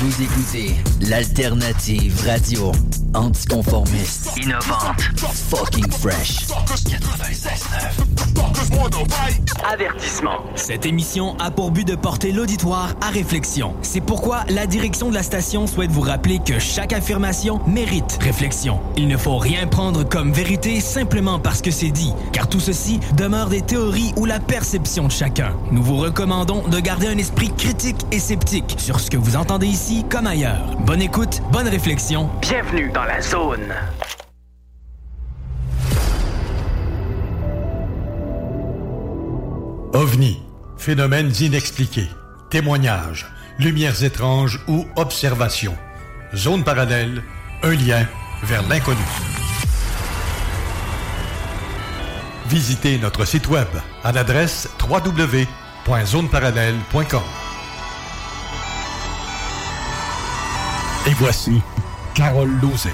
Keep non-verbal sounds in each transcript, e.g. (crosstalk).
Vous écoutez l'alternative radio anticonformiste, innovante, fucking fresh. 96.9. Avertissement. Cette émission a pour but de porter l'auditoire à réflexion. C'est pourquoi la direction de la station souhaite vous rappeler que chaque affirmation mérite réflexion. Il ne faut rien prendre comme vérité simplement parce que c'est dit, car tout ceci demeure des théories ou la perception de chacun. Nous vous recommandons de garder un esprit critique et sceptique sur ce que vous entendez ici comme ailleurs. Bonne écoute, bonne réflexion. Bienvenue dans la zone. OVNI, phénomènes inexpliqués, témoignages, lumières étranges ou observations. Zone parallèle, un lien vers l'inconnu. Visitez notre site web à l'adresse www.zoneparallèle.com. Et voici Carole Lozé.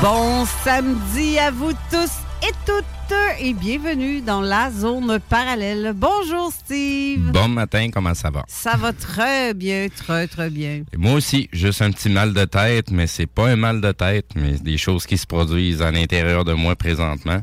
Bon samedi à vous tous et toutes et bienvenue dans la zone parallèle. Bonjour Steve. Bon matin, comment ça va? Ça va très bien, très très bien. moi aussi, juste un petit mal de tête, mais c'est pas un mal de tête, mais des choses qui se produisent à l'intérieur de moi présentement.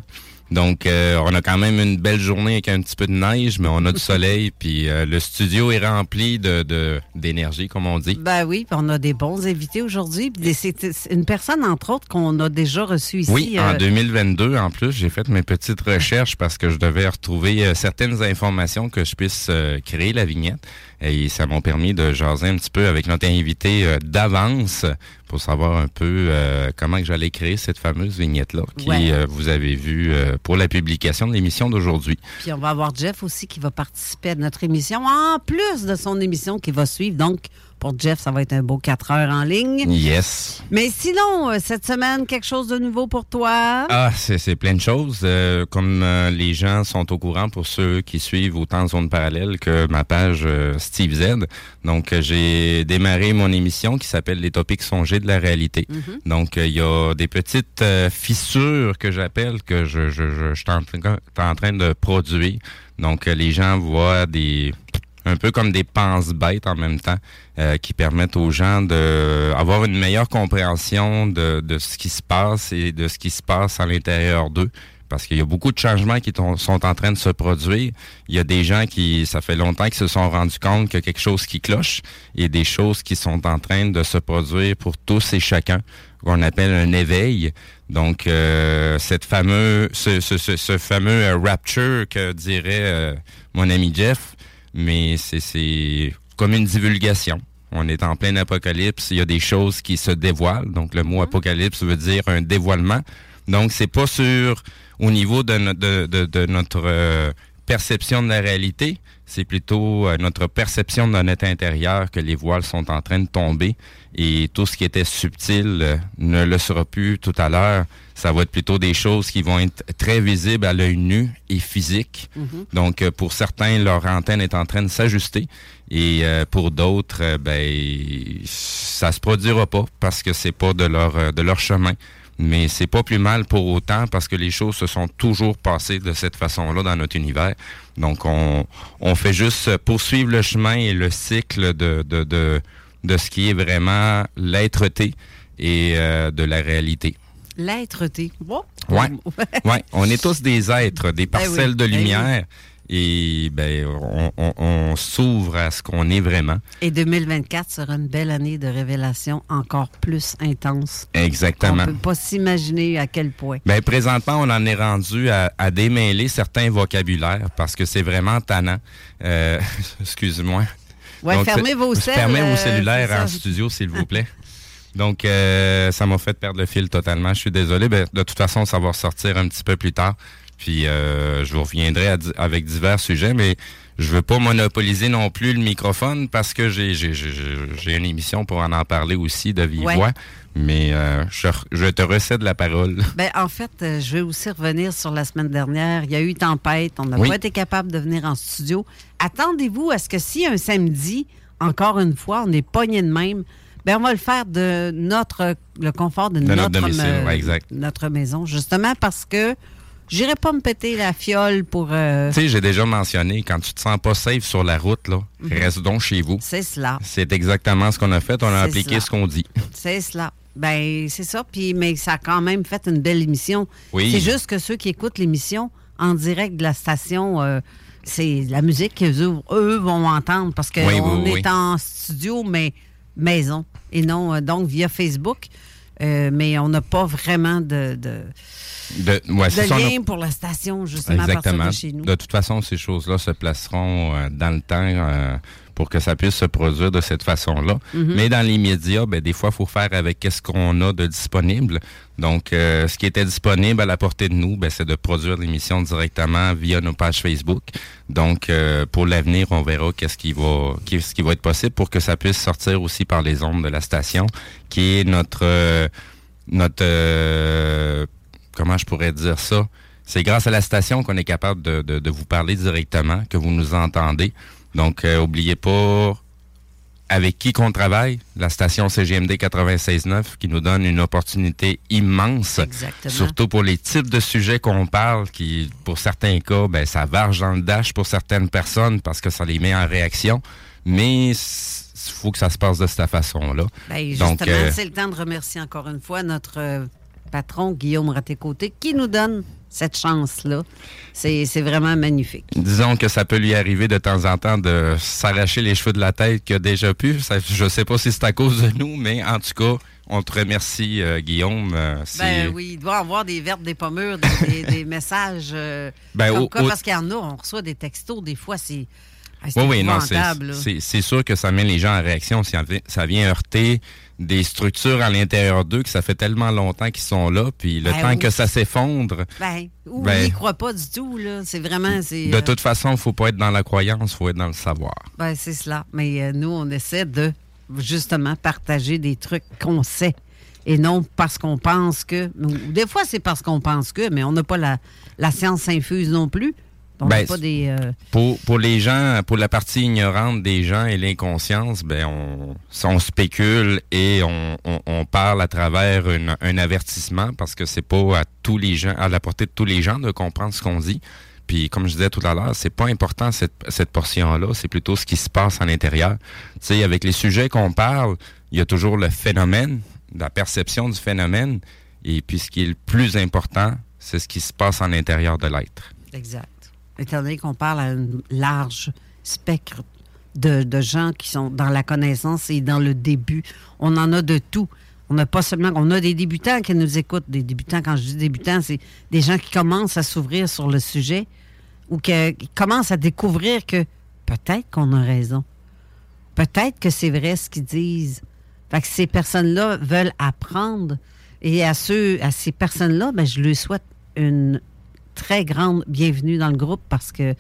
Donc, euh, on a quand même une belle journée avec un petit peu de neige, mais on a du (laughs) soleil, puis euh, le studio est rempli de d'énergie, comme on dit. Ben oui, on a des bons invités aujourd'hui. C'est une personne, entre autres, qu'on a déjà reçue ici. Oui, en 2022, euh, en plus, j'ai fait mes petites recherches parce que je devais retrouver certaines informations que je puisse créer la vignette. Et ça m'a permis de jaser un petit peu avec notre invité euh, d'avance pour savoir un peu euh, comment que j'allais créer cette fameuse vignette-là qui euh, vous avez vue pour la publication de l'émission d'aujourd'hui. Puis on va avoir Jeff aussi qui va participer à notre émission, en plus de son émission qui va suivre. Donc, pour Jeff, ça va être un beau 4 heures en ligne. Yes. Mais sinon, euh, cette semaine, quelque chose de nouveau pour toi? Ah, c'est plein de choses. Euh, comme euh, les gens sont au courant pour ceux qui suivent autant Zone Parallèle que ma page Steve Z. Donc, j'ai démarré mon émission qui s'appelle Les topics songés de la réalité. Mm-hmm. Donc, il y a des petites fissures que j'appelle que je, je, je, je suis en train de produire. Donc, les gens voient des un peu comme des penses-bêtes en même temps, euh, qui permettent aux gens d'avoir une meilleure compréhension de, de, ce qui se passe et de ce qui se passe à l'intérieur d'eux. Parce qu'il y a beaucoup de changements qui sont en train de se produire. Il y a des gens qui, ça fait longtemps, qui se sont rendus compte qu'il y a quelque chose qui cloche et des choses qui sont en train de se produire pour tous et chacun, qu'on appelle un éveil. Donc, euh, cette fameux, ce, ce, fameux euh, rapture que dirait euh, mon ami Jeff, mais c'est comme une divulgation. On est en plein apocalypse, il y a des choses qui se dévoilent. Donc le mot mm-hmm. apocalypse veut dire un dévoilement. Donc c'est pas sur au niveau de, de, de, notre euh, perception de la réalité, c'est plutôt euh, notre perception de notre intérieur que les voiles sont en train de tomber et tout ce qui était subtil euh, ne le sera plus tout à l'heure ça va être plutôt des choses qui vont être très visibles à l'œil nu et physique. Mhm. Donc, euh, pour certains, leur antenne est en train de s'ajuster. Et euh, pour d'autres, ben, ça se produira pas parce que c'est pas de leur de leur chemin. Mais c'est pas plus mal pour autant parce que les choses se sont toujours passées de cette façon-là dans notre univers. Donc, on, on fait juste poursuivre le chemin et le cycle de, de, de, de ce qui est vraiment l'être-té et euh, de la réalité. L'être-té. Oh. (laughs) Ouais. ouais. On est tous des êtres, des Ben oui, parcelles de ben oui. lumière. Et ben, on, on- on s'ouvre à ce qu'on est vraiment. Et 2024 sera une belle année de révélation encore plus intense. Exactement. On peut pas s'imaginer à quel point. Ben, présentement, on en est rendu à, à démêler certains vocabulaires parce que c'est vraiment tannant. Euh, (laughs) Excuse-moi. Ouais, Donc, fermez vos cell, Fermez euh, vos cellulaires en studio, s'il vous plaît. Donc, euh, ça m'a fait perdre le fil totalement. Je suis désolé. Ben, de toute façon, ça va ressortir un petit peu plus tard. Puis, euh, je vous reviendrai di- avec divers sujets, mais je veux pas monopoliser non plus le microphone parce que j'ai une émission pour en en parler aussi de vive Ouais. voix. Mais euh, je, je te recède la parole. (laughs) Ben, en fait, euh, je vais aussi revenir sur la semaine dernière. Il y a eu tempête. On n'a Oui. pas été capable de venir en studio. Attendez-vous à ce que si un samedi, encore une fois, on est pogné de même, ben, on va le faire de notre, le confort de, De notre domicile, me- ouais, exact. notre maison. Justement parce que j'irai pas me péter la fiole pour. euh, Tu sais, j'ai déjà mentionné, quand tu te sens pas safe sur la route, là, Mhm. reste donc chez vous. c'est cela. C'est exactement ce qu'on a fait. On a appliqué cela. ce qu'on dit. C'est cela. Ben, c'est ça. Puis, mais ça a quand même fait une belle émission. Oui. C'est juste que ceux qui écoutent l'émission en direct de la station, euh, c'est la musique qu'eux eux vont entendre parce qu'on Oui, oui, est en studio, mais maison, et non euh, donc via Facebook. Euh, mais on n'a pas vraiment de, de, De, ouais, de lien pour la station, justement, Exactement. de chez nous. De toute façon, ces choses-là se placeront euh, dans le temps euh, pour que ça puisse se produire de cette façon-là. Mhm. Mais dans l'immédiat, ben, des fois, il faut faire avec qu'est-ce qu'on a de disponible. Donc, euh, ce qui était disponible à la portée de nous, ben, c'est de produire l'émission directement via nos pages Facebook. Donc, euh, pour l'avenir, on verra qu'est-ce qui va, qu'est-ce qui va être possible pour que ça puisse sortir aussi par les ondes de la station, qui est notre, euh, notre, euh, comment je pourrais dire ça? C'est grâce à la station qu'on est capable de, de- de vous parler directement, que vous nous entendez. Donc, euh, oubliez pas avec qui qu'on travaille, la station CGMD 96.9 qui nous donne une opportunité immense. Exactement. Surtout pour les types de sujets qu'on parle, qui, pour certains cas, ben, ça varge dans le dash pour certaines personnes parce que ça les met en réaction. Mais il faut que ça se passe de cette façon-là. Ben, justement, euh, c'est le temps de remercier encore une fois notre euh, patron, Guillaume Raté-Côté, qui nous donne cette chance-là. C'est vraiment magnifique. Disons que ça peut lui arriver de temps en temps de s'arracher les cheveux de la tête qu'il a déjà pu. Ça, je sais pas si c'est à cause de nous, mais en tout cas, on te remercie, euh, Guillaume. Euh, Ben oui, il doit avoir des verbes, des pommures, des, des- des (laughs) messages. euh, Ben, comme au- quoi, au- parce qu'il y en a, on reçoit des textos, des fois, c'est. ah, c'est Oui, oui, non, c'est- sûr que ça met les gens en réaction. Ça vient heurter des structures à l'intérieur d'eux que ça fait tellement longtemps qu'ils sont là, puis le Ben temps oui. que ça s'effondre, Ben, ou Ben- on n'y croit pas du tout, là. C'est vraiment. c'est, de euh, toute façon, il faut pas être dans la croyance, faut être dans le savoir. Ben, c'est cela. Mais euh, nous, on essaie de justement partager des trucs qu'on sait. Et non parce qu'on pense que. ou Des fois, c'est parce qu'on pense que, mais on n'a pas la, la science infuse non plus. On Ben, pas des. euh, Pour, pour les gens, pour la partie ignorante des gens et l'inconscience, ben on, on spécule et on, on, on parle à travers une- un avertissement parce que c'est pas à tous les gens, à la portée de tous les gens de comprendre ce qu'on dit. Puis comme je disais tout à l'heure, c'est pas important cette, cette portion-là, c'est plutôt ce qui se passe à l'intérieur. Tu sais, avec les sujets qu'on parle, il y a toujours le phénomène, la perception du phénomène, et puis ce qui est le plus important, c'est ce qui se passe en l'intérieur de l'être. Exact. Étant donné qu'on parle à un large spectre de, gens qui sont dans la connaissance et dans le début, on en a de tout. On n'a pas seulement, on a des débutants qui nous écoutent. Des débutants, quand je dis débutants, c'est des gens qui commencent à s'ouvrir sur le sujet ou qui commencent à découvrir que peut-être qu'on a raison. Peut-être que c'est vrai ce qu'ils disent. Fait que ces personnes-là veulent apprendre. Et à ceux, à ces personnes-là, ben, je leur souhaite une très grande bienvenue dans le groupe parce que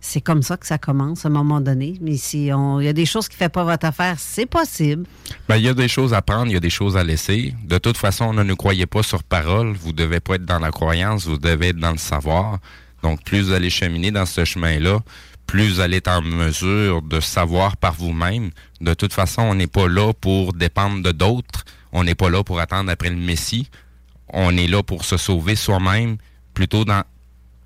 c'est comme ça que ça commence à un moment donné. Mais si on- il y a des choses qui ne font pas votre affaire, c'est possible. Ben, il y a des choses à prendre, il y a des choses à laisser. De toute façon, ne nous croyez pas sur parole. Vous devez pas être dans la croyance, vous devez être dans le savoir. Donc, plus vous allez cheminer dans ce chemin-là, plus vous allez être en mesure de savoir par vous-même. De toute façon, on n'est pas là pour dépendre de d'autres. On n'est pas là pour attendre après le Messie. On est là pour se sauver soi-même, plutôt dans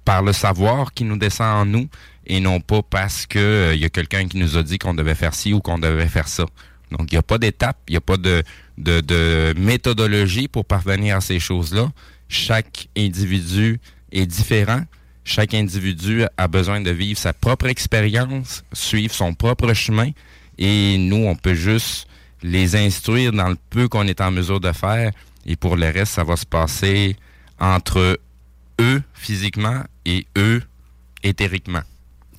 par le savoir qui nous descend en nous et non pas parce que il y a quelqu'un qui nous a dit qu'on devait faire ci ou qu'on devait faire ça. Donc, il n'y a pas d'étape, il n'y a pas de, de, de, méthodologie pour parvenir à ces choses-là. Chaque individu est différent. Chaque individu a besoin de vivre sa propre expérience, suivre son propre chemin. Et nous, on peut juste les instruire dans le peu qu'on est en mesure de faire. Et pour le reste, ça va se passer entre eux physiquement et eux éthériquement.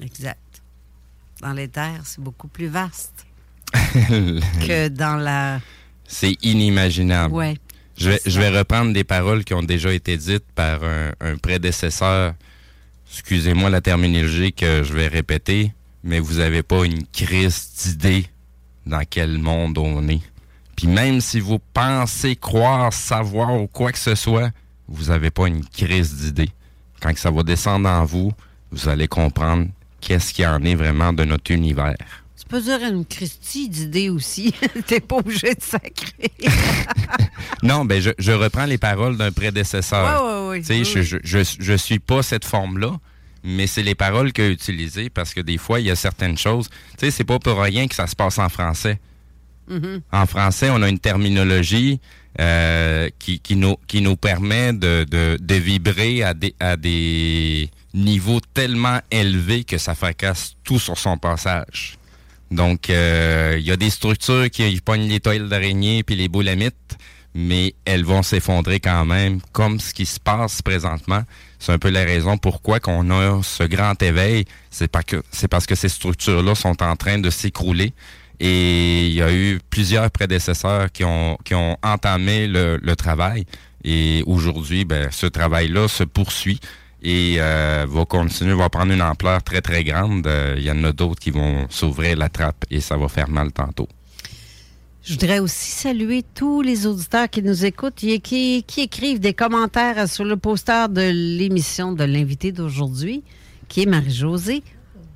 Exact. Dans les terres, c'est beaucoup plus vaste (laughs) que dans la... C'est inimaginable. Ouais. Je vais, je vais reprendre des paroles qui ont déjà été dites par un, un prédécesseur. Excusez-moi la terminologie que je vais répéter, mais vous n'avez pas une crise d'idée dans quel monde on est. Puis même si vous pensez croire, savoir ou quoi que ce soit, vous n'avez pas une crise d'idée. Quand ça va descendre en vous, vous allez comprendre qu'est-ce qu'il en est vraiment de notre univers. Tu peux dire une Christie d'idée aussi. (laughs) T'es pas obligé de sacrer. (laughs) non, ben je, je, reprends les paroles d'un prédécesseur. Oui, je, je, je, je suis pas cette forme-là, mais c'est les paroles qu'il a utilisées parce que des fois, il y a certaines choses. Tu sais, c'est pas pour rien que ça se passe en français. Mm -hmm. En français, on a une terminologie euh, qui, nous, qui nous permet de, de, vibrer à des, à des niveaux tellement élevés que ça fracasse tout sur son passage. Donc, euh, il y a des structures qui pognent les toiles d'araignée puis les boulamites, mais elles vont s'effondrer quand même, comme ce qui se passe présentement. C'est un peu la raison pourquoi qu'on a ce grand éveil. C'est parce que ces structures-là sont en train de s'écrouler. Et il y a eu plusieurs prédécesseurs qui ont, qui ont entamé le, travail. Et aujourd'hui, ben, ce travail-là se poursuit et euh, va continuer, va prendre une ampleur très, très grande. Il y en a d'autres qui vont s'ouvrir la trappe et ça va faire mal tantôt. Je voudrais aussi saluer tous les auditeurs qui nous écoutent et qui, qui écrivent des commentaires sur le poster de l'émission de l'invité d'aujourd'hui, qui est Marie-Josée.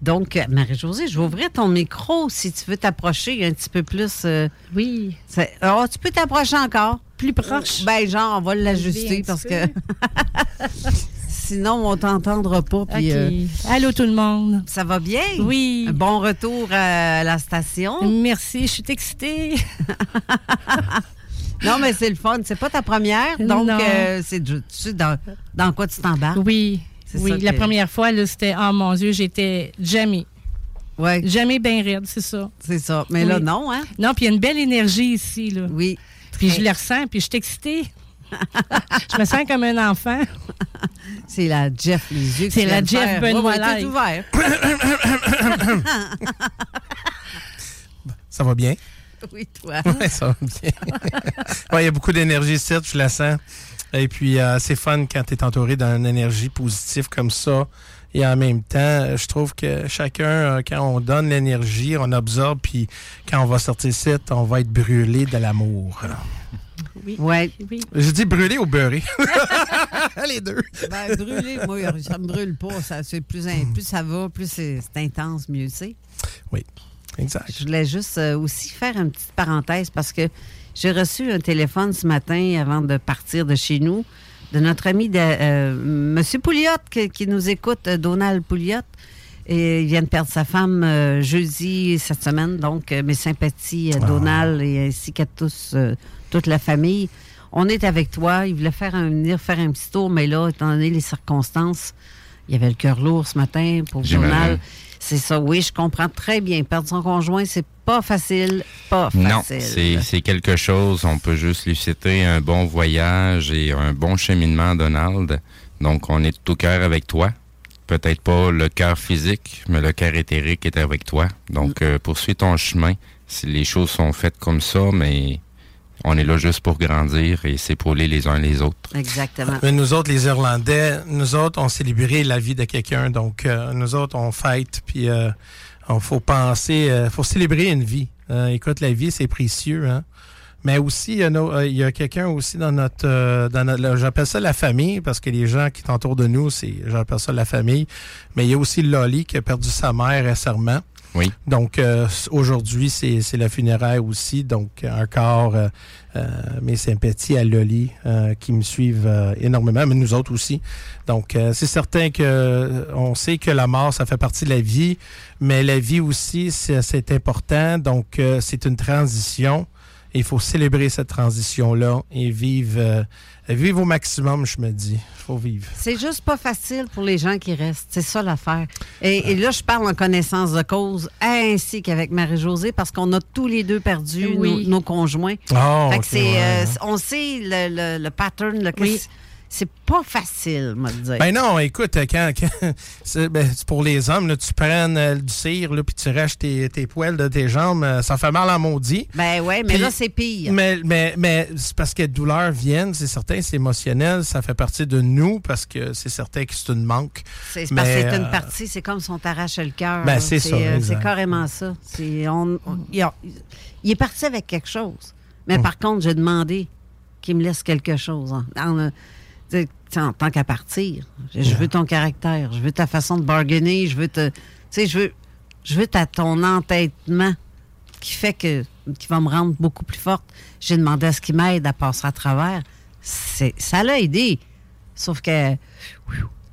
Donc, Marie-Josée, je vais ouvrir ton micro si tu veux t'approcher un petit peu plus. Euh, oui. Oh, tu peux t'approcher encore. Plus proche. Ben, genre, on va l'ajuster parce que. (laughs) Sinon, on t'entendra pas. Puis, euh, Allô, tout le monde. ça va bien? Oui. Un bon retour à la station? Merci, je suis excitée. (laughs) Non, mais c'est le fun. C'est pas ta première. Donc, euh, c'est dans, dans quoi tu t'embarques? Oui. C'est Oui, ça la que- première fois, là, c'était, oh mon Dieu, j'étais jamais. Oui, Jamais bien raide, c'est ça. c'est ça. Mais là, Oui. non, hein? Non, puis il y a une belle énergie ici, là. Oui. Puis je le ressens, puis je suis excitée. je me sens comme un enfant. (laughs) C'est la Jeff les yeux. C'est la Jeff faire. Benoît Ouais, ouais, ouvert. Ça va bien? (laughs) Oui, toi. Ouais, ça va bien. (laughs) Ouais, il y a beaucoup d'énergie ici, je la sens. Et puis, euh, c'est fun quand tu es entouré d'une énergie positive comme ça. Et en même temps, je trouve que chacun, euh, quand on donne l'énergie, on absorbe, puis quand on va sortir ici, on va être brûlé de l'amour. Oui. Oui. Oui. Je dis brûlé ou beurré? (laughs) Les deux. Ben, brûler, moi, ça me brûle pas. Ça, c'est plus, in- plus ça va, plus c'est c'est intense, mieux c'est. Exact. Je voulais juste euh, aussi faire une petite parenthèse parce que j'ai reçu un téléphone ce matin avant de partir de chez nous de notre ami de, euh, M. Pouliot qui, qui nous écoute, euh, Donald Pouliot. Et il vient de perdre sa femme euh, jeudi cette semaine. Donc, euh, mes sympathies à Ah. Donald et ainsi qu'à tous, euh, toute la famille. On est avec toi. Il voulait faire un, venir faire un petit tour, mais là, étant donné les circonstances, il y avait le cœur lourd ce matin pour. Donald. C'est ça, oui, je comprends très bien. Perdre son conjoint, c'est pas facile. Pas facile. Non, c'est quelque chose. On peut juste lui citer un bon voyage et un bon cheminement, Donald. Donc, on est tout cœur avec toi. Peut-être pas le cœur physique, mais le cœur éthérique est avec toi. Donc, euh, poursuis ton chemin. Si les choses sont faites comme ça, mais on est là juste pour grandir et s'épauler les uns les autres. Exactement. Mais nous autres, les Irlandais, nous autres, on célébrait la vie de quelqu'un. Donc, euh, nous autres, on fête, puis euh, on faut penser, euh, faut célébrer une vie. Euh, écoute, la vie, c'est précieux, hein. Mais aussi, il y a, nos- euh, il y a quelqu'un aussi dans notre, euh, dans notre, là, j'appelle ça la famille, parce que les gens qui sont autour de nous, c'est, j'appelle ça la famille. Mais il y a aussi Lolly qui a perdu sa mère récemment. Oui. Donc, euh, aujourd'hui, c'est la funéraire aussi. Donc, encore euh, euh, mes sympathies à Loli euh, qui me suivent euh, énormément, mais nous autres aussi. Donc, c'est certain que on sait que la mort, ça fait partie de la vie, mais la vie aussi, c'est important. Donc, c'est une transition. Il faut célébrer cette transition-là et vivre, euh, vivre au maximum, je me dis. Il faut vivre. C'est juste pas facile pour les gens qui restent. C'est ça l'affaire. Et, et là, je parle en connaissance de cause, ainsi qu'avec Marie-Josée, parce qu'on a tous les deux perdu Oui. nos, nos conjoints. Oh, Fait que ok, c'est, ouais. euh, on sait le, le- le pattern. le- Oui. C'est- pas facile, moi, de dire. Ben non, écoute, quand, quand- (laughs) c'est ben, c'est pour les hommes, là, tu prends euh, du cire, là, puis tu raches tes, tes poils de tes jambes, euh, ça fait mal en maudit. Ben ouais, mais là, c'est pire. Mais, mais, mais c'est parce que les douleurs viennent, c'est certain, c'est émotionnel, ça fait partie de nous, parce que c'est certain que c'est une manque. C'est parce que c'est une euh, partie, c'est comme si on t'arrachait le cœur. Ben, c'est ça, euh. C'est carrément ça. C'est- on- on- il, a- il est parti avec quelque chose. Mais Hum. par contre, j'ai demandé qu'il me laisse quelque chose. hein. Dans le- en tant qu'à partir, je, veux ton caractère, je veux ta façon de bargainer, je veux te. Tu sais, je veux, je veux ta, ton entêtement qui fait que. qui va me rendre beaucoup plus forte. J'ai demandé à ce qu'il m'aide à passer à travers. C'est, ça l'a aidé. Sauf que.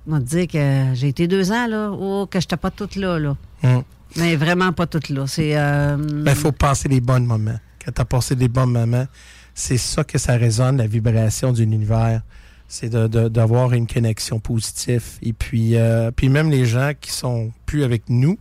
On va te dire que j'ai été deux ans, là. Oh, que je n'étais pas toute là, là. Hum. Mais vraiment pas toute là. C'est. euh, Ben, il faut passer les bons moments. Quand tu as passé des bons moments, c'est ça que ça résonne, la vibration d'un univers. C'est de- de- d'avoir une connexion positive. Et puis, euh, puis même les gens qui sont plus avec nous,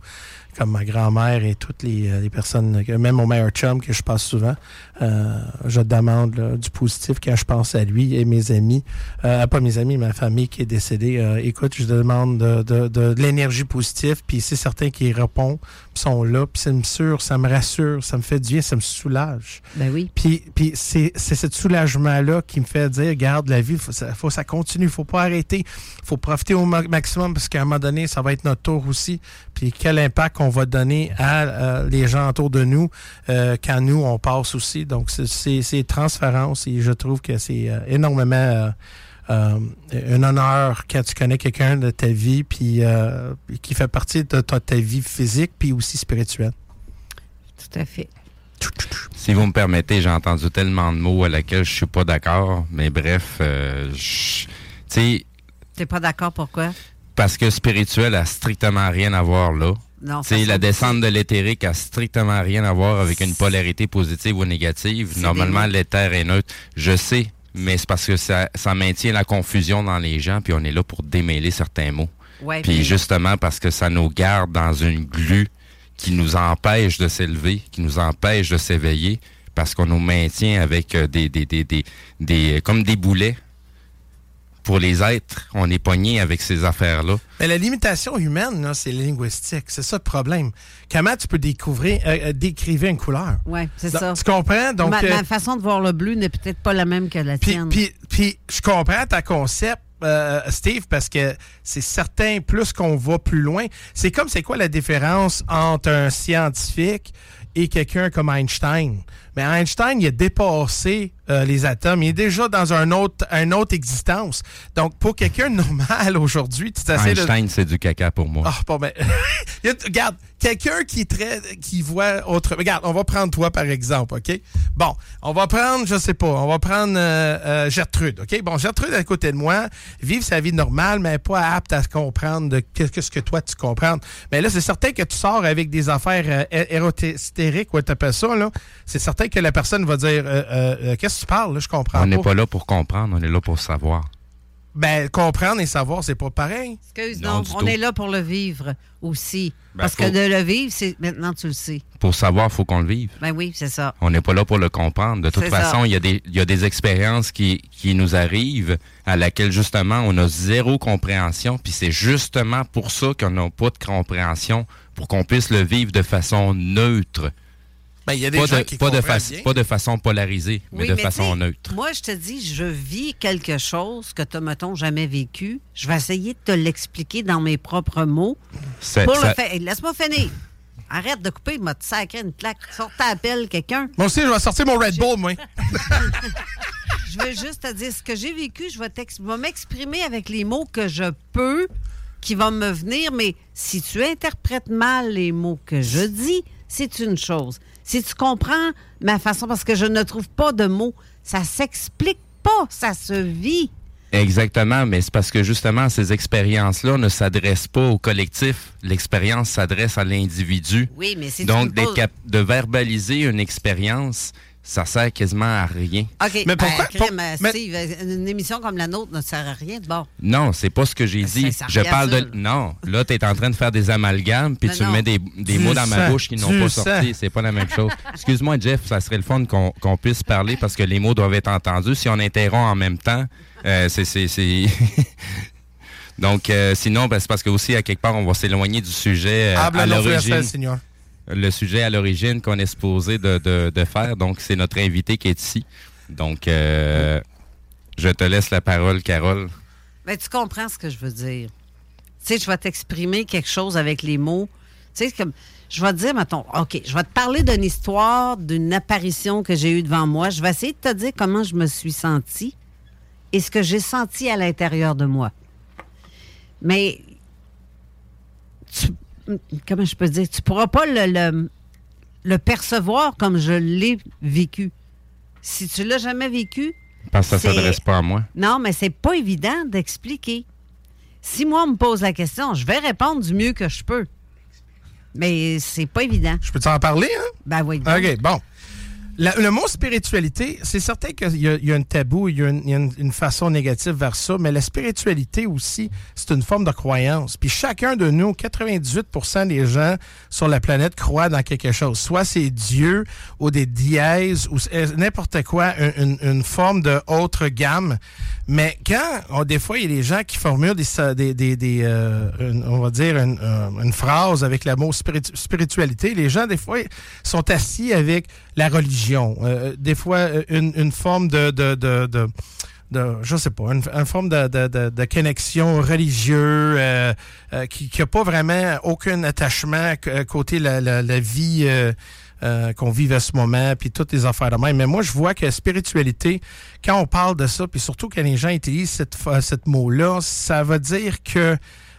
comme ma grand-mère et toutes les, euh, les personnes, même mon meilleur chum que je passe souvent, euh, je demande là, du positif quand je pense à lui et mes amis. Euh, pas mes amis, ma famille qui est décédée. Euh, écoute, je demande de, de- de- de l'énergie positive, puis c'est certain qu'ils répondent, puis sont là, puis ça me sûr, ça me rassure, ça me fait du bien, ça me soulage. Ben oui. Puis, puis c'est, c'est ce soulagement-là qui me fait dire, garde la vie, faut, ça, faut ça continue, faut pas arrêter, faut profiter au ma- maximum parce qu'à un moment donné, ça va être notre tour aussi. Puis quel impact on va donner à euh, les gens autour de nous euh, quand nous on passe aussi. Donc c'est, transparence et je trouve que c'est euh, énormément euh, euh, un honneur quand tu connais quelqu'un de ta vie puis euh, qui fait partie de ta, ta vie physique puis aussi spirituelle. Tout à fait. Si vous me permettez, j'ai entendu tellement de mots à laquelle je suis pas d'accord, mais bref, euh, tu sais, T'es pas d'accord pourquoi? parce que spirituel a strictement rien à voir là. Ça la descente de l'éthérique a strictement rien à voir avec une polarité positive ou négative. C'est Normalement, l'éther est neutre. Je sais, mais c'est parce que ça, ça maintient la confusion dans les gens, puis on est là pour démêler certains mots. Ouais, Puis mais- justement parce que ça nous garde dans une glu qui nous empêche de s'élever, qui nous empêche de s'éveiller, parce qu'on nous maintient avec euh, des, des, des, des, des- comme des boulets. Pour les êtres, on est pogné avec ces affaires-là. Mais la limitation humaine, là, c'est linguistique. C'est ça le problème. Comment tu peux découvrir, euh, euh, décrire une couleur? Ouais, c'est ça. Tu comprends? Donc, ma, euh, ma façon de voir le bleu n'est peut-être pas la même que la Puis, tienne. puis, puis je comprends ta concept, euh, Steve, parce que c'est certain, plus qu'on va plus loin, c'est comme c'est quoi la différence entre un scientifique et quelqu'un comme Einstein? Mais Einstein, il a dépassé euh, les atomes. Il est déjà dans un autre, une autre existence. Donc, pour quelqu'un de normal aujourd'hui, tu. Einstein, c'est du caca pour moi. Ah, bon, ben, (laughs) regarde, quelqu'un qui est très, qui voit autre. Regarde, on va prendre toi par exemple, ok? Bon, on va prendre, je sais pas, on va prendre euh, euh, Gertrude, ok? Bon, Gertrude à côté de moi, vivre sa vie normale, mais pas apte à comprendre de qu'est-ce que toi tu comprends. Mais là, c'est certain que tu sors avec des affaires érotériques, ou t'appelles ça là. C'est certain que la personne va dire, euh, euh, euh, qu'est-ce que tu parles là Je comprends on n'est pas. là pour comprendre, on est là pour savoir. Ben, comprendre et savoir, c'est pas pareil. Excuse, Non, du on tout. est là pour le vivre aussi. Ben, Parce faut- que de le vivre, c'est maintenant tu le sais. Pour savoir, faut qu'on le vive. Ben oui, c'est ça. On n'est pas là pour le comprendre. De toute façon, ça. il y, a des- il y a des expériences qui, qui nous arrivent à laquelle justement on a zéro compréhension. Puis c'est justement pour ça qu'on n'a pas de compréhension, pour qu'on puisse le vivre de façon neutre. Ben, il y a des Pas gens de, qui pas, de façon- bien. pas de façon polarisée, mais Oui, de mais façon neutre. Moi, je te dis, je vis quelque chose que tu mettons, jamais vécu. Je vais essayer de te l'expliquer dans mes propres mots. C'est- Pour ça- le faire. Hey, Laisse-moi finir. Arrête de couper, m'a sacré une plaque. Sors ta appel quelqu'un. Moi aussi, je vais sortir mon Red Bull, moi. (laughs) Je veux juste te dire ce que j'ai vécu. Je vais, vais m'exprimer avec les mots que je peux qui va me venir, mais si tu interprètes mal les mots que je dis, c'est une chose. Si tu comprends ma façon, parce que je ne trouve pas de mots, ça s'explique pas, ça se vit. Exactement, mais c'est parce que justement, ces expériences-là ne s'adressent pas au collectif. L'expérience s'adresse à l'individu. Oui, mais c'est Donc, de verbaliser une expérience, ça sert quasiment à rien. OK, Mais pourquoi- ben, crime, mais- Steve, une émission comme la nôtre ne sert à rien de bon. Non, c'est pas ce que j'ai dit. ça Je parle à de. Non, là, tu es en train de faire des amalgames, puis tu non. mets des, des mots dans ma bouche qui n'ont pas sorti. C'est pas la même chose. (laughs) Excuse-moi, Jeff, ça serait le fun qu'on qu'on puisse parler parce que les mots doivent être entendus. Si on interrompt en même temps, euh, c'est. (laughs) Donc, euh, sinon, ben, c'est parce que aussi, à quelque part, on va s'éloigner du sujet euh, Habla à l'origine. Le sujet à l'origine qu'on est supposé de, faire. Donc, c'est notre invité qui est ici. Donc, euh, je te laisse la parole, Carole. Ben, tu comprends ce que je veux dire. Tu sais, je vais t'exprimer quelque chose avec les mots. Tu sais, comme, je vais te dire, mettons, OK, je vais te parler d'une histoire, d'une apparition que j'ai eue devant moi. Je vais essayer de te dire comment je me suis sentie et ce que j'ai senti à l'intérieur de moi. Mais, tu- comment je peux dire, tu pourras pas le, le, le percevoir comme je l'ai vécu. Si tu l'as jamais vécu, Parce que ça C'est- s'adresse pas à moi. non, mais c'est pas évident d'expliquer. Si moi, on me pose la question, je vais répondre du mieux que je peux. Mais c'est pas évident. Je peux t'en parler, hein? Ben oui. OK, bon. Le mot spiritualité, c'est certain qu'il y, a- un tabou, il y a, une, façon négative vers ça, mais la spiritualité aussi, c'est une forme de croyance. Puis chacun de nous, 98% des gens sur la planète croient dans quelque chose. Soit c'est Dieu ou des dièses ou c'est- n'importe quoi, une, forme de autre gamme. Mais quand, des fois, il y a des gens qui formulent des, euh, on va dire, une, euh, une phrase avec le mot spiritu- spiritualité, les gens, des fois, sont assis avec la religion. Euh, des fois, euh, une, forme de, je sais pas, une, forme de, connexion religieuse euh, euh, qui n'a pas vraiment aucun attachement côté la, la, la vie euh, euh, qu'on vive à ce moment, puis toutes les affaires de même. Mais moi, je vois que spiritualité, quand on parle de ça, puis surtout quand les gens utilisent cette, cette mot-là, ça veut dire que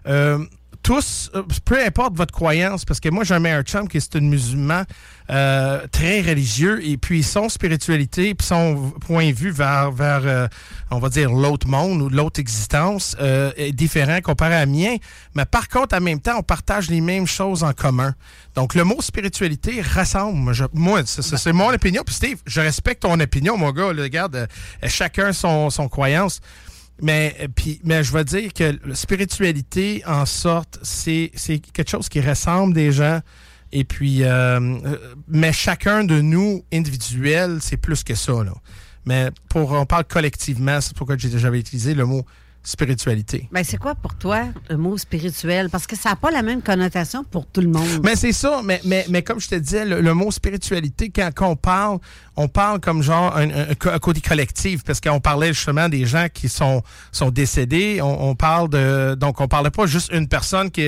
euh, tous, euh, peu importe votre croyance, parce que moi, j'ai un meilleur chum qui est un musulman euh, très religieux, et puis son spiritualité, puis son point de vue vers, vers euh, on va dire, l'autre monde ou l'autre existence euh, est différent comparé à mien. Mais par contre, en même temps, on partage les mêmes choses en commun. Donc, le mot spiritualité rassemble. Moi, c'est mon opinion. Puis Steve, je respecte ton opinion, mon gars. là, regarde, euh, chacun son, son croyance. Mais, euh, puis, mais je veux dire que spiritualité, en sorte, c'est quelque chose qui rassemble des gens. Et puis, euh, euh, mais chacun de nous, individuel, c'est plus que ça. Là. Mais pour, on parle collectivement, c'est pourquoi j'ai- j'avais utilisé le mot spiritualité. Ben, c'est quoi pour toi le mot spirituel? Parce que ça n'a pas la même connotation pour tout le monde. Mais c'est ça, mais, mais, mais comme je te disais, le, le mot spiritualité, quand, quand on parle, on parle comme genre un, un- un côté collectif, parce qu'on parlait justement des gens qui sont, sont décédés. On, on parle de. Donc, on parlait pas juste une personne qui,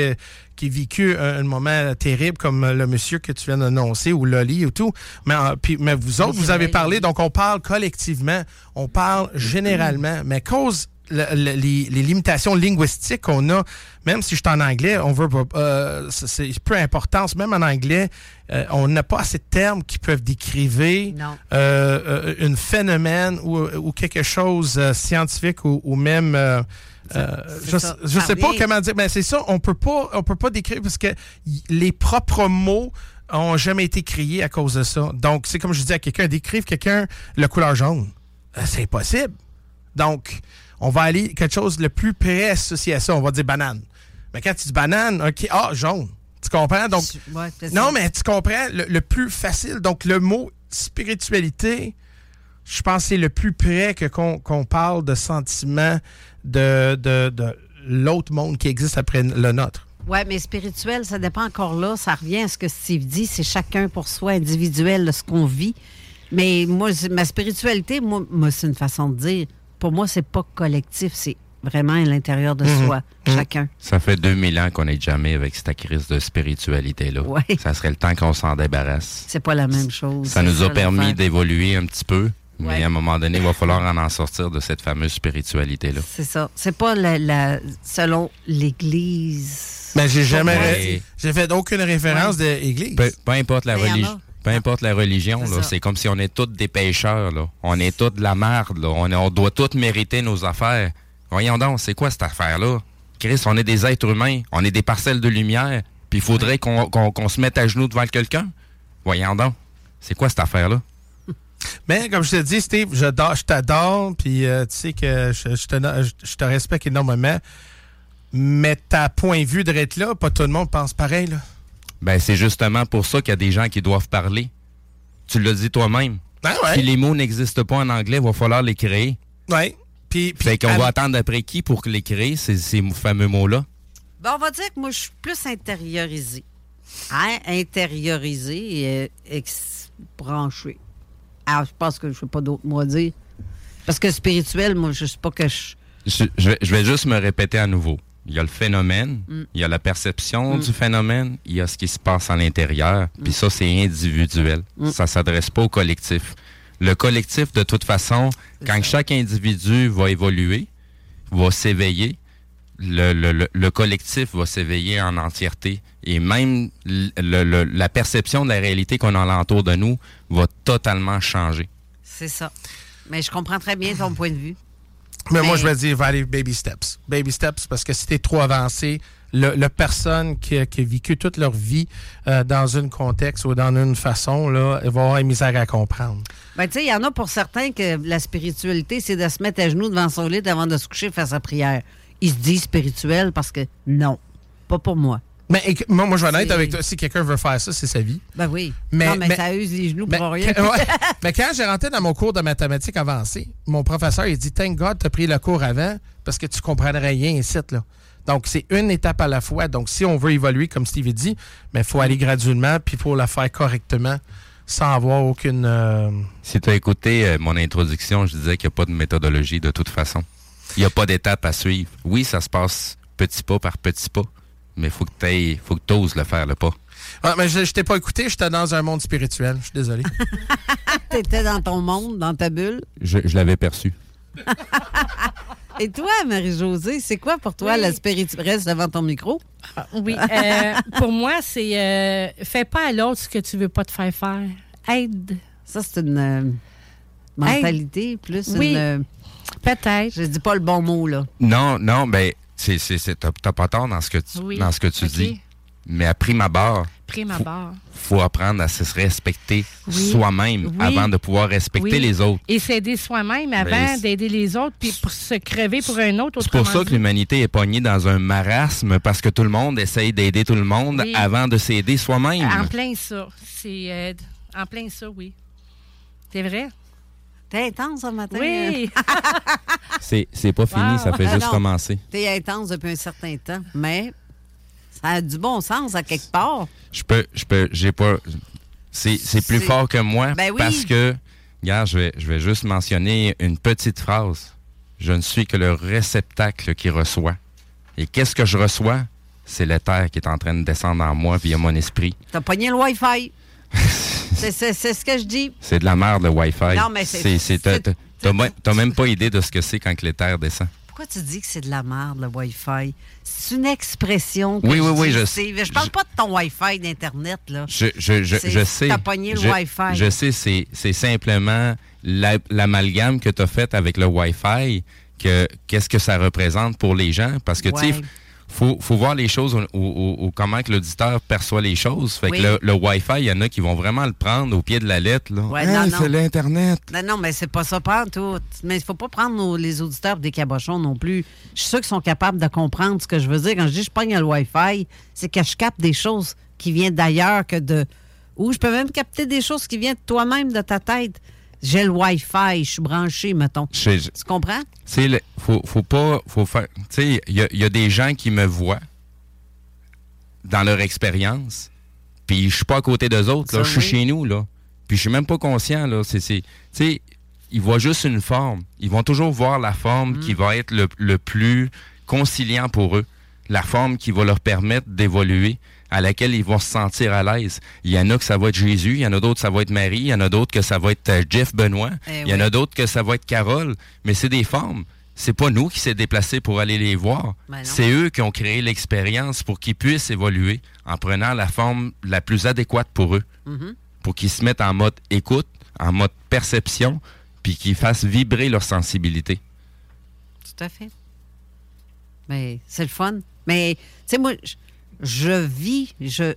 qui a vécu un, un moment terrible comme le monsieur que tu viens d'annoncer ou Loli ou tout. Mais, euh, puis, mais vous autres, vous avez parlé, donc on parle collectivement, on parle généralement, mais cause le- le- les, les limitations linguistiques qu'on a, même si je suis en anglais, on veut euh, c'est- peu importance, même en anglais, euh, on n'a pas assez de termes qui peuvent décrire euh, un phénomène ou, ou quelque chose scientifique ou, ou même euh, je, ça. je Ça. sais pas comment dire mais c'est ça on peut pas on peut pas décrire parce que les propres mots ont jamais été créés à cause de ça. Donc c'est comme je dis à quelqu'un décrive quelqu'un la couleur jaune. C'est impossible. Donc on va aller quelque chose le plus près associé à ça on va dire banane mais quand tu dis banane ok ah jaune tu comprends? Donc Ouais, non, mais tu comprends, le, le plus facile. Donc, le mot spiritualité, je pense que c'est le plus près que qu'on parle de sentiment de, de, de l'autre monde qui existe après le nôtre. Oui, mais spirituel, ça dépend encore là. Ça revient à ce que Steve dit. C'est chacun pour soi, individuel, ce qu'on vit. Mais moi, ma spiritualité, moi, moi, c'est une façon de dire. Pour moi, c'est pas collectif. C'est vraiment à l'intérieur de Mhm. soi, Mhm. chacun. Ça fait 2000 ans qu'on n'est jamais avec cette crise de spiritualité-là. Ouais. Ça serait le temps qu'on s'en débarrasse. C'est pas la même chose. Ça nous a permis d'évoluer un petit peu, Mais Ouais. à un moment donné, il va falloir en, en sortir de cette fameuse spiritualité-là. C'est ça. C'est pas la, la- selon l'Église. Mais j'ai jamais. Ouais. J'ai fait aucune référence d'église. Peu, peu importe la Mais il y en religion. Peu importe la religion, C'est comme si on est tous des pêcheurs. Là. On est tous de la merde. Là. On, est- on doit tous mériter nos affaires. Voyons donc, c'est quoi cette affaire-là? Chris, on est des êtres humains. On est des parcelles de lumière. Puis il faudrait qu'on se mette à genoux devant quelqu'un. Voyons donc. C'est quoi cette affaire-là? (laughs) Mais comme je te dis, Steve, je, t'adore, puis euh, tu sais que je, je te, je- je te respecte énormément. Mais ta point de vue de être là, pas tout le monde pense pareil. Là. Ben, c'est justement pour ça qu'il y a des gens qui doivent parler. Tu l'as dit toi-même. Ben ouais. Si les mots n'existent pas en anglais, il va falloir les créer. Ouais. Puis, puis Fait qu'on avec- va attendre après qui pour les créer, ces, ces fameux mots-là? Ben, on va dire que moi, je suis plus intériorisée. Hein? Intériorisée et euh, ex- branchée. Alors, je pense que je ne sais pas d'autres mots à dire. Parce que spirituel, moi, je sais pas que je. Je, je vais, je vais juste me répéter à nouveau. Il y a le phénomène, Mm. il y a la perception Mm. du phénomène, il y a ce qui se passe à l'intérieur, puis ça, c'est individuel. Mm. Ça s'adresse pas au collectif. Le collectif, de toute façon, quand chaque individu va évoluer, va s'éveiller, le, le- le- le collectif va s'éveiller en entièreté. Et même l- le- le- la perception de la réalité qu'on a alentour de nous va totalement changer. C'est ça. Mais je comprends très bien ton point de vue. Mais moi, je vais dire, va aller baby steps. Baby steps, parce que si t'es trop avancé, le, le personne qui, a- qui a vécu toute leur vie euh, dans un contexte ou dans une façon, là, elle va avoir une misère à comprendre. Ben, tu sais, il y en a pour certains que la spiritualité, c'est de se mettre à genoux devant son lit avant de se coucher faire sa prière. Ils se disent spirituel parce que non, pas pour moi. Mais moi, moi, je vais être honnête C'est- avec toi. Si quelqu'un veut faire ça, c'est sa vie. Ben oui. Mais- non, mais, mais- ça use les genoux Mais, pour rien. quand, (laughs) ouais. (laughs) Mais quand j'ai rentré dans mon cours de mathématiques avancées, mon professeur, il dit Thank God, t'as pris le cours avant parce que tu comprendrais rien ici. Là. Donc, c'est une étape à la fois. Donc, si on veut évoluer, comme Steve dit, il faut aller graduellement, puis il faut la faire correctement sans avoir aucune. euh, Si tu as écouté euh, mon introduction, je disais qu'il n'y a pas de méthodologie de toute façon. Il n'y a pas d'étape à suivre. Oui, ça se passe petit pas par petit pas, mais il faut que tu faut que tu oses le faire, le pas. Ah, mais je, je t'ai pas écouté, j'étais dans un monde spirituel. Je suis désolé. (laughs) T'étais dans ton monde, dans ta bulle? Je, je l'avais perçu. (laughs) Et toi, Marie-Josée, c'est quoi pour toi Oui. la spiritualité? Reste devant ton micro. Oui. euh, pour moi, c'est euh, fais pas à l'autre ce que tu veux pas te faire faire. Aide. Ça, c'est une euh, mentalité plus Oui. une. euh, Peut-être. je dis pas le bon mot, là. Non, non, ben, c'est, c'est, c'est- t'as, t'as pas tort dans ce que tu, Oui. dans ce que tu dis. Mais à prime abord, Prime Faut- abord. faut apprendre à se respecter Oui. soi-même Oui. avant de pouvoir respecter les autres. Et s'aider soi-même avant d'aider les autres, puis pour se crever pour un autre. C'est pour ça que l'humanité est pognée dans un marasme parce que tout le monde essaye d'aider tout le monde avant de s'aider soi-même. En plein ça. C'est euh, en plein ça, oui. C'est vrai? T'es intense ce matin. Oui. (laughs) C'est, c'est pas fini, Wow. ça fait Ah juste non. commencer. T'es intense depuis un certain temps, mais ça a du bon sens à quelque part. Je peux, je peux, j'ai pas. C'est, c'est plus C'est- fort que moi Ben oui. parce que, regarde, je vais, je vais juste mentionner une petite phrase. Je ne suis que le réceptacle qui reçoit. Et qu'est-ce que je reçois? C'est l'éther qui est en train de descendre en moi via mon esprit. T'as pogné le Wi-Fi. (laughs) c'est, ce que je dis. C'est de la merde, le Wi-Fi. Non, mais c'est- t'as, même- pas idée de ce que c'est quand l'éther descend. Pourquoi tu dis que c'est de la merde, le Wi-Fi? C'est une expression. que Oui, oui, oui, je sais. Je parle Je- pas de ton Wi-Fi d'Internet, là. Je, je, je, sais. t'as pogné le je, Wi-Fi. Je sais, c'est, simplement la- l'amalgame que tu as fait avec le Wi-Fi, que qu'est-ce que ça représente pour les gens? Parce que, tu Ouais. sais, faut, faut voir les choses ou, ou- ou comment que l'auditeur perçoit les choses. Fait Oui. que le, le Wi-Fi, il y en a qui vont vraiment le prendre au pied de la lettre. Là. Ouais, non, non. c'est l'Internet. Non, non, mais c'est pas ça, pas en tout. Mais il faut pas prendre nos- les auditeurs pour des cabochons non plus. Je suis sûr qu'ils sont capables de comprendre ce que je veux dire. Quand je dis je pogne le Wi-Fi, c'est que je capte des choses qui viennent d'ailleurs que de. Ou je peux même capter des choses qui viennent de toi-même, de ta tête. J'ai le Wi-Fi, je suis branché, mettons. Tu comprends? Le- faut, faut pas, faut faire. Tu sais, il y a, il y a des gens qui me voient dans leur expérience, puis je suis pas à côté d'eux autres, là. Je suis oui. chez nous, là. Puis je suis même pas conscient, là. Tu sais, ils voient juste une forme. Ils vont toujours voir la forme Mm. qui va être le, le plus conciliant pour eux. La forme qui va leur permettre d'évoluer. À laquelle ils vont se sentir à l'aise. Il y en a que ça va être Jésus, il y en a d'autres ça va être Marie, il y en a d'autres que ça va être euh, Jeff Benoît, Eh il y en oui. a d'autres que ça va être Carole, mais c'est des formes. C'est pas nous qui s'est déplacés pour aller les voir. Ben c'est eux qui ont créé l'expérience pour qu'ils puissent évoluer en prenant la forme la plus adéquate pour eux. Mhm. Pour qu'ils se mettent en mode écoute, en mode perception, puis qu'ils fassent vibrer leur sensibilité. Tout à fait. Mais c'est le fun. Mais, tu sais, moi, je, vis, je,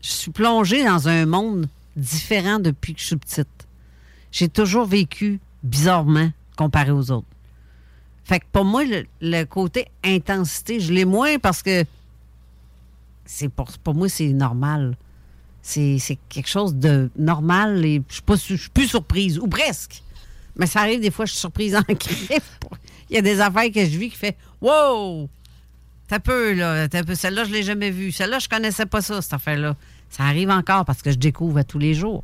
suis plongée dans un monde différent depuis que je suis petite. J'ai toujours vécu bizarrement comparé aux autres. Fait que pour moi, le, côté intensité, je l'ai moins parce que c'est pour, moi, c'est normal. C'est quelque chose de normal et je je suis plus surprise, ou presque. Mais ça arrive des fois, je suis surprise en. (laughs) Il y a des affaires que je vis qui fait Wow! T'as peu, là. T'as peu. Celle-là, je l'ai jamais vue. Celle-là, je connaissais pas ça, cette affaire-là. Ça arrive encore parce que je découvre à tous les jours.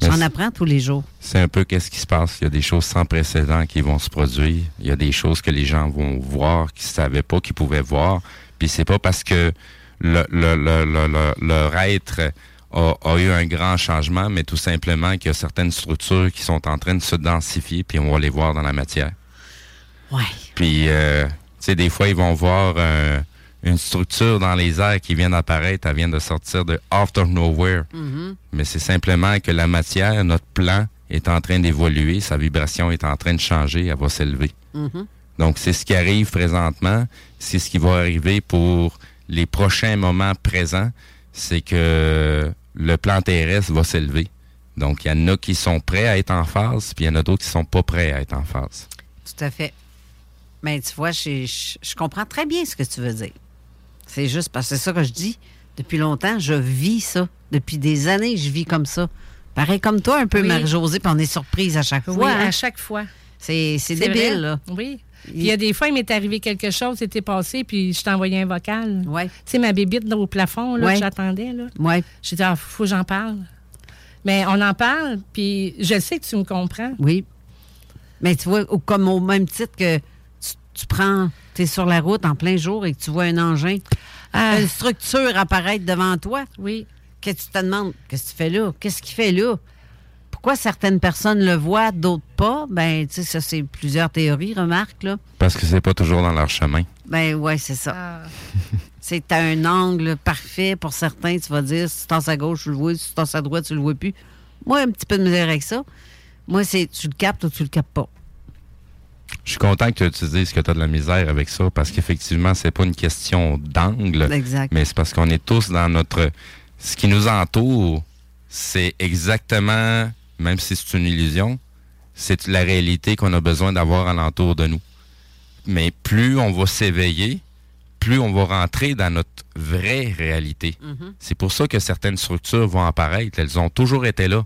J'en apprends tous les jours. C'est un peu qu'est-ce qui se passe. Il y a des choses sans précédent qui vont se produire. Il y a des choses que les gens vont voir qu'ils ne savaient pas qu'ils pouvaient voir. Puis c'est pas parce que le, le- le- le- le- leur être a, a eu un grand changement, mais tout simplement qu'il y a certaines structures qui sont en train de se densifier, puis on va les voir dans la matière. Ouais. Puis, euh, sais, des fois, ils vont voir euh, une structure dans les airs qui vient d'apparaître, elle vient de sortir de out of nowhere. Mais c'est simplement que la matière, notre plan, est en train d'évoluer, sa vibration est en train de changer, elle va s'élever. Mhm. Donc, c'est ce qui arrive présentement, c'est ce qui va arriver pour les prochains moments présents, c'est que le plan terrestre va s'élever. Donc, il y en a qui sont prêts à être en phase, puis il y en a d'autres qui sont pas prêts à être en phase. Tout à fait. Mais tu vois, je, je- je comprends très bien ce que tu veux dire. C'est juste parce que c'est ça que je dis. Depuis longtemps, je vis ça. Depuis des années, je vis comme ça. Pareil comme toi, un peu, Oui. Marie-Josée, puis on est surprise à chaque Oui, fois. hein. à chaque fois. C'est débile, vrai. là. Oui. Puis il y a des fois, il m'est arrivé quelque chose, c'était passé, puis je t'ai envoyé un vocal. Ouais. Tu sais, ma bébite au plafond, là, Ouais. que j'attendais, là. Ouais. J'ai dit, ah, faut que j'en parle. Mais on en parle, puis je sais que tu me comprends. Oui. Mais tu vois, comme au même titre que tu, prends, tu es sur la route en plein jour et que tu vois un engin, Ah, une structure apparaître devant toi, oui. que tu te demandes, qu'est-ce que tu fais là? Qu'est-ce qu'il fait là? Pourquoi certaines personnes le voient, d'autres pas? Ben, tu sais, ça, c'est plusieurs théories, remarque, là. Parce que c'est pas toujours dans leur chemin. Ben, ouais, c'est ça. Ah, (laughs) C'est à un angle parfait pour certains. Tu vas dire, si tu tasses à gauche, tu le vois. Si tu tasses à droite, tu le vois plus. Moi, un petit peu de misère avec ça. Moi, c'est tu le captes ou tu le captes pas. Je suis content que tu dises que tu as de la misère avec ça parce qu'effectivement, c'est pas une question d'angle, Exact. mais c'est parce qu'on est tous dans notre. Ce qui nous entoure, c'est exactement, même si c'est une illusion, c'est la réalité qu'on a besoin d'avoir alentour de nous. Mais plus on va s'éveiller, plus on va rentrer dans notre vraie réalité. C'est pour ça que certaines structures vont apparaître. Elles ont toujours été là.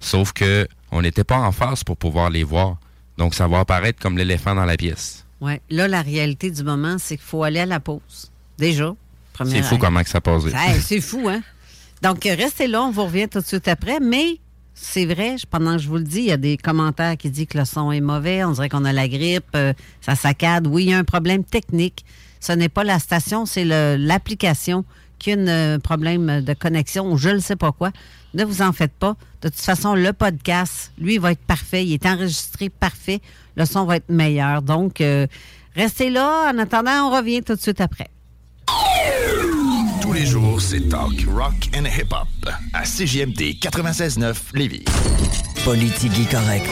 Sauf que on n'était pas en face pour pouvoir les voir. Donc, ça va apparaître comme l'éléphant dans la pièce. Ouais. Là, la réalité du moment, c'est qu'il faut aller à la pause. Déjà. C'est fou comment que ça passe. c'est fou, hein? Donc, restez là, on vous revient tout de suite après. Mais c'est vrai, pendant que je vous le dis, il y a des commentaires qui disent que le son est mauvais, on dirait qu'on a la grippe, euh, ça saccade. Oui, il y a un problème technique. Ce n'est pas la station, c'est l'application qui a un euh, problème de connexion ou je ne sais pas quoi. Ne vous en faites pas. De toute façon, le podcast, lui, va être parfait. Il est enregistré parfait. Le son va être meilleur. Donc, euh, restez là. En attendant, on revient tout de suite après. Tous les jours, c'est talk, rock and hip-hop à CGMD 96.9 Lévis. Politique correct.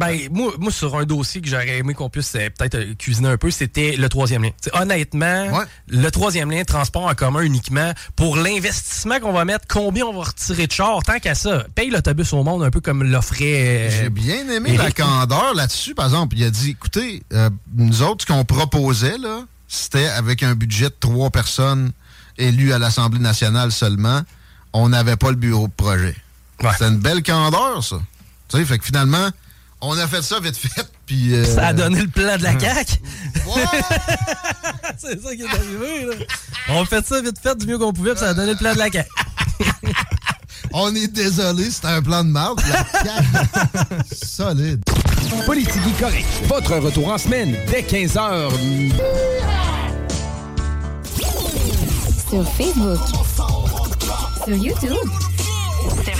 Ben, moi, moi, sur un dossier que j'aurais aimé qu'on puisse euh, peut-être euh, cuisiner un peu, c'était le troisième lien. T'sais, honnêtement, Ouais. le troisième lien, transport en commun uniquement, pour l'investissement qu'on va mettre, combien on va retirer de char, tant qu'à ça, paye l'autobus au monde un peu comme l'offrait. euh, J'ai bien aimé la candeur là-dessus, par exemple. Il a dit, écoutez, euh, nous autres, ce qu'on proposait, là, c'était avec un budget de trois personnes élues à l'Assemblée nationale seulement, on n'avait pas le bureau de projet. Ouais. C'était une belle candeur, ça. Tu sais, fait que finalement, on a fait ça vite fait, puis... euh, Ça a donné le plan de la CAQ. ouais. (laughs) C'est ça qui est arrivé, là. On a fait ça vite fait du mieux qu'on pouvait, puis ça a donné le plan de la CAQ. (laughs) on est désolé, c'était un plan de marde. La CAQ, (laughs) solide. Politique correct. Votre retour en semaine dès 15h. Sur Facebook. Sur YouTube. Sur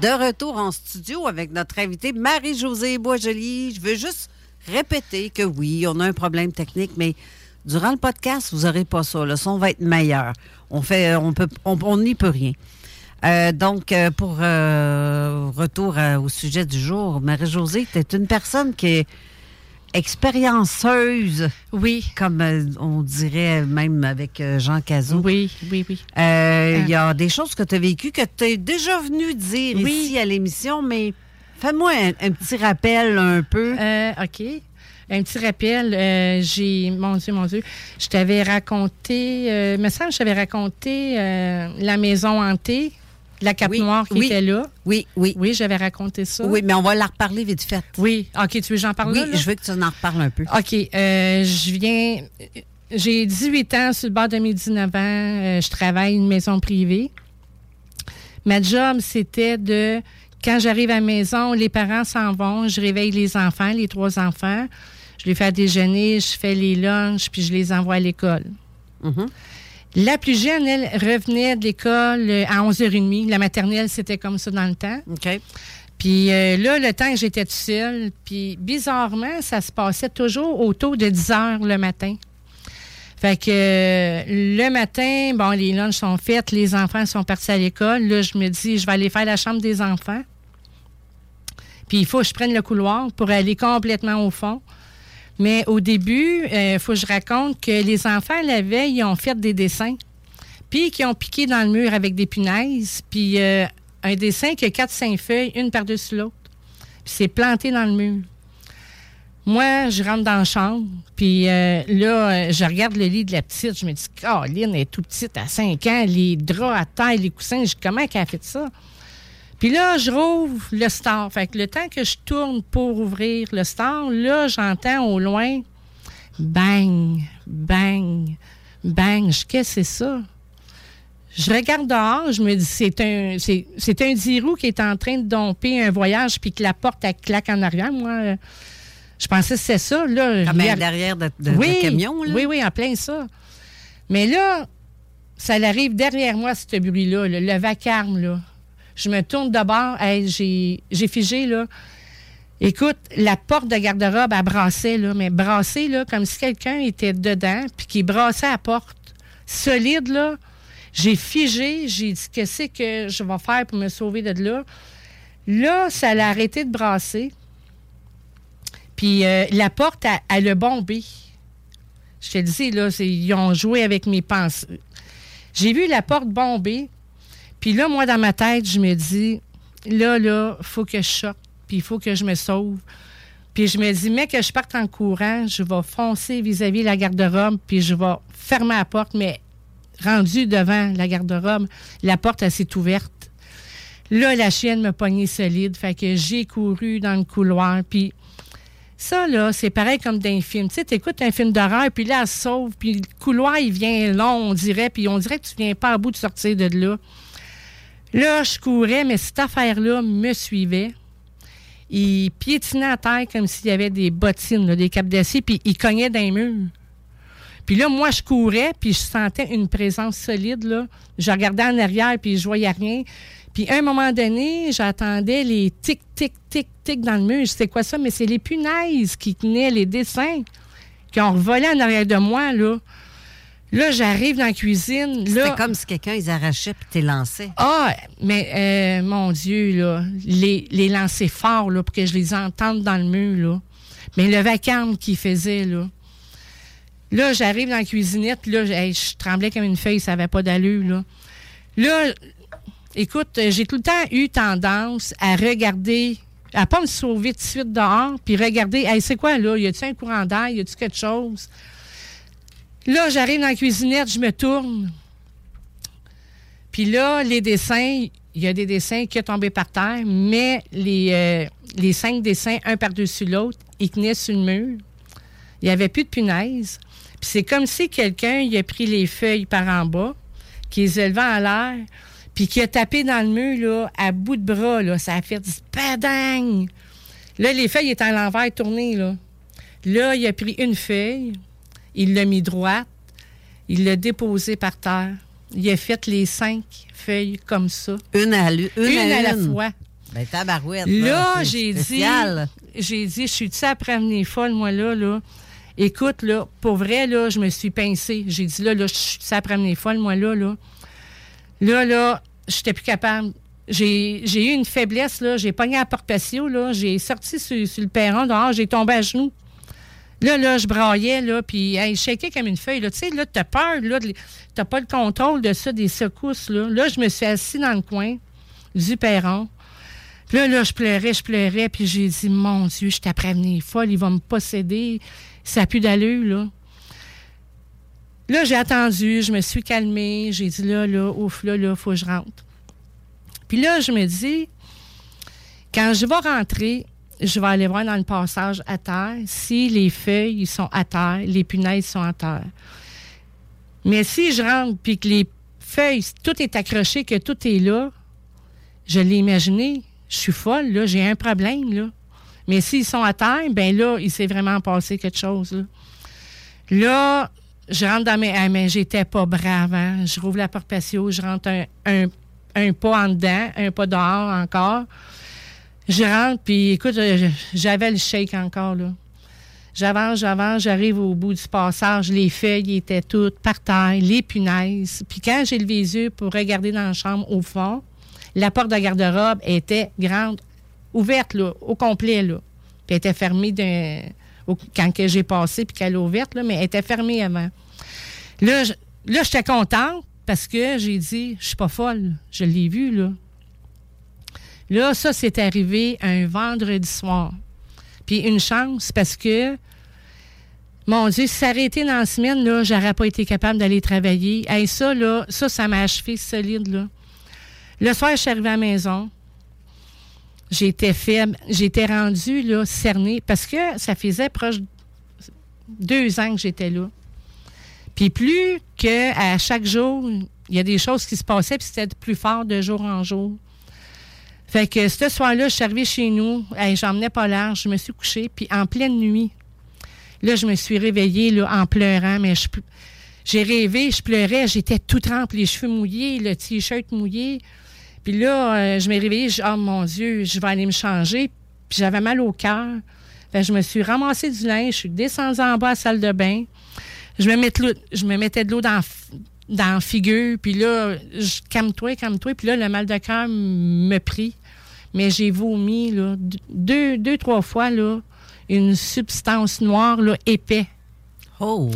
De retour en studio avec notre invitée Marie-Josée Boisjoli. Je veux juste répéter que oui, on a un problème technique, mais durant le podcast, vous n'aurez pas ça. Le son va être meilleur. On fait, on peut, on n'y peut rien. Euh, donc, euh, pour euh, retour au sujet du jour, Marie-Josée, tu une personne qui expérienceuse. Oui. Comme euh, on dirait même avec euh, Jean Cazot. Oui, oui, oui. Euh, Il y a des choses que tu as vécues que tu es déjà venu dire Oui. ici à l'émission, mais fais-moi un, un petit rappel un peu. OK. Un petit rappel, j'ai, mon Dieu, mon Dieu, je t'avais raconté, me semble que je t'avais raconté la maison hantée, la cape Oui, noire qui oui. était là. Oui, oui. Oui, j'avais raconté ça. Oui, mais on va la reparler vite fait. Oui, OK, tu veux que j'en parle Oui, là, là? je veux que tu en reparles un peu. OK. euh, je viens. J'ai 18 ans sur le bord de mes 19 ans. euh, je travaille une maison privée. Ma job, c'était de. Quand j'arrive à la maison, les parents s'en vont, je réveille les enfants, les trois enfants. Je les fais déjeuner, je fais les lunchs, puis je les envoie à l'école. La plus jeune, elle, revenait de l'école euh, à 11h30. La maternelle, c'était comme ça dans le temps. OK. Puis euh, là, le temps que j'étais toute seule, puis bizarrement, ça se passait toujours autour de 10 heures le matin. Fait que euh, le matin, bon, les lunchs sont faits, les enfants sont partis à l'école. Là, je me dis, je vais aller faire la chambre des enfants. Puis il faut que je prenne le couloir pour aller complètement au fond. Mais au début, il faut que je raconte que les enfants, la veille, ils ont fait des dessins. Puis qui ont piqué dans le mur avec des punaises. Puis euh, un dessin qui a quatre, cinq feuilles, une par-dessus l'autre. Puis c'est planté dans le mur. Moi, je rentre dans la chambre, puis euh, là, euh, je regarde le lit de la petite. Je me dis, Caroline, elle est toute petite à 5 ans, les draps à terre, les coussins, je dis, comment elle a fait ça? Puis là, je rouvre le star. Fait que le temps que je tourne pour ouvrir le star, là, j'entends au loin bang, bang, bang. Je Qu'est-ce que c'est ça? Je regarde dehors, je me dis, c'est un, c'est, c'est un dirou qui est en train de domper un voyage puis que la porte, elle claque en arrière. Moi, je pensais que c'est ça. Là, Comme l'ai- derrière de, de- oui, de camion, là. Oui, oui, en plein ça. Mais là, ça arrive derrière moi, ce bruit-là, là, le vacarme, là. Je me tourne de bord, hey, j'ai, figé, là. Écoute, la porte de garde-robe, elle brassait, là, mais brassée, là, comme si quelqu'un était dedans, puis qui brassait la porte. Solide, là. J'ai figé, j'ai dit, qu'est-ce que je vais faire pour me sauver de là? Là, ça l'a arrêté de brasser. Puis euh, la porte, elle, elle a bombé. Je te le dis, là, ils ont joué avec mes pensées. J'ai vu la porte bomber. Puis là, moi, dans ma tête, je me dis, là, là, faut que je sorte, puis il faut que je me sauve. Puis je me dis, mais que je parte en courant, je vais foncer vis-à-vis la garde-robe, puis je vais fermer la porte, mais rendu devant la garde-robe, la porte, elle s'est ouverte. Là, la chienne me pognait solide, fait que j'ai couru dans le couloir, puis ça, là, c'est pareil comme dans un film. Tu sais, t'écoutes un film d'horreur, puis là, elle sauve, puis le couloir, il vient long, on dirait, puis on dirait que tu viens pas à bout de sortir de là. Là, je courais, mais cette affaire-là me suivait. Il piétinait à terre comme s'il y avait des bottines, des capes d'acier, puis il cognait les murs. Puis là, moi, je courais, puis je sentais une présence solide. Je regardais en arrière, puis je voyais rien. Puis à un moment donné, j'attendais les tic, tic, tic, tic dans le mur. Je sais quoi ça, mais c'est les punaises qui tenaient les dessins, qui ont revolé en arrière de moi, là. Là, j'arrive dans la cuisine. C'était Là, comme si quelqu'un les arrachait puis t'es lancé. ah, mais euh, mon Dieu, là, les, les lancer fort, là, pour que je les entende dans le mur, là. Mais le vacarme qu'il faisait, là. Là, j'arrive dans la cuisinette, là, je- hey, je tremblais comme une feuille, ça n'avait pas d'allure, là. Là, écoute, j'ai tout le temps eu tendance à regarder, à pas me sauver tout de suite dehors, puis regarder, hey, c'est quoi là? Y a-tu un courant d'air? Y a-tu quelque chose? Là, j'arrive dans la cuisinette, je me tourne. Puis là, les dessins, il y a des dessins qui sont tombés par terre, mais les, euh, les cinq dessins, un par-dessus l'autre, ils tenaient sur le mur. Il n'y avait plus de punaise. Puis c'est comme si quelqu'un il a pris les feuilles par en bas, qui les élevait en l'air, puis qui a tapé dans le mur là, à bout de bras. Là. Ça a fait du padang! Là, les feuilles étaient à l'envers tournées. Là. là, il a pris une feuille, il l'a mis droite, il l'a déposée par terre. Il a fait les cinq feuilles comme ça. Une à, une Une à à la fois. Ben, tabarouette. Là, j'ai dit, j'ai dit, je suis-tu à prévenir folle, moi, là, là? Écoute, là, pour vrai, là, je me suis pincée. J'ai dit, là, là, je suis à prévenir folle, moi, là, là? Là, là, j'étais plus capable. J'ai j'ai eu une faiblesse, là. J'ai pogné à la porte patio, là. J'ai sorti sur, sur le perron dehors, j'ai tombé à genoux. Là, là, je braillais, là, puis hey, je comme une feuille. Là. Tu sais, là, t'as peur, là, t'as pas le contrôle de ça, des secousses, là. Là, je me suis assis dans le coin du perron. Là, là, je pleurais, je pleurais, puis j'ai dit, mon Dieu, je t'ai prévenu folle, il va me posséder. Ça plus d'allure, là. Là, j'ai attendu, je me suis calmée, j'ai dit, là, là, ouf, là, là, faut que je rentre. Puis là, je me dis, quand je vais rentrer, je vais aller voir dans le passage à terre si les feuilles sont à terre, les punaises sont à terre. Mais si je rentre puis que les feuilles, tout est accroché, que tout est là, je l'ai imaginé, je suis folle, là, j'ai un problème, là. Mais s'ils sont à terre, ben là, il s'est vraiment passé quelque chose, là. Là, je rentre dans mes... Ah, mais j'étais pas brave, hein. Je rouvre la porte patio, je rentre un, un, un pas en dedans, un pas dehors encore. Je rentre, puis écoute, j'avais le shake encore, là. J'avance, j'avance, j'arrive au bout du passage, les feuilles étaient toutes par terre, les punaises. Puis quand j'ai levé les yeux pour regarder dans la chambre au fond, la porte de garde-robe était grande, ouverte, au complet, là. Puis elle était fermée d'un- quand j'ai passé, puis qu'elle est ouverte, mais elle était fermée avant. Là, j'étais contente parce que j'ai dit, je suis pas folle. Je l'ai vu, là. Là, ça, c'est arrivé un vendredi soir. Puis une chance parce que, mon Dieu, si été dans la semaine, là, j'aurais pas été capable d'aller travailler. Hey, ça, là, ça, ça m'a achevé solide, là. Le soir, je suis arrivée à la maison. J'étais faible. J'étais rendue, là, cernée parce que ça faisait proche de deux ans que j'étais là. Puis plus que à chaque jour, il y a des choses qui se passaient, puis c'était plus fort de jour en jour. Fait que ce soir-là, je suis arrivée chez nous, hey, j'emmenais pas large, je me suis couchée, puis en pleine nuit, là, je me suis réveillée là, en pleurant, mais j'ai rêvé, je pleurais, j'étais tout trempe, les cheveux mouillés, le t-shirt mouillé. Puis là, euh, je m'ai réveillée, je oh mon Dieu, je vais aller me changer. Puis j'avais mal au cœur. Fait que je me suis ramassée du linge, je suis descendue en bas à la salle de bain. Je me, l'eau- je me mettais de l'eau dans, dans la figure, puis là, calme-toi, calme-toi. Puis là, le mal de cœur me prit. Mais j'ai vomi, là, deux, deux, trois fois, là, une substance noire, là, épais. Oh!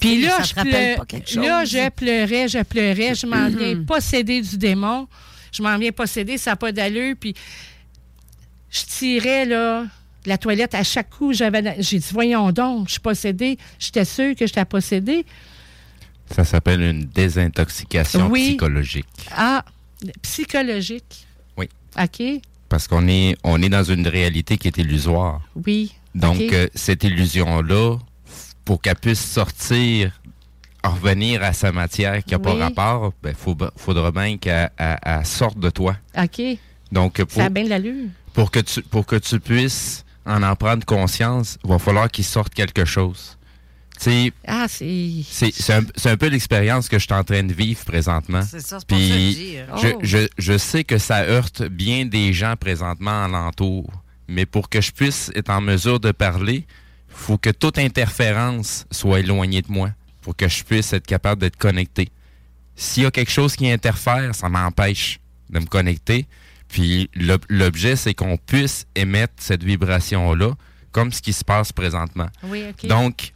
Puis là, ça je pleu- pas là, je pleurais, je pleurais, je m'en viens possédée du démon. Je m'en viens possédée, ça n'a pas d'allure. Puis je tirais, là, la toilette à chaque coup. J'avais, j'ai dit, voyons donc, je suis possédée. J'étais sûre que j'étais possédée. Ça s'appelle une désintoxication Oui. psychologique. Ah, psychologique. Oui. OK? Parce qu'on est, on est dans une réalité qui est illusoire. Oui. Donc, euh, cette illusion-là, pour qu'elle puisse sortir, en revenir à sa matière qui n'a pas rapport, il faudra bien qu'elle elle- elle sorte de toi. OK. Donc, pour, Ça a bien de l'allure. pour, que tu, pour que tu puisses en en prendre conscience, il va falloir qu'il sorte quelque chose. Ah, c'est. c'est c'est un, peu l'expérience que je suis en train de vivre présentement. C'est ça, c'est je euh, je, Oh. je, je sais que ça heurte bien des gens présentement alentour. Mais pour que je puisse être en mesure de parler, faut que toute interférence soit éloignée de moi. Pour que je puisse être capable d'être connecté. S'il y a quelque chose qui interfère, ça m'empêche de me connecter. Puis l'ob- l'objet, c'est qu'on puisse émettre cette vibration-là, comme ce qui se passe présentement. Oui, OK. Donc,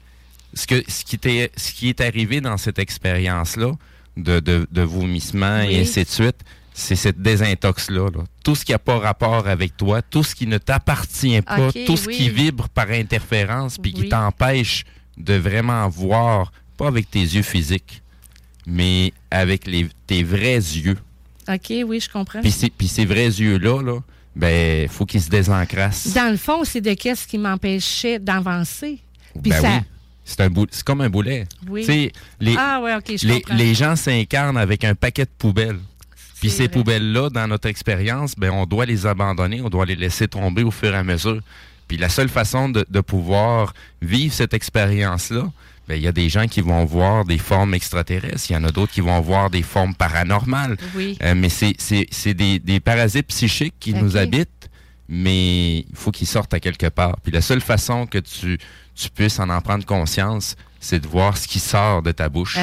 ce, que, ce, qui, t'est- ce qui est arrivé dans cette expérience-là, de, de, de vomissement Oui. et ainsi de suite, c'est cette désintox-là. là. Tout ce qui n'a pas rapport avec toi, tout ce qui ne t'appartient pas, tout ce qui vibre par interférence, puis Oui. qui t'empêche de vraiment voir, pas avec tes yeux physiques, mais avec les, tes vrais yeux. OK, oui, je comprends. Puis ces, puis ces vrais yeux-là, là, ben, faut qu'ils se désencrassent. Dans le fond, c'est de qu'est-ce qui m'empêchait d'avancer. Puis Ben ça. oui. C'est un bou- c'est comme un boulet. Oui. Tu sais, les, Ah ouais, OK, je les, comprends. les gens s'incarnent avec un paquet de poubelles. Puis ces poubelles-là, dans notre expérience, ben, on doit les abandonner, on doit les laisser tomber au fur et à mesure. Puis la seule façon de, de pouvoir vivre cette expérience-là, ben, il y a des gens qui vont voir des formes extraterrestres, il y en a d'autres qui vont voir des formes paranormales. Oui. Euh, mais c'est- c'est c'est des, des parasites psychiques qui nous habitent, mais il faut qu'ils sortent à quelque part. Puis la seule façon que tu, tu puisses en en prendre conscience, c'est de voir ce qui sort de ta bouche.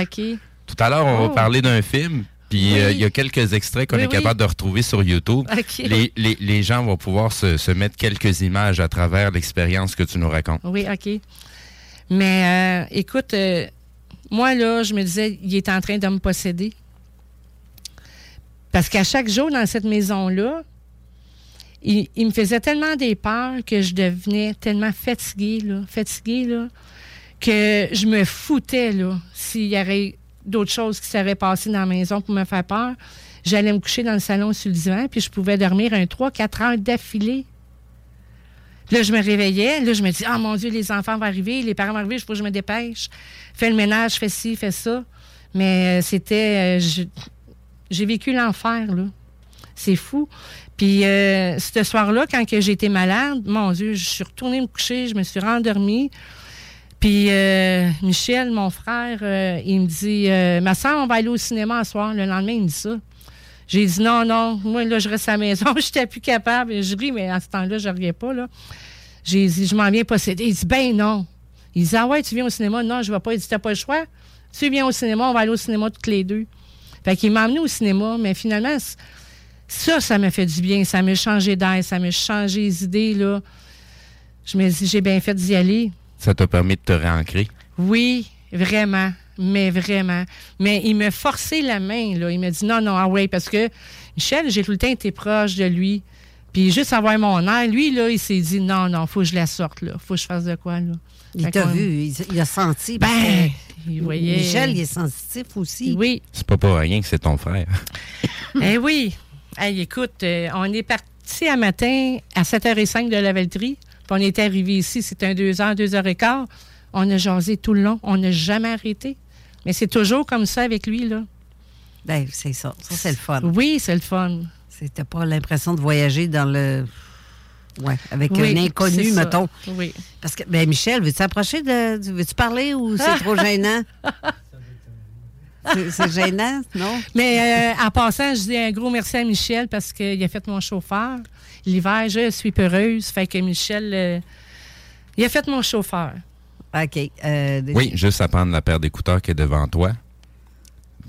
Tout à l'heure, on Oh. va parler d'un film, puis Oui. euh, il y a quelques extraits qu'on Oui, est oui. capable de retrouver sur YouTube. Les, les- les gens vont pouvoir se, se mettre quelques images à travers l'expérience que tu nous racontes. Oui, OK. Mais euh, écoute, euh, moi, là, je me disais, il est en train de me posséder. Parce qu'à chaque jour dans cette maison-là, il, me faisait tellement des peurs que je devenais tellement fatiguée, là, fatiguée, là, que je me foutais, là, s'il y avait d'autres choses qui seraient passées dans la maison pour me faire peur. J'allais me coucher dans le salon sur le divan, puis je pouvais dormir un 3-4 heures d'affilée. Là, je me réveillais. Là, je me dis, ah mon Dieu, les enfants vont arriver, les parents vont arriver, il faut que je me dépêche. Fais le ménage, fais ci, fais ça. Mais euh, c'était. euh, j'ai vécu l'enfer, là. C'est fou. Puis, euh, ce soir-là, quand été malade, mon Dieu, je suis retournée me coucher, je me suis rendormie. Puis, euh, Michel, mon frère, euh, il me dit, euh, ma soeur, on va aller au cinéma ce soir. Le lendemain, il me dit ça. J'ai dit non, non, moi, là, je reste à la maison. (laughs) Je n'étais plus capable. Je ris, mais à ce temps-là, je ne riais pas, là. J'ai dit, je m'en viens posséder. Il dit, ben non. Il dit, ah ouais, tu viens au cinéma? Non, je ne vais pas. Il dit, t'as pas le choix? Tu viens au cinéma, on va aller au cinéma toutes les deux. Fait qu'il m'a emmené au cinéma, mais finalement, ça, ça m'a fait du bien. Ça m'a changé d'air, ça m'a changé les idées, là. Je me dis, j'ai bien fait d'y aller. Ça t'a permis de te réancrer? Oui, vraiment. Mais vraiment. Mais il me forçait la main, là. Il me dit non, non, ah ouais, parce que Michel, j'ai tout le temps été proche de lui. Puis juste avoir mon air, lui, là, il s'est dit non, non, faut que je la sorte, là. Faut que je fasse de quoi, là. Il t'a vu, il, il a senti. Ben, que il voyait. Michel, il est sensitif aussi. Oui. C'est pas pour rien que c'est ton frère. eh oui. Hey, écoute, euh, on est parti à matin à 7h05 de la Valtrie. Puis on est arrivé ici, c'était un 2h, 2h15. On a jasé tout le long. On n'a jamais arrêté. Mais c'est toujours comme ça avec lui, là. Ben, c'est ça. Ça, c'est le fun. Oui, c'est le fun. C'était pas l'impression de voyager dans le. Ouais, avec Oui, un inconnu, c'est mettons. Oui. Parce que, ben, Michel, veux-tu approcher de. Veux-tu parler ou c'est (laughs) trop gênant? C'est- gênant, non? Mais euh, en passant, je dis un gros merci à Michel parce qu'il a fait mon chauffeur. L'hiver, je suis peureuse. Fait que Michel, euh, il a fait mon chauffeur. OK. euh, Oui, juste à prendre la paire d'écouteurs qui est devant toi.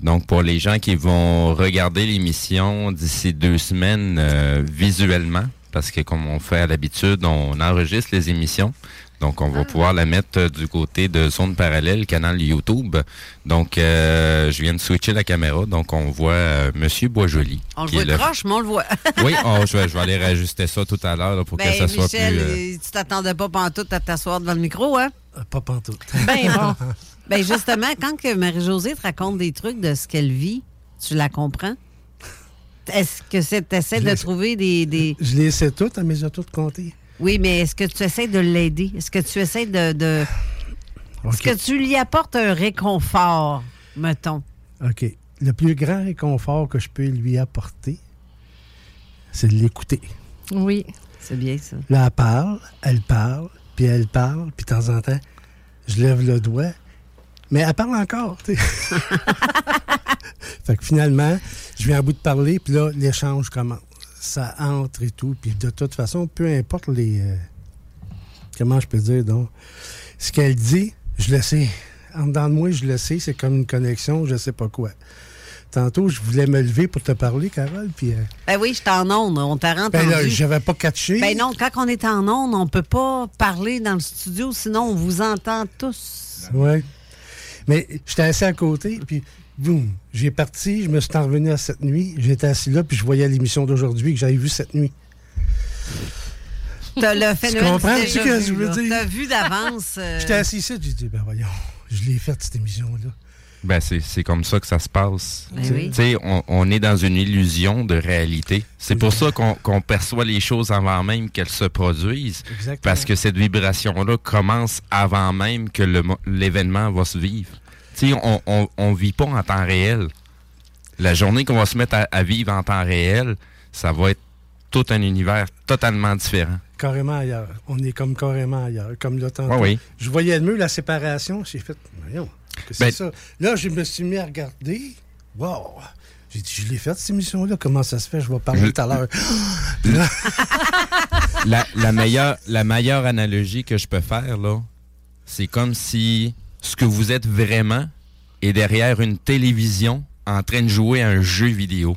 Donc, pour les gens qui vont regarder l'émission d'ici deux semaines euh, visuellement, parce que comme on fait à l'habitude, on enregistre les émissions. Donc, on va pouvoir la mettre euh, du côté de Zone Parallèle, canal YouTube. Donc, euh, je viens de switcher la caméra. Donc, on voit euh, Monsieur Boisjoli. On le qui est voit croche, mais on le voit. (laughs) Oui, oh, je, vais, je vais aller réajuster ça tout à l'heure pour Ben, que ça soit Michel, plus... euh, euh, tu t'attendais pas pantoute à t'asseoir devant le micro, hein? Pas pantoute. Ben bon. (laughs) Ben justement, quand que Marie-Josée te raconte des trucs de ce qu'elle vit, tu la comprends? Est-ce que c'est essaies de trouver des, des- Je les sais toutes, mais j'ai toutes comptées. Oui, mais est-ce que tu essaies de l'aider? Est-ce que tu essaies de. de... Est-ce que tu lui apportes un réconfort, mettons? OK. Le plus grand réconfort que je peux lui apporter, c'est de l'écouter. Oui. C'est bien ça. Là, elle parle, elle parle, puis elle parle, puis de temps en temps, je lève le doigt, mais elle parle encore. tu sais. (laughs) fait que finalement, je viens à bout de parler, puis là, l'échange commence. Ça entre et tout, puis de toute façon, peu importe les. euh, comment je peux dire, donc. Ce qu'elle dit, je le sais. En dedans de moi, je le sais, c'est comme une connexion, je sais pas quoi. Tantôt, je voulais me lever pour te parler, Carole, puis... euh, Ben oui, je suis en onde. On t'a rendu. ben là, j'avais pas catché. Ben non, quand on est en onde, on peut pas parler dans le studio, sinon on vous entend tous. Oui. Mais j'étais assis à côté, puis boum, j'ai parti, je me suis en revenu à cette nuit, j'étais assis là, puis je voyais l'émission d'aujourd'hui que j'avais vue cette nuit. T'as le phénomène comprends? déjà ce que je veux dire? T'as vu d'avance. (laughs) euh, J'étais assis ici, j'ai dit, ben voyons, je l'ai faite, cette émission-là. Ben, c'est c'est comme ça que ça se passe. Ben oui. Tu sais, on, on est dans une illusion de réalité. C'est pour ça qu'on qu'on perçoit les choses avant même qu'elles se produisent. Exactement. Parce que cette vibration-là commence avant même que l'événement va se vivre. Tu sais, on, on, on vit pas en temps réel. La journée qu'on va se mettre à, à vivre en temps réel, ça va être tout un univers totalement différent. Carrément ailleurs. On est comme carrément ailleurs. Comme. Ouais, oui. Je voyais mieux la séparation, j'ai fait, voyons, que c'est Ben- ça? Là, je me suis mis à regarder. Wow! J'ai dit, je l'ai faite, cette émission-là. Comment ça se fait? Je vais parler tout à l'heure. (gasps) la, la meilleure, la meilleure analogie que je peux faire, là, c'est comme si ce que vous êtes vraiment est derrière une télévision en train de jouer à un jeu vidéo.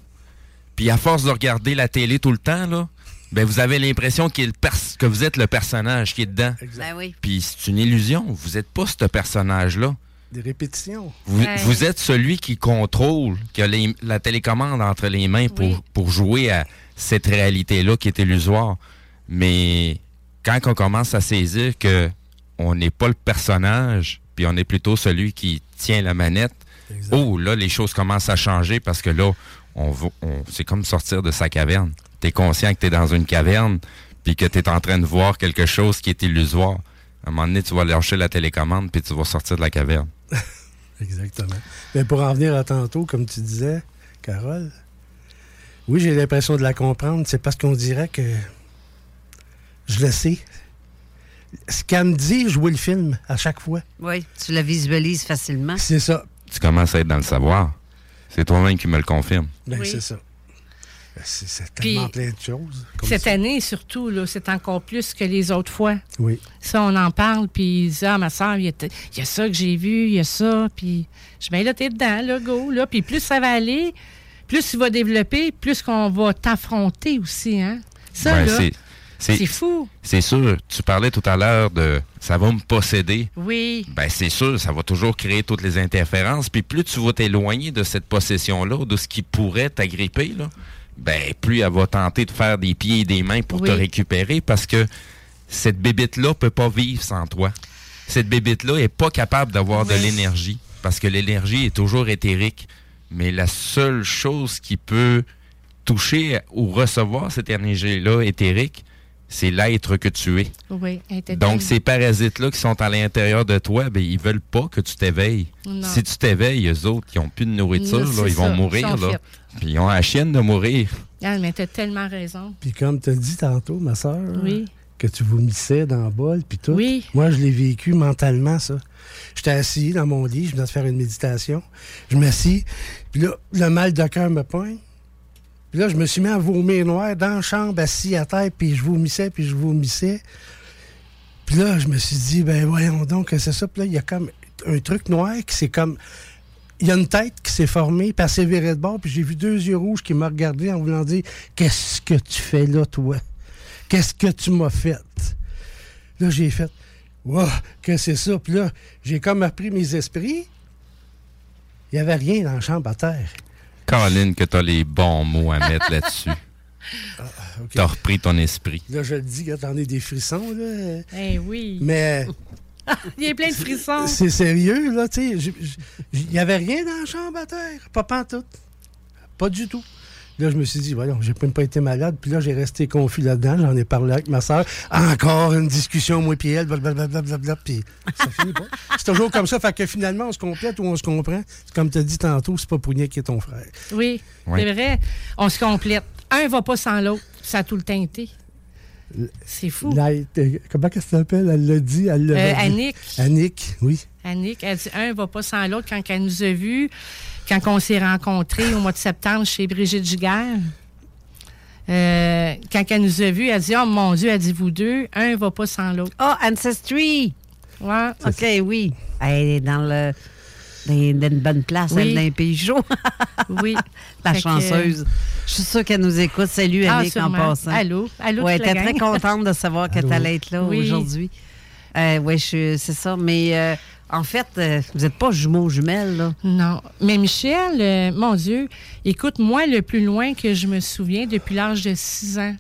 Puis à force de regarder la télé tout le temps, là, ben vous avez l'impression que vous êtes le personnage qui est dedans. Ben oui. Puis c'est une illusion. Vous n'êtes pas ce personnage-là. Des répétitions. Vous, Ben, vous êtes celui qui contrôle, qui a les- la télécommande entre les mains pour, Oui. pour jouer à cette réalité-là qui est illusoire. Mais quand on commence à saisir que on n'est pas le personnage, puis on est plutôt celui qui tient la manette, oh là, les choses commencent à changer parce que là, on, on- c'est comme sortir de sa caverne. Tu es conscient que tu es dans une caverne, puis que tu es en train de voir quelque chose qui est illusoire. À un moment donné, tu vas lâcher la télécommande, puis tu vas sortir de la caverne. (laughs) Exactement. Mais pour en venir à tantôt, comme tu disais, Carole, oui, j'ai l'impression de la comprendre. C'est parce qu'on dirait que je le sais. Ce qu'elle me dit, jouer le film à chaque fois. Oui, tu la visualises facilement. C'est ça. tu commences à être dans le savoir. C'est toi-même qui me le confirme. Ben, Oui. c'est ça. Ben, C'est Puis, tellement plein de choses. Cette ça. année, surtout, là, c'est encore plus que les autres fois. Oui. Ça, on en parle, puis ils disent, ah, ma soeur, il y, a t- il y a ça que j'ai vu, il y a ça, puis je dis, ben là, t'es dedans, là, go, là. Puis plus ça va aller, plus tu vas développer, plus qu'on va t'affronter aussi, hein. Ça, là, c'est- fou. C'est sûr, tu parlais tout à l'heure de ça va me posséder. Oui, Ben c'est sûr, ça va toujours créer toutes les interférences. Puis plus tu vas t'éloigner de cette possession-là, de ce qui pourrait t'agripper, là, ben plus elle va tenter de faire des pieds et des mains pour te récupérer parce que cette bébite-là peut pas vivre sans toi. Cette bébite-là est pas capable d'avoir de l'énergie parce que l'énergie est toujours éthérique. Mais la seule chose qui peut toucher ou recevoir cette énergie-là éthérique, c'est l'être que tu es. oui. Donc, ces parasites-là qui sont à l'intérieur de toi, ben, ils veulent pas que tu t'éveilles. Si tu t'éveilles, eux autres, qui ont plus de nourriture, Non, là, c'est ils vont ça. mourir. Ils Là. Puis ils ont la chienne de mourir. Ah, mais t'as tellement raison. Puis comme tu as dit tantôt, ma soeur, Oui. que tu vomissais dans le bol, puis tout. Oui. Moi, je l'ai vécu mentalement, ça. J'étais assis dans mon lit, je venais de faire une méditation. Je m'assis, puis là, le mal de cœur me pointe. Puis là, je me suis mis à vomir noir dans la chambre, assis à terre, puis je vomissais, puis je vomissais. Puis là, je me suis dit, ben voyons donc, que c'est ça. Puis là, il y a comme un truc noir qui c'est comme... Il y a une tête qui s'est formée, puis elle s'est de bord, puis j'ai vu deux yeux rouges qui m'ont regardé en voulant dire Qu'est-ce que tu fais là, toi? Qu'est-ce que tu m'as fait? Là, j'ai fait Wow, que c'est ça Puis là, j'ai comme appris mes esprits. Il n'y avait rien dans la chambre à terre. Caroline, que t'as les bons mots à mettre là-dessus. (laughs) OK. T'as repris ton esprit. Là, je le dis, quand t'en as des frissons, là. Eh oui. Mais (laughs) Il y a plein de frissons. c'est sérieux, là, tu sais. Il n'y avait rien dans la chambre à terre. Pas pantoute. Pas du tout. Là, je me suis dit, voyons, j'ai même pas été malade. Puis là, j'ai resté confus là-dedans. J'en ai parlé avec ma soeur. Encore une discussion, moi puis elle, blablabla. Puis ça finit pas. C'est toujours comme ça. Fait que finalement, on se complète ou on se comprend. Comme tu as dit tantôt, c'est pas pour rien qui est ton frère. Oui, Oui. c'est vrai. On se complète. Un va pas sans l'autre. Ça a tout le temps été. C'est fou. Euh, comment qu'elle s'appelle? Elle l'a dit. Elle l'a Euh. Annick. Annick, oui. Annick, elle dit un va pas sans l'autre quand elle nous a vus, quand on s'est rencontrés au mois de septembre chez Brigitte Giguère. Euh, quand elle nous a vus, elle dit Oh mon Dieu, elle dit vous deux, un va pas sans l'autre. Ah, Ancestry! Ouais. OK, oui. Elle est dans le Dans, dans une bonne place, Oui. elle, dans un pays chaud. (laughs) oui. (laughs) La Fait que- chanceuse. Je suis sûre qu'elle nous écoute. Salut, Ah, Annick, en passant. Allô? Allô, Ouais, t'es très contente de savoir que tu allais être là Oui. aujourd'hui. Euh, oui, c'est ça. Mais euh, en fait, euh, vous n'êtes pas jumeaux jumelles, là? Non. Mais Michel, euh, mon Dieu, écoute, moi, le plus loin que je me souviens, depuis l'âge de 6 ans,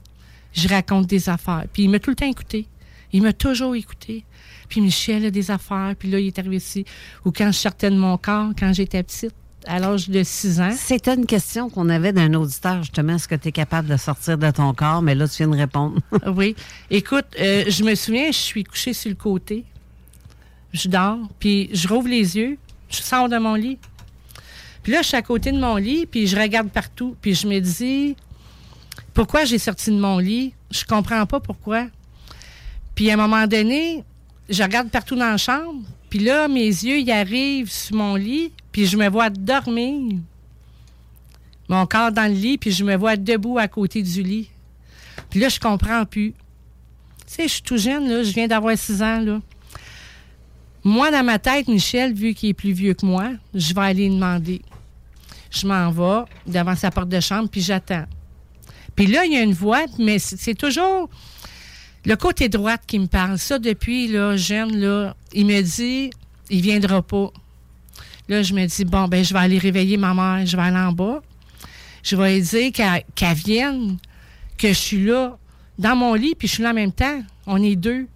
je raconte des affaires. Puis il m'a tout le temps écouté. Il m'a toujours écouté. Puis Michel a des affaires. Puis là, il est arrivé ici. Ou quand je sortais de mon corps, quand j'étais petite, à l'âge de 6 ans. C'était une question qu'on avait d'un auditeur, justement. Est-ce que tu es capable de sortir de ton corps? Mais là, tu viens de répondre. (laughs) oui. Écoute, euh, je me souviens, je suis couchée sur le côté. Je dors, puis je rouvre les yeux, je sors de mon lit. Puis là, je suis à côté de mon lit, puis je regarde partout, puis je me dis, pourquoi j'ai sorti de mon lit? Je comprends pas pourquoi. Puis à un moment donné, je regarde partout dans la chambre, puis là, mes yeux, ils arrivent sur mon lit, puis je me vois dormir. Mon corps dans le lit, puis je me vois debout à côté du lit. Puis là, je comprends plus. Tu sais, je suis tout jeune, là. Je viens d'avoir 6 ans, là. Moi, dans ma tête, Michel, vu qu'il est plus vieux que moi, je vais aller demander. Je m'en vais devant sa porte de chambre, puis j'attends. Puis là, il y a une voix, mais c'est toujours le côté droite qui me parle. Ça, depuis, là, jeune, là, il me dit, il viendra pas. Là, je me dis, bon, ben, je vais aller réveiller ma mère, je vais aller en bas. Je vais lui dire qu'elle vienne, que je suis là, dans mon lit, puis je suis là en même temps. On est deux.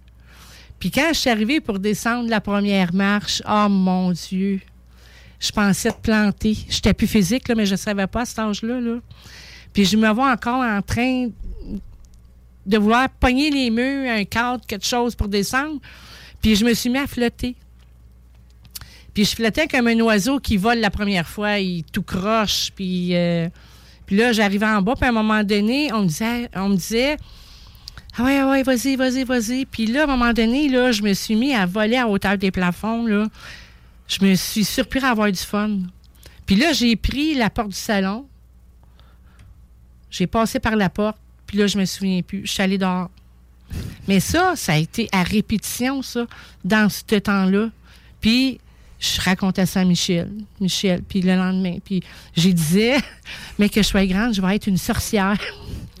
Puis quand je suis arrivée pour descendre la première marche, oh mon Dieu, je pensais te planter. J'étais plus physique, là, mais je ne savais pas à cet âge-là. Là. Puis je me vois encore en train de vouloir pogner les murs, un cadre, quelque chose pour descendre. Puis je me suis mis à flotter. Puis je flottais comme un oiseau qui vole la première fois, il tout croche. Puis, euh, puis là, j'arrivais en bas, puis à un moment donné, on me disait, on me disait Ah ouais, ah ouais, vas-y, vas-y, vas-y. Puis là, à un moment donné, là, je me suis mis à voler à hauteur des plafonds. Là. Je me suis surpris à avoir du fun. Puis là, j'ai pris la porte du salon. J'ai passé par la porte, puis là, je me souviens plus. Je suis allée dehors. Mais ça, ça a été à répétition, ça, dans ce temps-là. Puis, je racontais ça à Michel. Michel, puis le lendemain. Puis, j'ai disais, (laughs) mais que je sois grande, je vais être une sorcière.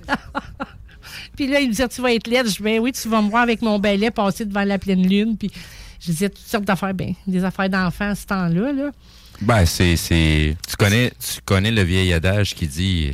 (laughs) puis là, il me disait, tu vas être laide. Je dis, ben oui, tu vas me voir avec mon balai passer devant la pleine lune. Puis, je disais toutes sortes d'affaires, ben, des affaires d'enfants à ce temps-là, là. Ben, c'est, tu connais, tu connais le vieil adage qui dit,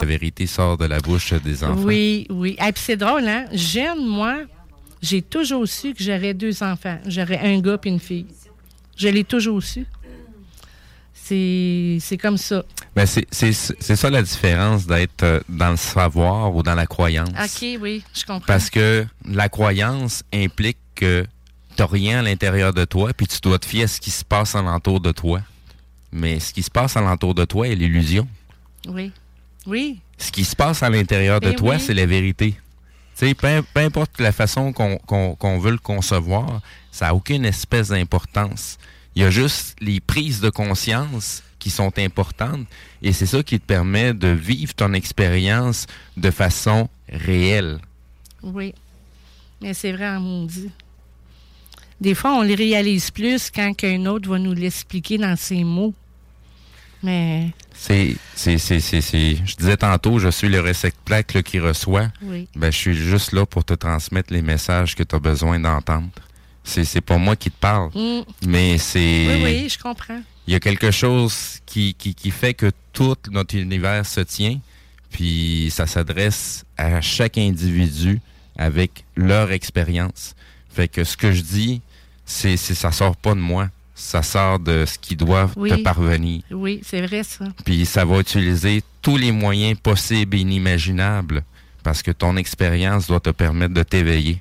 La vérité sort de la bouche des enfants. Oui, oui. Et puis c'est drôle, hein? Jeune, moi, j'ai toujours su que j'aurais deux enfants. J'aurais un gars et une fille. Je l'ai toujours su. C'est comme ça. Ben, c'est, c'est, c'est ça la différence d'être euh, dans le savoir ou dans la croyance. OK, oui, je comprends. Parce que la croyance implique que tu rien à l'intérieur de toi, puis tu dois te fier à ce qui se passe alentour de toi. Mais ce qui se passe alentour de toi est l'illusion. Oui. Oui. Ce qui se passe à l'intérieur de Ben toi, oui. c'est la vérité. Tu sais, peu, peu importe la façon qu'on qu'on veut le concevoir, ça n'a aucune espèce d'importance. Il y a juste les prises de conscience qui sont importantes et c'est ça qui te permet de vivre ton expérience de façon réelle. Oui. Mais c'est vrai en maudit. Des fois, on les réalise plus quand qu'un autre va nous l'expliquer dans ses mots. Mais C'est, c'est, c'est, c'est, c'est- je disais tantôt, je suis le réceptacle qui reçoit. Oui. Ben, je suis juste là pour te transmettre les messages que tu as besoin d'entendre. C'est, c'est pas moi qui te parle. Mm. Mais c'est. Oui, oui, je comprends. Il y a quelque chose qui, qui, qui fait que tout notre univers se tient, puis ça s'adresse à chaque individu avec leur expérience. Fait que ce que je dis, c'est, c'est ça sort pas de moi. Ça sort de ce qui doit Oui. te parvenir. Oui, c'est vrai, ça. Puis ça va utiliser tous les moyens possibles et inimaginables parce que ton expérience doit te permettre de t'éveiller.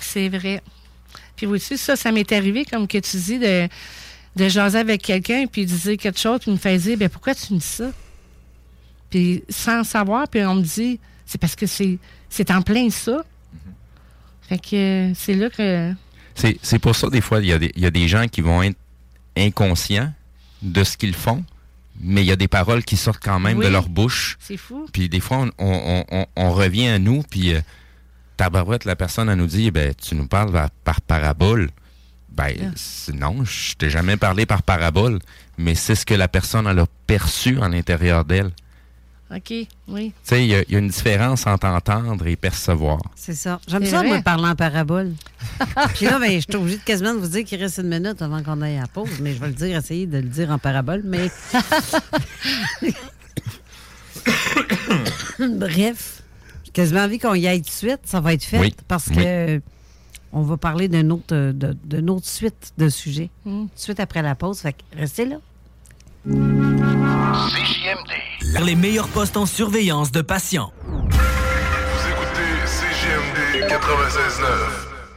C'est vrai. Puis aussi, ça, ça m'est arrivé, comme que tu dis, de, de jaser avec quelqu'un, puis dire quelque chose, puis il me fait dire, ben pourquoi tu me dis ça? Puis sans savoir, puis on me dit, c'est parce que c'est, c'est en plein ça. Fait que euh, c'est là que. C'est, c'est pour ça, des fois, il y, a des- il y a des gens qui vont être inconscients de ce qu'ils font, mais il y a des paroles qui sortent quand même Oui. de leur bouche. C'est fou. Puis des fois, on, on- on- on revient à nous, puis euh, tabarouette, la personne, elle nous dit, ben, tu nous parles par, par parabole. Ben, c'est- non, je t'ai jamais parlé par parabole, mais c'est ce que la personne, elle a perçu en l'intérieur d'elle. OK, oui. Tu sais, il y, a- il y a une différence entre entendre et percevoir. C'est ça. J'aime ça, vrai. moi, parler en parabole. (laughs) Puis là, ben, je suis obligée de quasiment de vous dire qu'il reste une minute avant qu'on aille à la pause, mais je vais le dire, essayer de le dire en parabole, mais. (laughs) Bref, j'ai quasiment envie qu'on y aille tout de suite. Ça va être fait Oui, parce que euh, on va parler d'une autre, de- d'une autre suite de sujets. Mm. Suite après la pause. Fait que restez là. Les meilleurs postes en surveillance de patients. CGMD 96.9.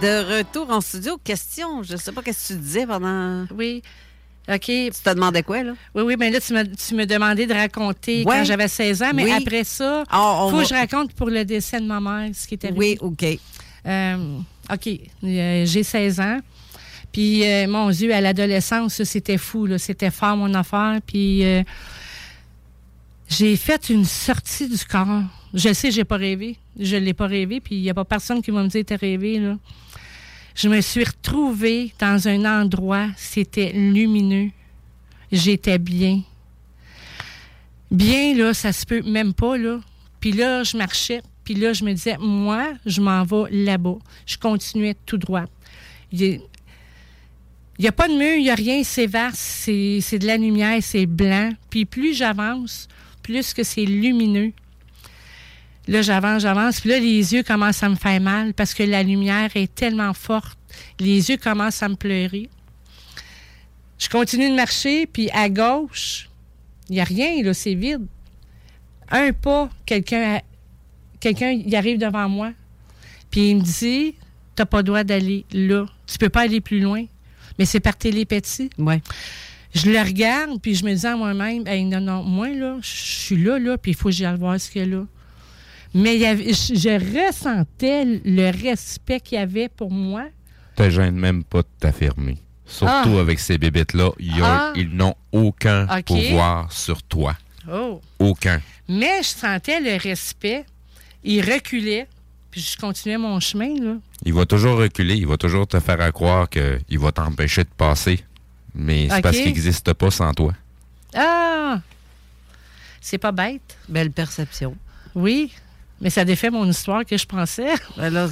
De retour en studio, question. Je sais pas qu'est-ce que tu disais pendant. Oui. OK. Tu te demandais quoi, là? Oui, oui, mais là, tu me, tu me demandais de raconter Ouais. quand j'avais 16 ans, mais Oui. après ça, il Ah, faut va- que je raconte pour le décès de ma mère, ce qui est arrivé. Oui, OK. Euh, OK. Euh, J'ai 16 ans. Puis, euh, mon Dieu, à l'adolescence, c'était fou. là. C'était fort, mon affaire. Puis, j'ai fait une sortie du corps. Je sais, j'ai pas rêvé. Je l'ai pas rêvé. Puis, il n'y a pas personne qui va me dire t'as rêvé. Là. Je me suis retrouvée dans un endroit, c'était lumineux. J'étais bien. Bien, là, ça se peut même pas, là. Puis là, je marchais. Puis là, je me disais, moi, je m'en vais là-bas. Je continuais tout droit. Il n'y a pas de mur, il n'y a rien, c'est vaste, c'est c'est de la lumière, c'est blanc. Puis plus j'avance, plus que c'est lumineux. Là, j'avance, j'avance. Puis là, les yeux commencent à me faire mal parce que la lumière est tellement forte. Les yeux commencent à me pleurer. Je continue de marcher, puis à gauche, il n'y a rien, là, c'est vide. Un pas, quelqu'un quelqu'un arrive devant moi, puis il me dit T'as pas le droit d'aller là. Tu peux pas aller plus loin. Mais c'est par télépathie. Ouais. Je le regarde, puis je me dis à moi-même Hey, non, non, moi, là, je suis là, là, puis il faut que j'aille voir ce qu'il y a là. Mais il y avait- je, je ressentais le respect qu'il y avait pour moi. te gêne même pas de t'affirmer. Surtout Ah. avec ces ont- Ah. ils n'ont aucun pouvoir sur toi. Oh. Aucun. Mais je sentais le respect. Il reculait, puis je continuais mon chemin, là. Il va toujours reculer, il va toujours te faire à croire qu'il va t'empêcher de passer. Mais c'est parce qu'il n'existe pas sans toi. Ah! C'est pas bête. Belle perception. Oui, mais ça défait mon histoire que je pensais. (laughs) Ben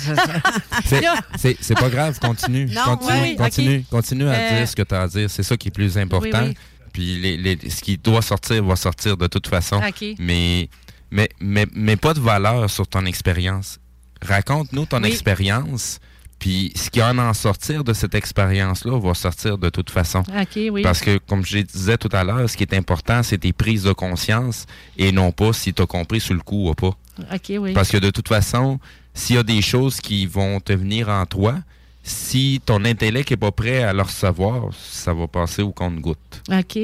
C'est- C'est c'est pas grave, continue. Non, continue, oui, continue, continue à Euh, dire ce que tu as à dire. C'est ça qui est plus important. Oui, oui. Puis les- les- ce qui doit sortir va sortir de toute façon. Mais, mais, mais, mais pas de valeur sur ton expérience. Raconte-nous ton Oui. expérience, Puis ce qui va en sortir de cette expérience-là va sortir de toute façon. OK, oui. Parce que, comme je disais tout à l'heure, ce qui est important, c'est tes prises de conscience et non pas si tu as compris sur le coup ou pas. OK, oui. Parce que de toute façon, s'il y a des choses qui vont te venir en toi, si ton intellect n'est pas prêt à le recevoir, ça va passer au compte-goutte. OK.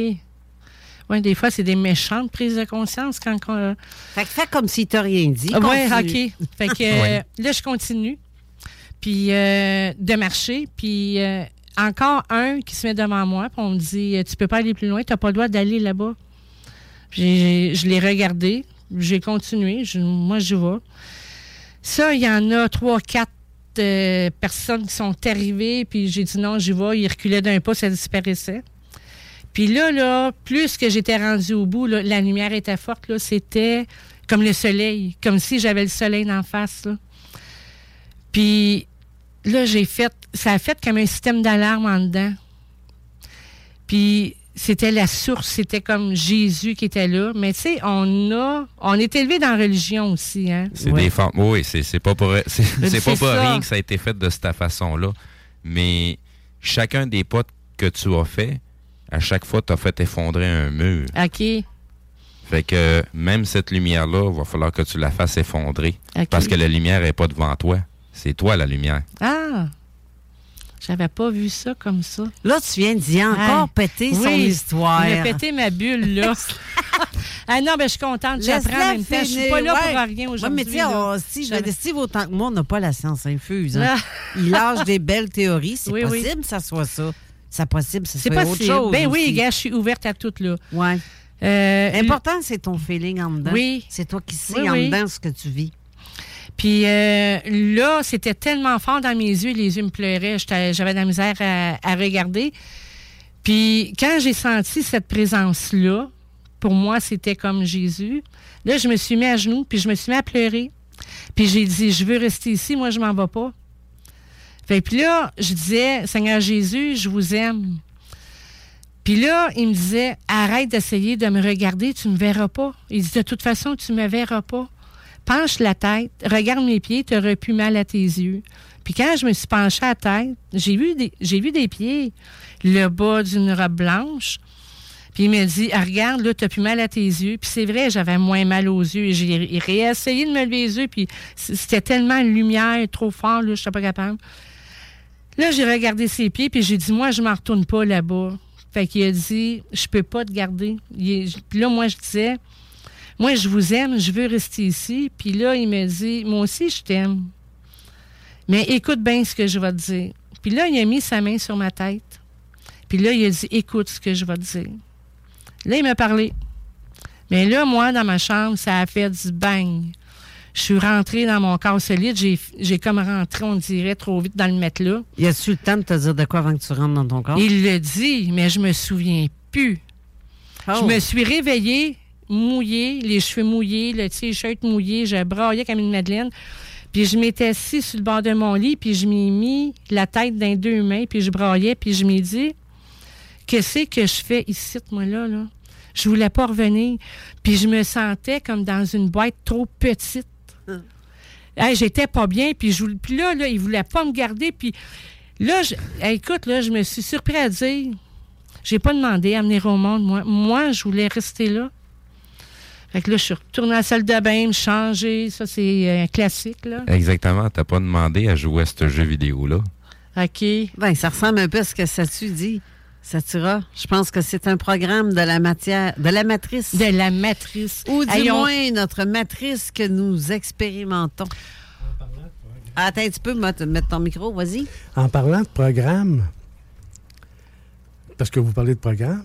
Oui, des fois, c'est des méchantes prises de conscience quand. on- Fait que fais comme si tu rien dit. Ah ouais, Continue. OK. Fait que euh, (laughs) là, je continue. Puis euh, de marcher. Puis euh, encore un qui se met devant moi. Puis on me dit euh, Tu peux pas aller plus loin, tu n'as pas le droit d'aller là-bas. Je l'ai regardé. J'ai continué. Moi, je vais. Ça, il y en a trois, quatre personnes qui sont arrivées. Puis j'ai dit non, j'y vais. Ils reculaient d'un pas, ça disparaissait. Puis là, là, plus que j'étais rendue au bout, la lumière était forte. là, C'était comme le soleil, comme si j'avais le soleil d'en face. Puis là, j'ai fait, ça a fait comme un système d'alarme en dedans. Puis c'était la source, c'était comme Jésus qui était là. Mais tu sais, on a, on est élevé dans la religion aussi, hein. C'est des formes. Oui, c'est c'est pas pour, (laughs) c'est pas pour ça. rien que ça a été fait de cette façon-là. Mais chacun des pas que tu as fait, à chaque fois, tu as fait effondrer un mur. OK. Fait que même cette lumière-là, il va falloir que tu la fasses effondrer. OK. Parce que la lumière n'est pas devant toi. C'est toi la lumière. Ah! J'avais pas vu ça comme ça. Là, tu viens d'y encore péter son histoire. Il a pété ma bulle, là. (laughs) ah non, ben je suis contente. J'apprends en même temps. Je suis pas là ouais. pour rien Ouais, aujourd'hui. mais tu sais, là. on- Steve, autant que moi, on n'a pas la science infuse. hein. (laughs) Il lâche des belles théories. C'est Oui, oui. possible que ça soit ça. C'est possible C'est soit possible. autre chose. Ben oui, gars, je suis ouverte à tout, là. Ouais. Euh, L'important, c'est ton feeling en dedans. Oui. C'est toi qui sais Oui, en oui. dedans ce que tu vis. Puis euh, là, c'était tellement fort dans mes yeux, les yeux me pleuraient. J'avais de la misère à, regarder. Puis quand j'ai senti cette présence-là, pour moi, c'était comme Jésus. Là, je me suis mis à genoux, puis je me suis mis à pleurer. Puis j'ai dit, je veux rester ici, moi, je m'en vais pas. Puis là, je disais, Seigneur Jésus, je vous aime. Puis là, il me disait, arrête d'essayer de me regarder, tu me verras pas. Il dit, de toute façon, tu me verras pas. Penche la tête, regarde mes pieds, tu aurais plus mal à tes yeux. Puis quand je me suis penchée à la tête, j'ai vu des, pieds, le bas d'une robe blanche. Puis il me dit, ah, regarde, là, tu plus mal à tes yeux. Puis c'est vrai, j'avais moins mal aux yeux. J'ai réessayé de me lever les yeux, puis c'était tellement lumière trop fort, là, je pas capable. Là, j'ai regardé ses pieds, puis j'ai dit, moi, je m'en retourne pas là-bas. Fait qu'il a dit, je peux pas te garder. Puis là, moi, je disais, moi, je vous aime, je veux rester ici. Puis là, il me dit, moi aussi, je t'aime. Mais écoute bien ce que je vais te dire. Puis là, il a mis sa main sur ma tête. Puis là, il a dit, écoute ce que je vais te dire. Là, il m'a parlé. Mais là, moi, dans ma chambre, ça a fait du bang. Je suis rentrée dans mon corps solide. J'ai, j'ai comme rentré, on dirait, trop vite dans le matelas. Y a-tu le temps de te dire de quoi avant que tu rentres dans ton corps? Il le dit, mais je me souviens plus. Oh. Je me suis réveillée, mouillée, les cheveux mouillés, le t-shirt mouillé, je braillais comme une madeleine. Puis je m'étais assise sur le bord de mon lit, puis je m'ai mis la tête dans les deux mains, puis je braillais, puis je m'ai dit, qu'est-ce que je fais ici, moi, là, là? Je voulais pas revenir. Puis je me sentais comme dans une boîte trop petite. Hey, J'étais pas bien, puis, je, puis là, là, il voulait pas me garder, puis là, je- hey, écoute, là, je me suis surpris à dire, j'ai pas demandé à venir au monde, moi. Moi, je voulais rester là. Fait que là, je suis retournée à la salle de bain, me changer. Ça, c'est euh, un classique, là. Exactement. T'as pas demandé à jouer à ce jeu vidéo-là. OK. Ben, ça ressemble un peu à ce que Satu dit. Satira, je pense que c'est un programme de la matière, de la matrice. De la matrice. Ou du moins notre matrice que nous expérimentons. Attends un petit peu, mettre mettre ton micro, vas-y. En parlant de programme, parce que vous parlez de programme,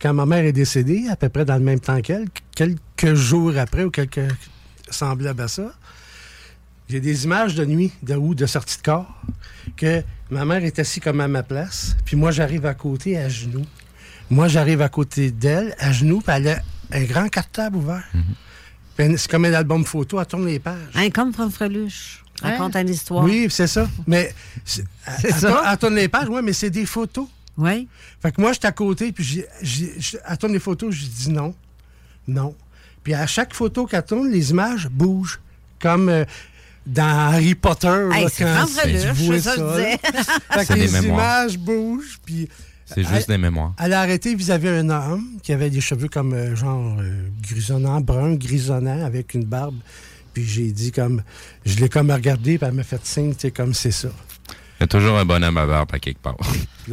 quand ma mère est décédée, à peu près dans le même temps qu'elle, quelques jours après ou quelques semblables à ça, j'ai des images de nuit de, ou de sortie de corps que ma mère est assise comme à ma place, puis moi j'arrive à côté à genoux. Moi j'arrive à côté d'elle à genoux, puis elle a un grand cartable ouvert. Puis C'est comme un album photo, elle tourne les pages. Hein, comme Freluche. Raconte une histoire. Oui, c'est ça. Mais (laughs) elle, ça. tourne- elle tourne les pages, oui, mais c'est des photos. Oui. Fait que moi, j'étais à côté, puis elle tourne les photos, je dis non, non. Puis à chaque photo qu'elle tourne, les images bougent. Comme, euh, dans Harry Potter, Hey, là, c'est quand tu vois ça, ça. (laughs) que les mémoires. images bougent, puis... C'est juste des mémoires. Elle a arrêté vis-à-vis un homme qui avait des cheveux comme euh, genre euh, grisonnant, brun, grisonnant, avec une barbe. Puis j'ai dit comme... Je l'ai comme regardé, puis elle m'a fait signe, tu sais, comme c'est ça. Il y a toujours un bonhomme à barbe à quelque part. (laughs)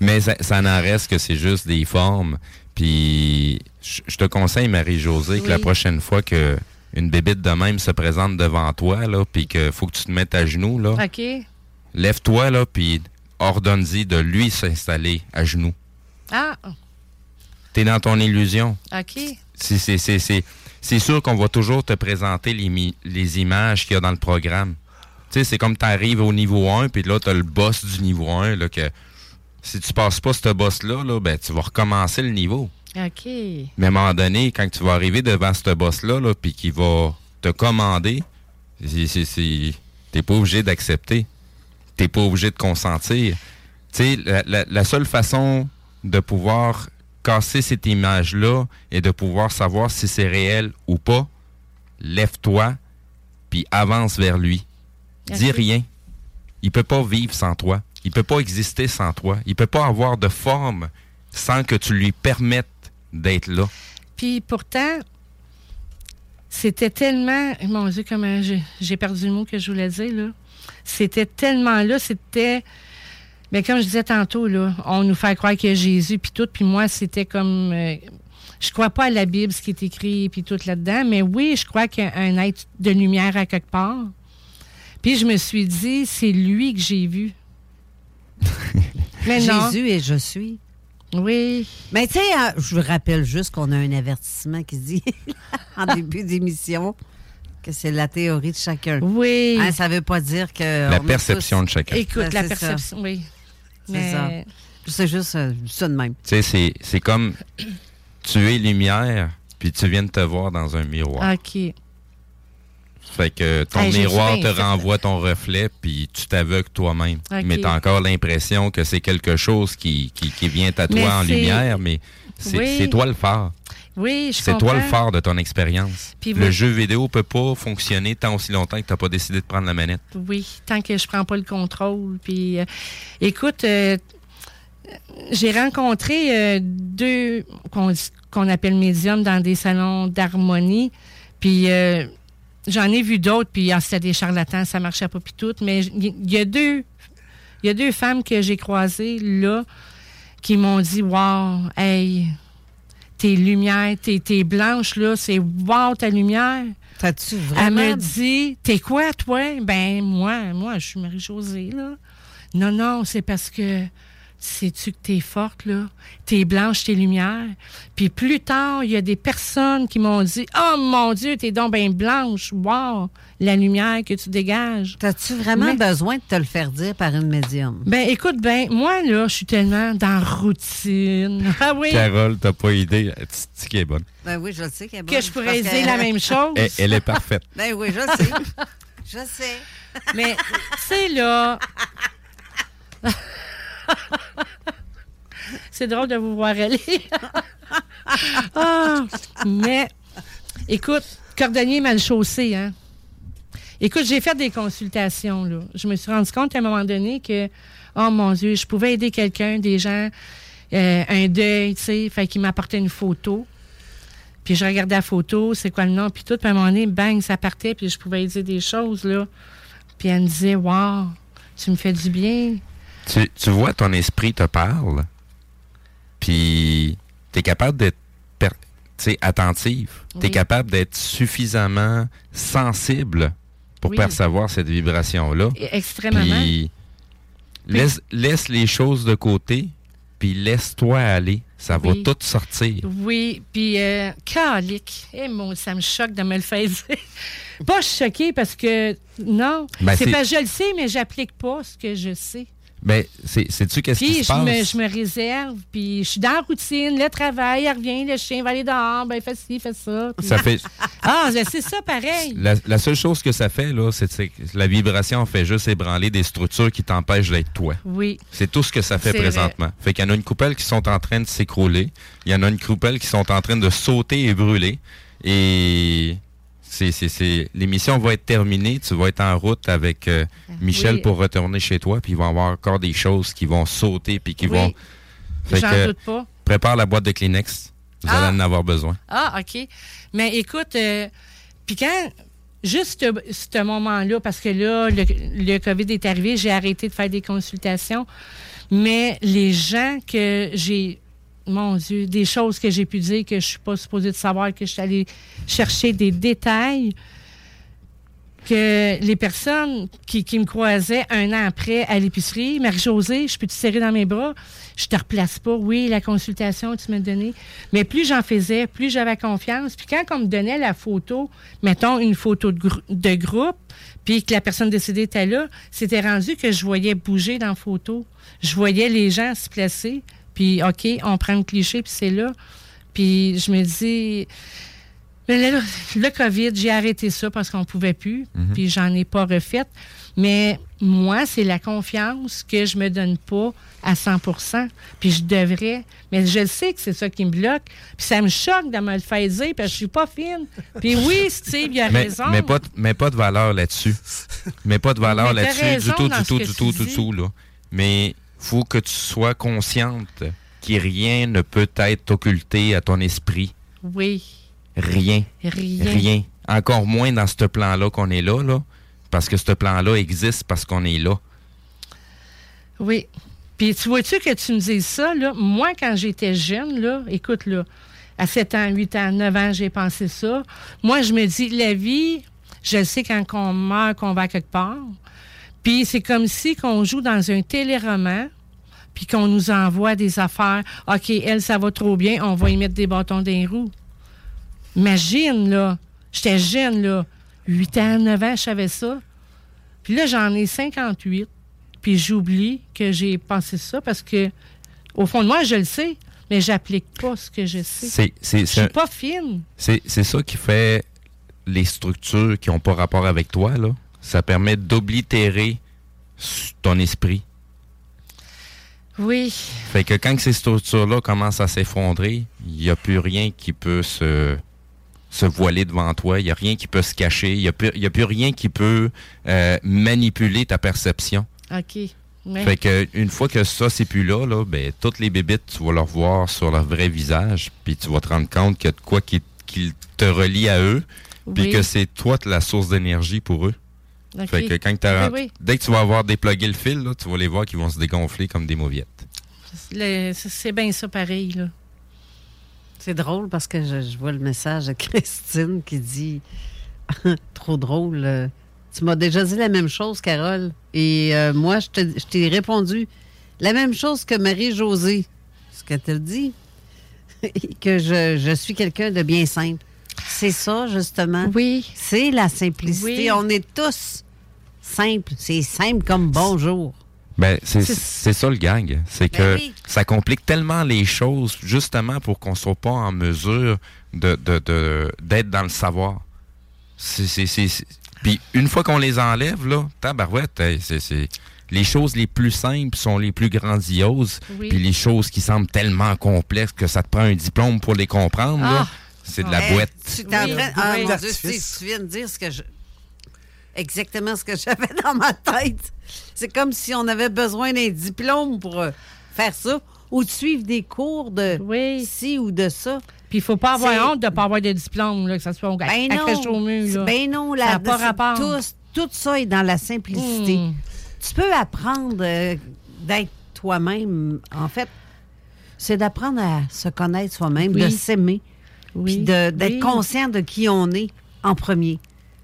Mais ça, ça n'en reste que c'est juste des formes. Puis je te conseille, Marie-Josée, que la prochaine fois que une bébite de même se présente devant toi, là, puis qu'il faut que tu te mettes à genoux, là, OK. lève-toi, là, puis ordonne-y de lui s'installer à genoux. Ah, T'es dans ton illusion. OK. C'est- sûr qu'on va toujours te présenter les, images qu'il y a dans le programme. Tu sais, c'est comme tu arrives au niveau 1, puis là, tu as le boss du niveau 1, là, que si tu passes pas ce boss-là, là, ben, tu vas recommencer le niveau. OK. Mais à un moment donné, quand tu vas arriver devant ce boss-là, là, puis qu'il va te commander, t'es pas obligé d'accepter. T'es pas obligé de consentir. Tu sais, la, la- la seule façon de pouvoir casser cette image-là et de pouvoir savoir si c'est réel ou pas, lève-toi, puis avance vers lui. Dis rien. Il peut pas vivre sans toi. Il peut pas exister sans toi. Il peut pas avoir de forme sans que tu lui permettes d'être là. Puis pourtant, c'était tellement. Mon Dieu, comment j'ai perdu le mot que je voulais dire, là. C'était tellement là, c'était. Mais comme je disais tantôt, là, on nous fait croire a Jésus, puis tout, puis moi, c'était comme. euh, je crois pas à la Bible, ce qui est écrit, puis tout là-dedans, mais oui, je crois qu'il y a un être de lumière à quelque part. Puis je me suis dit, c'est lui que j'ai vu. (laughs) mais non. Jésus et je suis. Oui. Mais tu sais, euh, je vous rappelle juste qu'on a un avertissement qui dit (laughs) en début d'émission que c'est la théorie de chacun. Oui. Hein, ça veut pas dire que. La perception tous- de chacun. Écoute, Ben, la ça. perception, oui. C'est Mais- ça. C'est juste euh, ça de même. Tu sais, c'est- c'est comme tu es lumière, puis tu viens de te voir dans un miroir. OK. Fait que ton Hey, miroir te renvoie ton reflet, puis tu t'aveugles toi-même. Mais tu as encore l'impression que c'est quelque chose qui, qui, qui vient à toi Mais en lumière, mais c'est Oui. toi le phare. Oui, je C'est toi le phare de ton expérience. Puis Le jeu vidéo peut pas fonctionner tant aussi longtemps que tu n'as pas décidé de prendre la manette. Oui, tant que je prends pas le contrôle. Puis, euh, écoute, euh, j'ai rencontré euh, deux qu'on appelle médiums dans des salons d'harmonie. Puis, j'en ai vu d'autres, puis ah, c'était des charlatans, ça marchait pas, puis tout. Mais il y, a deux, il y a deux femmes que j'ai croisées là qui m'ont dit, wow, hey, tes lumières, tes, tes blanches là, c'est wow ta lumière. T'as-tu Elle vraiment. me dit, t'es quoi, toi? Ben, moi, moi, je suis Marie-Josée, là. Non, non, c'est parce que sais-tu que t'es forte, là? T'es blanche, t'es lumière. Puis plus tard, il y a des personnes qui m'ont dit, oh mon Dieu, t'es donc bien blanche. Wow, la lumière que tu dégages. T'as-tu vraiment Mais- besoin de te le faire dire par une médium? Ben, écoute, ben, moi, là, je suis tellement dans la routine. (laughs) Ah oui. Carole, t'as pas idée. Tu sais qu'elle est bonne. Ben oui, je le sais qu'elle est Que bonne, je pourrais dire que- la même chose. Elle, elle est parfaite. (laughs) Ben oui, je sais. (laughs) je sais. Mais, tu sais, là. (laughs) C'est drôle de vous voir aller. (laughs) Ah, mais, écoute, cordonnier mal chaussé, hein. Écoute, j'ai fait des consultations, là. Je me suis rendu compte à un moment donné que, oh mon Dieu, je pouvais aider quelqu'un, des gens, euh, un deuil, tu sais, fait qu'il m'apportait une photo. Puis je regardais la photo, c'est quoi le nom, puis tout, puis à un moment donné, bang, ça partait, puis je pouvais dire des choses, là. Puis elle me disait, wow, tu me fais du bien. Tu, tu vois, ton esprit te parle, puis tu es capable d'être per- tu sais, attentive. Tu es Oui. capable d'être suffisamment sensible pour Oui. percevoir cette vibration-là. Extrêmement. Puis laisse, laisse les choses de côté, puis laisse-toi aller. Ça va Oui. tout sortir. Oui, puis euh, calique. Eh, mon, ça me choque de me le faire dire. (laughs) pas choqué parce que, non, Ben, c'est- pas je le sais, mais j'applique pas ce que je sais. Ben, c'est- sais-tu qu'est-ce qui se je me, passe? je me réserve, puis je suis dans la routine, le travail, elle revient, le chien va aller dehors, ben fais ci, fais ça. puis- Ça fait... (laughs) Ah, ben, c'est ça pareil. La, la seule chose que ça fait, là, c'est que la vibration fait juste ébranler des structures qui t'empêchent d'être toi. Oui. C'est tout ce que ça fait présentement. Fait qu'il y en a une coupelle qui sont en train de s'écrouler. Il y en a une coupelle qui sont en train de sauter et brûler. Et C'est, c'est, c'est- L'émission va être terminée. Tu vas être en route avec euh, Michel Oui. pour retourner chez toi. Puis il va y avoir encore des choses qui vont sauter. Puis qui Oui. vont. J'en doute pas. Prépare la boîte de Kleenex. Vous Ah. allez en avoir besoin. Ah, OK. Mais écoute, euh, puis quand, juste ce, ce moment-là, parce que là, le, le COVID est arrivé, j'ai arrêté de faire des consultations, mais les gens que j'ai, mon Dieu, des choses que j'ai pu dire que je suis pas supposée de savoir, que je suis allée chercher des détails, que les personnes qui, me croisaient un an après à l'épicerie, Marie-Josée, je peux te serrer dans mes bras, je te replace pas. Oui, la consultation, tu m'as donné. Mais plus j'en faisais, plus j'avais confiance. Puis quand on me donnait la photo, mettons une photo de, de groupe, puis que la personne décédée était là, c'était rendu que je voyais bouger dans la photo. Je voyais les gens se placer. Puis, OK, on prend le cliché, puis c'est là. Puis je me dis, mais là, le COVID, j'ai arrêté ça parce qu'on ne pouvait plus, puis j'en ai pas refait. Mais moi, c'est la confiance que je me donne pas à 100% puis je devrais. Mais je sais que c'est ça qui me bloque. Puis ça me choque de me le faire dire, parce que je suis pas fine. Puis oui, Steve, il a Mais, raison. mais pas, de- mais pas de valeur là-dessus. mais pas de valeur là-dessus du tout, du tout, du tout, du tout, là. Mais faut que tu sois consciente que rien ne peut être occulté à ton esprit. Oui. Rien. Rien. Encore moins dans ce plan-là qu'on est là, là. Parce que ce plan-là existe parce qu'on est là. Oui. Puis tu vois-tu que tu me dises ça, là? Moi, quand j'étais jeune, là, écoute, là, à 7 ans, 8 ans, 9 ans, j'ai pensé ça. Moi, je me dis, la vie, je sais quand on meurt, qu'on va quelque part. Puis c'est comme si qu'on joue dans un téléroman, puis qu'on nous envoie des affaires. OK, elle, ça va trop bien, on va y mettre des bâtons dans les roues. Imagine, là, j'étais jeune, là, 8 ans, 9 ans, je savais ça. Puis là, j'en ai 58. Puis j'oublie que j'ai pensé ça parce que, au fond de moi, je le sais, mais j'applique pas ce que je sais. C'est- suis pas fine. C'est c'est ça qui fait les structures qui n'ont pas rapport avec toi, là. Ça permet d'oblitérer ton esprit. Oui. Fait que quand ces structures-là commencent à s'effondrer, il n'y a plus rien qui peut se, se voiler devant toi. Il n'y a rien qui peut se cacher. Il n'y a, plus- il y a plus rien qui peut euh, manipuler ta perception. OK. Ouais. Fait que une fois que ça, c'est plus là, là, ben, toutes les bébites, tu vas leur voir sur leur vrai visage, puis tu vas te rendre compte qu'il y a de quoi qui, qui te relie à eux, puis Oui. que c'est toi la source d'énergie pour eux. Fait que quand t'as- Oui, oui. dès que tu vas avoir déplugué le fil, là, tu vas les voir qui vont se dégonfler comme des mauviettes. C'est bien ça pareil, là. C'est drôle parce que je, je vois le message de (laughs) Christine qui dit (laughs) Trop drôle. euh, Tu m'as déjà dit la même chose, Carole. Et euh, moi, je te- je t'ai répondu la même chose que Marie-Josée. Ce qu'elle te dit. (laughs) que je, je suis quelqu'un de bien simple. C'est ça, justement. Oui. C'est la simplicité. Oui. On est tous simples. C'est simple comme bonjour. Ben, c'est ça le gang. C'est Ben que oui. ça complique tellement les choses, justement pour qu'on soit pas en mesure de de- de- d'être dans le savoir. Puis une fois qu'on les enlève, là, tabarouette, hey, c'est- c'est- les choses les plus simples sont les plus grandioses. Oui. Puis les choses qui semblent tellement complexes que ça te prend un diplôme pour les comprendre, là, Ah. C'est de la boîte. Tu t'es en Oui, train- Ah, oui. mon Dieu, D'artifice. tu tu viens de dire ce que je. Exactement ce que (laughs) j'avais dans ma tête. C'est comme si on avait besoin d'un diplôme pour euh, faire ça ou de suivre des cours de Oui. ci ou de ça. Puis il faut pas avoir honte de pas avoir de diplôme, là, que ça soit au Ben accroché au non. mur, là. Ben non, la, pas rapport. Tout, tout ça est dans la simplicité. Hmm. Tu peux apprendre euh, d'être toi-même. En fait, c'est d'apprendre à se connaître soi-même, Oui. de s'aimer, Oui. puis d'être Oui. conscient de qui on est en premier.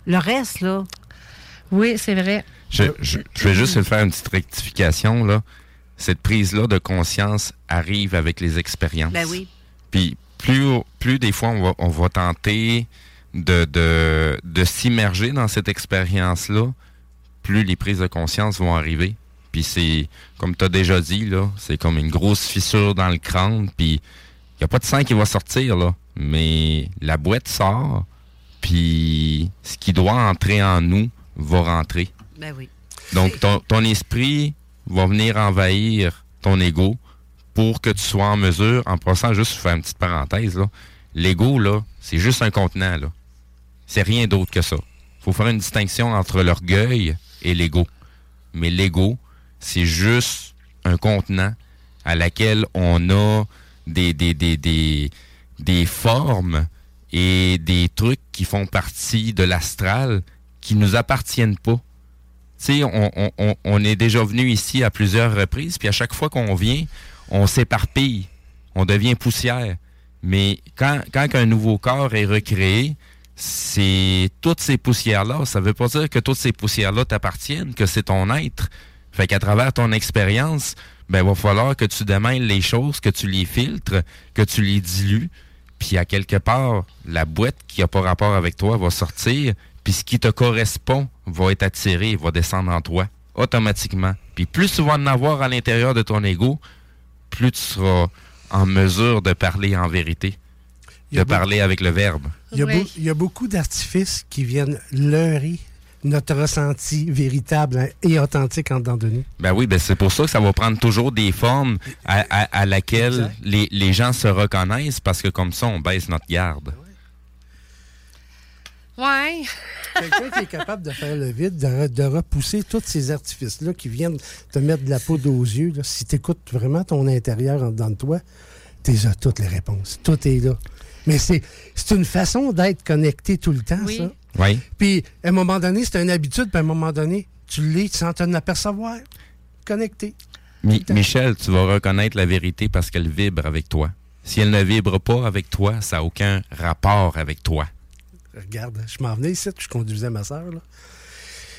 Le reste, là, Oui, c'est vrai. Je, je- je vais juste faire une petite rectification, là. Cette prise-là de conscience arrive avec les expériences. ben oui. Puis plus, plus des fois on va, on va tenter de, de, de s'immerger dans cette expérience-là, plus les prises de conscience vont arriver. Puis c'est, comme tu as déjà dit, là, c'est comme une grosse fissure dans le crâne, puis n'y a pas de sang qui va sortir, là. Mais la boîte sort, puis ce qui doit entrer en nous va rentrer. Ben oui. Donc, ton, ton esprit va venir envahir ton ego pour que tu sois en mesure, en passant juste faire une petite parenthèse, là, l'ego, là, c'est juste un contenant, là. C'est rien d'autre que ça. faut faire une distinction entre l'orgueil et l'ego. Mais l'ego, c'est juste un contenant à laquelle on a des, des, des, des, des formes et des trucs qui font partie de l'astral qui nous appartiennent pas. Tu sais, on, on- on- est déjà venu ici à plusieurs reprises, puis à chaque fois qu'on vient, on s'éparpille, on devient poussière. Mais quand, quand un nouveau corps est recréé, c'est toutes ces poussières-là. Ça veut pas dire que toutes ces poussières-là t'appartiennent, que c'est ton être. Fait qu'à travers ton expérience, ben, va falloir que tu démêles les choses, que tu les filtres, que tu les dilues, puis à quelque part, la boîte qui a pas rapport avec toi va sortir, puis ce qui te correspond va être attiré, va descendre en toi, automatiquement. Puis plus tu vas en avoir à l'intérieur de ton ego, plus tu seras en mesure de parler en vérité, de parler avec le verbe. Il y a, il y a beaucoup d'artifices qui viennent leurrer notre ressenti véritable hein, et authentique en dedans de nous. Ben oui, ben c'est pour ça que ça va prendre toujours des formes à, à, à laquelle les, les gens se reconnaissent parce que comme ça, on baisse notre garde. Ouais. Quelqu'un qui est capable de faire le vide, de, de repousser tous ces artifices-là qui viennent te mettre de la poudre aux yeux, là, si tu écoutes vraiment ton intérieur en dedans de toi, tu as toutes les réponses. Tout est là. Mais c'est c'est une façon d'être connecté tout le temps, ça. Oui. Puis, à un moment donné, c'est une habitude, puis à un moment donné, tu l'es sans t'en apercevoir. Connecté. Mi- Michel, tu vas reconnaître la vérité parce qu'elle vibre avec toi. Si elle ne vibre pas avec toi, ça n'a aucun rapport avec toi. Regarde, je m'en venais ici, je conduisais ma soeur. Là.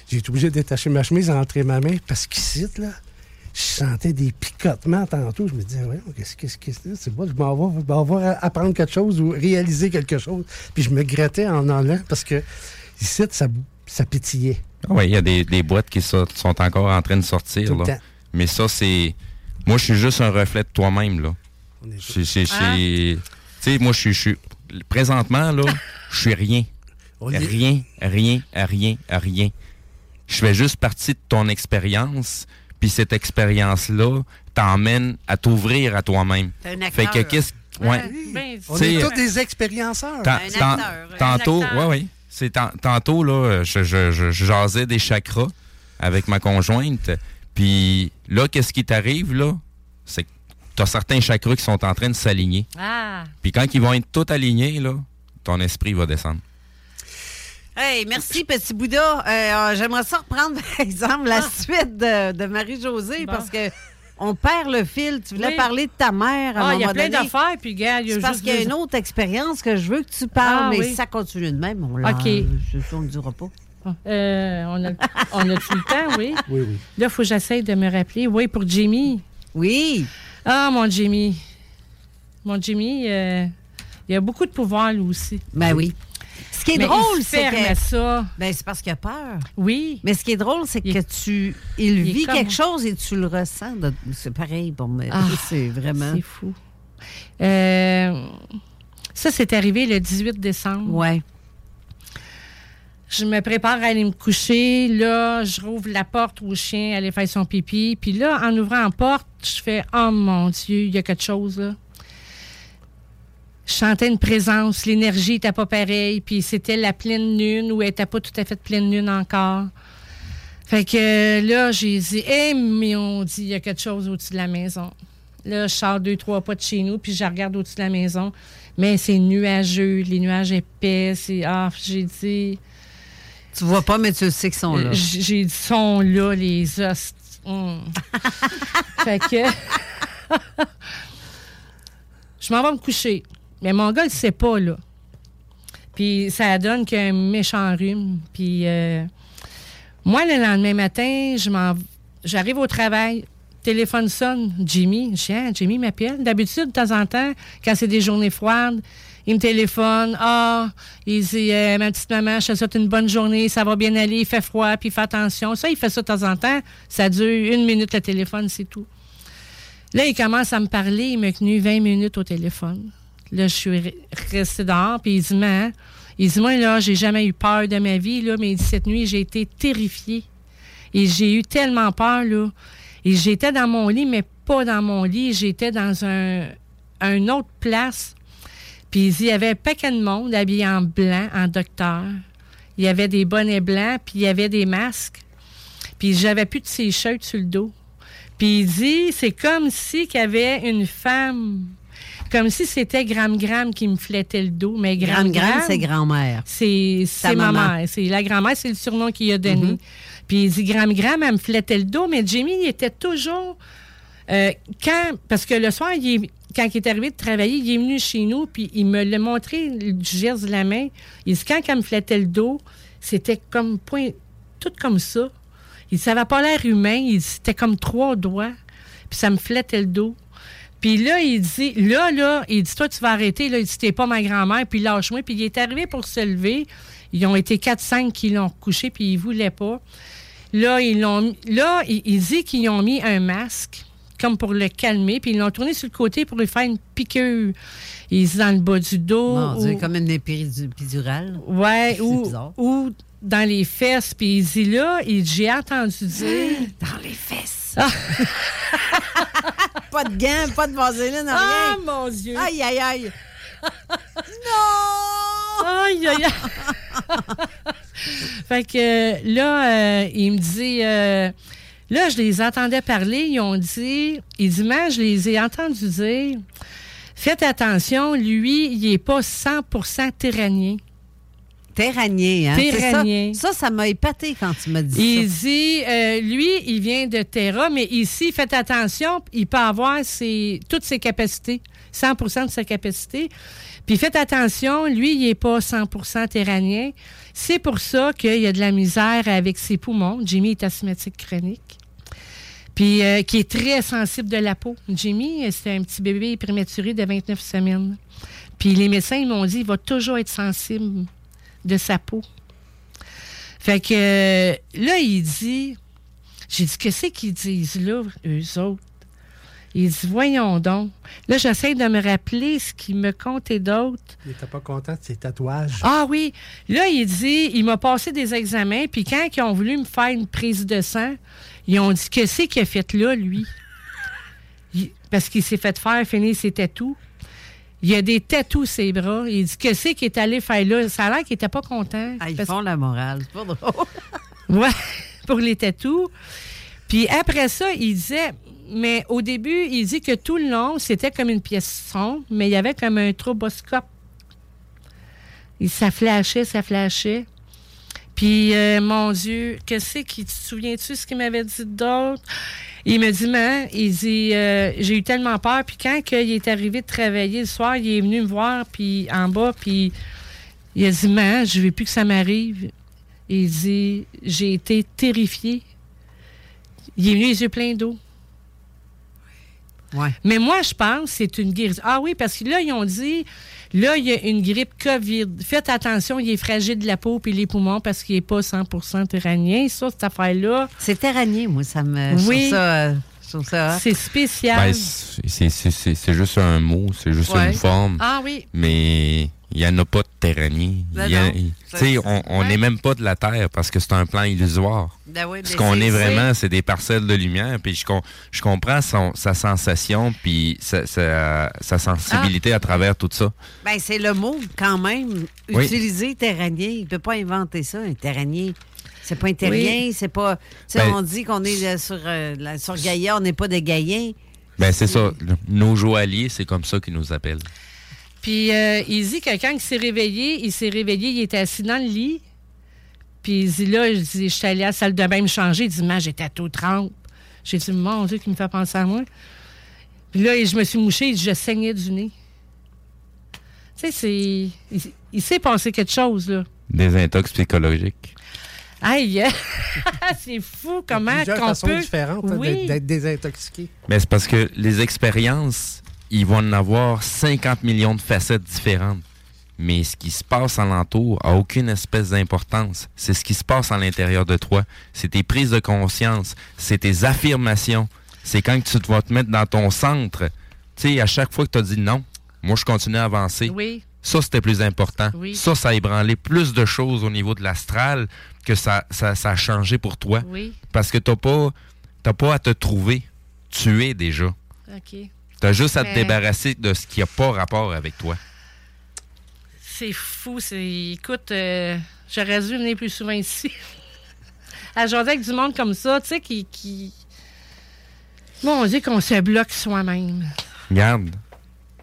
J'ai été obligé de détacher ma chemise, rentrer ma main, parce qu'ici, là, je sentais des picotements tantôt. Je me disais, ouais, qu'est-ce que c'est? C'est pas, je m'en vais, vais apprendre quelque chose ou réaliser quelque chose. Puis je me grattais en allant parce que ici, ça, ça pétillait. Oui, il y a des, des boîtes qui so- sont encore en train de sortir. Tout le là. temps. Mais ça, c'est. Moi, je suis juste un reflet de toi-même. là. C'est- c'est- c'est- Hein? Tu sais, moi, je suis-. Présentement, là, je suis rien. (laughs) Rien, rien, rien, rien. Je fais juste partie de ton expérience, puis cette expérience-là t'emmène à t'ouvrir à toi-même. Fait que qu'est-ce. Ouais. Ben, On T'sais, est tous des expérienceurs. Tan- tan- Tantôt, oui, oui. C'est tan- tantôt, là, je, je, je- je jasais des chakras avec ma conjointe. Puis là, qu'est-ce qui t'arrive, là? C'est que tu as certains chakras qui sont en train de s'aligner. Ah. Puis quand ils vont être tous alignés, là, ton esprit va descendre. Hey, merci, petit Bouddha. Euh, J'aimerais ça reprendre, (laughs) par exemple, la suite de, de Marie-Josée Bon. parce que on perd le fil. Tu voulais Oui. parler de ta mère à Ah, un il y a plein d'affaires, puis gars, il y a C'est parce juste qu'il y a une autre expérience que je veux que tu parles, Ah, mais oui. ça continue de même, on l'a. OK. On ne dira pas. Euh, on a, on a-tu le temps, oui? (laughs) Oui, oui. Là, il faut que j'essaye de me rappeler. Oui, pour Jimmy. Oui. Ah, mon Jimmy. Mon Jimmy, euh, il a beaucoup de pouvoir, lui aussi. Ben oui. Ce qui est Mais drôle, c'est que... ça. Ben, c'est parce qu'il a peur. Oui. Mais ce qui est drôle, c'est que tu... Il, vit comme- quelque chose et tu le ressens. de- C'est pareil pour moi. Ah, c'est vraiment... C'est fou. Euh, ça, c'est arrivé le 18 décembre. Ouais. Je me prépare à aller me coucher. Là, je rouvre la porte au chien, aller faire son pipi. Puis là, en ouvrant la porte, je fais Oh mon Dieu, il y a quelque chose là. Je sentais une présence, l'énergie n'était pas pareille, puis c'était la pleine lune ou elle n'était pas tout à fait pleine lune encore. Fait que là, j'ai dit, eh, mais on dit, il y a quelque chose au-dessus de la maison. Là, je sors deux, trois pas de chez nous, puis je regarde au-dessus de la maison. Mais c'est nuageux, les nuages épais. C'est, ah, j'ai dit. Tu vois pas, mais tu sais qu'ils sont là. Euh, J'ai dit, sont là, les os. Hum. (laughs) fait que. (laughs) je m'en vais me coucher. Mais mon gars, il sait pas, là. Puis ça donne qu'il a un méchant rhume. Puis euh, moi, le lendemain matin, je j'arrive au travail, téléphone sonne, Jimmy. Ah, Jimmy m'appelle. D'habitude, de temps en temps, quand c'est des journées froides, il me téléphone. Ah, il dit, euh, ma petite maman, je te souhaite une bonne journée, ça va bien aller, il fait froid, puis fais attention. Ça, il fait ça de temps en temps. Ça dure une minute le téléphone, c'est tout. Là, il commence à me parler. Il m'a tenu 20 minutes au téléphone. Là, je suis re- restée dehors, puis il dit, il dit, moi, là, j'ai jamais eu peur de ma vie, là, mais cette nuit, j'ai été terrifiée. Et j'ai eu tellement peur, là. Et j'étais dans mon lit, mais pas dans mon lit. J'étais dans un, un autre place. Puis il y avait un paquet de monde habillé en blanc, en docteur. Il y avait des bonnets blancs, puis il y avait des masques. Puis j'avais plus de t-shirt sur le dos. Puis il dit, c'est comme si qu'il y avait une femme, comme si c'était Gram Gram qui me flettait le dos. Mais Gram Gram Gram, Gram, c'est grand-mère. c'est ma maman. mère. C'est la grand-mère, c'est le surnom qu'il a donné. Mhm. Puis il dit Gram Gram, elle me flettait le dos, mais Jimmy, il était toujours. euh, quand, parce que le soir, il est- quand il est arrivé de travailler, il est venu chez nous, puis il me l'a montré du geste de la main. Il dit quand elle me flettait le dos, c'était comme point, tout comme ça. Il dit, ça n'avait pas l'air humain. Il c'était comme trois doigts, puis ça me flettait le dos. Puis là, il dit, là, là, il dit, toi, tu vas arrêter. Là, il dit, t'es pas ma grand-mère, puis lâche-moi. Puis il est arrivé pour se lever. Ils ont été 4-5 qui l'ont couché, puis ils voulaient pas. Là, ils l'ont là il, il dit qu'ils ont mis un masque, comme pour le calmer, puis ils l'ont tourné sur le côté pour lui faire une piqûre. Il dit dans le bas du dos. Mon Dieu, ou- comme une épiridurale. Ouais, ou, bizarre. ou dans les fesses. Puis il dit là, il j'ai entendu dire. (gasps) Dans les fesses. (laughs) Ah, Pas de gants, pas de vaseline, Ah, rien. mon Dieu. Aïe, aïe, aïe. (laughs) Aïe, aïe, aïe. fait que là, euh, il me dit. euh, là, je les entendais parler. Ils ont dit. Il dit, man, je les ai entendus dire. Faites attention, lui, il n'est pas 100% terranien. Terranien, hein? c'est ça. Ça, m'a épaté quand tu m'as dit Il ça. dit, euh, lui, il vient de Terra, mais ici, faites attention, il peut avoir ses, toutes ses capacités, 100% de sa capacité. Puis faites attention, lui, il n'est pas 100% terranien. C'est pour ça qu'il y a de la misère avec ses poumons. Jimmy est asthmatique chronique. Puis euh, qui est très sensible de la peau. Jimmy, c'est un petit bébé prématuré de 29 semaines. Puis les médecins ils m'ont dit il va toujours être sensible de sa peau. Fait que là, il dit J'ai dit, qu'est-ce qu'ils disent là, eux autres? Il dit, voyons donc. Là, j'essaie de me rappeler ce qu'il me comptait d'autre. Il était pas content de ses tatouages. Ah oui. Là, il dit, il m'a passé des examens, puis quand ils ont voulu me faire une prise de sang, ils ont dit, qu'est-ce qu'il a fait là, lui? Il- parce qu'il s'est fait faire finir ses tatous. Il y a des tatous ses bras. Il dit, qu'est-ce qu'il est allé faire là? Ça a l'air qu'il était pas content. Ah, ils Parce- font la morale. C'est pas drôle. (laughs) Ouais, pour les tatous. Puis après ça, il disait, mais au début, il dit que tout le long, c'était comme une pièce sombre, mais il y avait comme un troboscope. Et ça flashait, ça flashait. Puis, euh, mon Dieu, qu'est-ce qui, tu te souviens-tu ce qu'il m'avait dit d'autre? Il me dit, man, il dit, euh, j'ai eu tellement peur. Puis quand que il est arrivé de travailler le soir, il est venu me voir, puis en bas, puis il a dit, man, je veux plus que ça m'arrive. Il dit, j'ai été terrifié. Il est venu les yeux pleins d'eau. Ouais. Mais moi, je pense que c'est une guérison. Ah oui, parce que là, ils ont dit, là, il y a une grippe COVID. Faites attention, il est fragile de la peau et les poumons parce qu'il n'est pas 100% terranien. Ça, cette affaire-là. C'est terranien, moi, ça me. Oui. ça, euh, je trouve ça. C'est spécial. Ben, c'est- c'est c'est- c'est juste un mot, c'est juste Ouais. une forme. Ah oui. Mais il n'y en a pas de terranier. Ben on- n'est même pas de la Terre parce que c'est un plan illusoire. Ben oui, Ce mais qu'on est vraiment, c'est- des parcelles de lumière. Puis je, com- je comprends son- sa sensation puis sa, sa- sa sensibilité à travers tout ça. Ben, c'est le mot, quand même, Oui. utilisé terranien. Il ne peut pas inventer ça, un terranien. C'est pas un terrien, Oui. c'est pas. Ben- on dit qu'on est euh, sur, euh, sur Gaïa, on n'est pas des Gaïens. Ben c'est ça. Nos joailliers, c'est comme ça qu'ils nous appellent. Puis euh, il dit que quand il s'est réveillé, il s'est réveillé, il était assis dans le lit. Puis il dit là, je dis, je suis allé à la salle de bain me changer. Il dit, man, j'étais tout trempe. J'ai dit, mon Dieu, qui me fait penser à moi. Puis là, je me suis mouchée, il dit, je saignais du nez. Tu sais, c'est. Il, il s'est passé quelque chose, là. Des intox psychologiques. Aïe! (laughs) c'est fou comment Plusieurs qu'on façons peut. différentes hein, Oui. d'être désintoxiqué. Mais c'est parce que les expériences, ils vont en avoir 50 millions de facettes différentes. Mais ce qui se passe alentour a aucune espèce d'importance. C'est ce qui se passe à l'intérieur de toi. C'est tes prises de conscience. C'est tes affirmations. C'est quand tu vas te mettre dans ton centre. Tu sais, à chaque fois que tu as dit non, moi je continue à avancer. Oui. Ça, c'était plus important. Oui. Ça, ça a ébranlé plus de choses au niveau de l'astral que ça, ça, ça a changé pour toi. Oui. Parce que t'as pas, t'as pas à te trouver. Tu es déjà. OK. T'as juste à te débarrasser de ce qui n'a pas rapport avec toi. C'est fou. C'est... Écoute, euh, j'aurais dû venir plus souvent ici. (laughs) à jaser avec du monde comme ça, tu sais, qui, qui... Mon Dieu, qu'on se bloque soi-même. Regarde,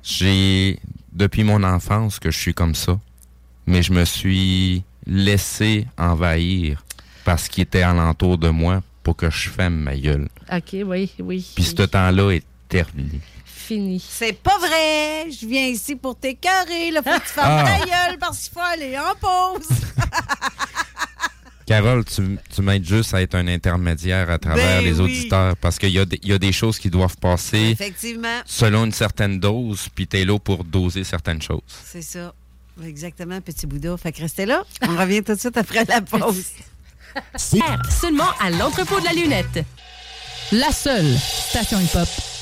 j'ai depuis mon enfance que je suis comme ça, mais je me suis laissé envahir par ce qui était alentour de moi pour que je ferme ma gueule. OK, oui, oui. Puis ce temps-là est terminé. Fini. C'est pas vrai! Je viens ici pour t'écœurer. Là, faut que tu fermes Ah. ta gueule parce qu'il faut aller en pause. (laughs) Carole, tu, tu m'aides juste à être un intermédiaire à travers Ben les oui. auditeurs parce qu'il y, a des- il y a des choses qui doivent passer Effectivement. selon une certaine dose, puis t'es là pour doser certaines choses. C'est ça. Exactement, petit Bouddha. Fait que restez là. On revient tout de suite après la pause. Seulement à l'entrepôt de la lunette. La seule station hip-hop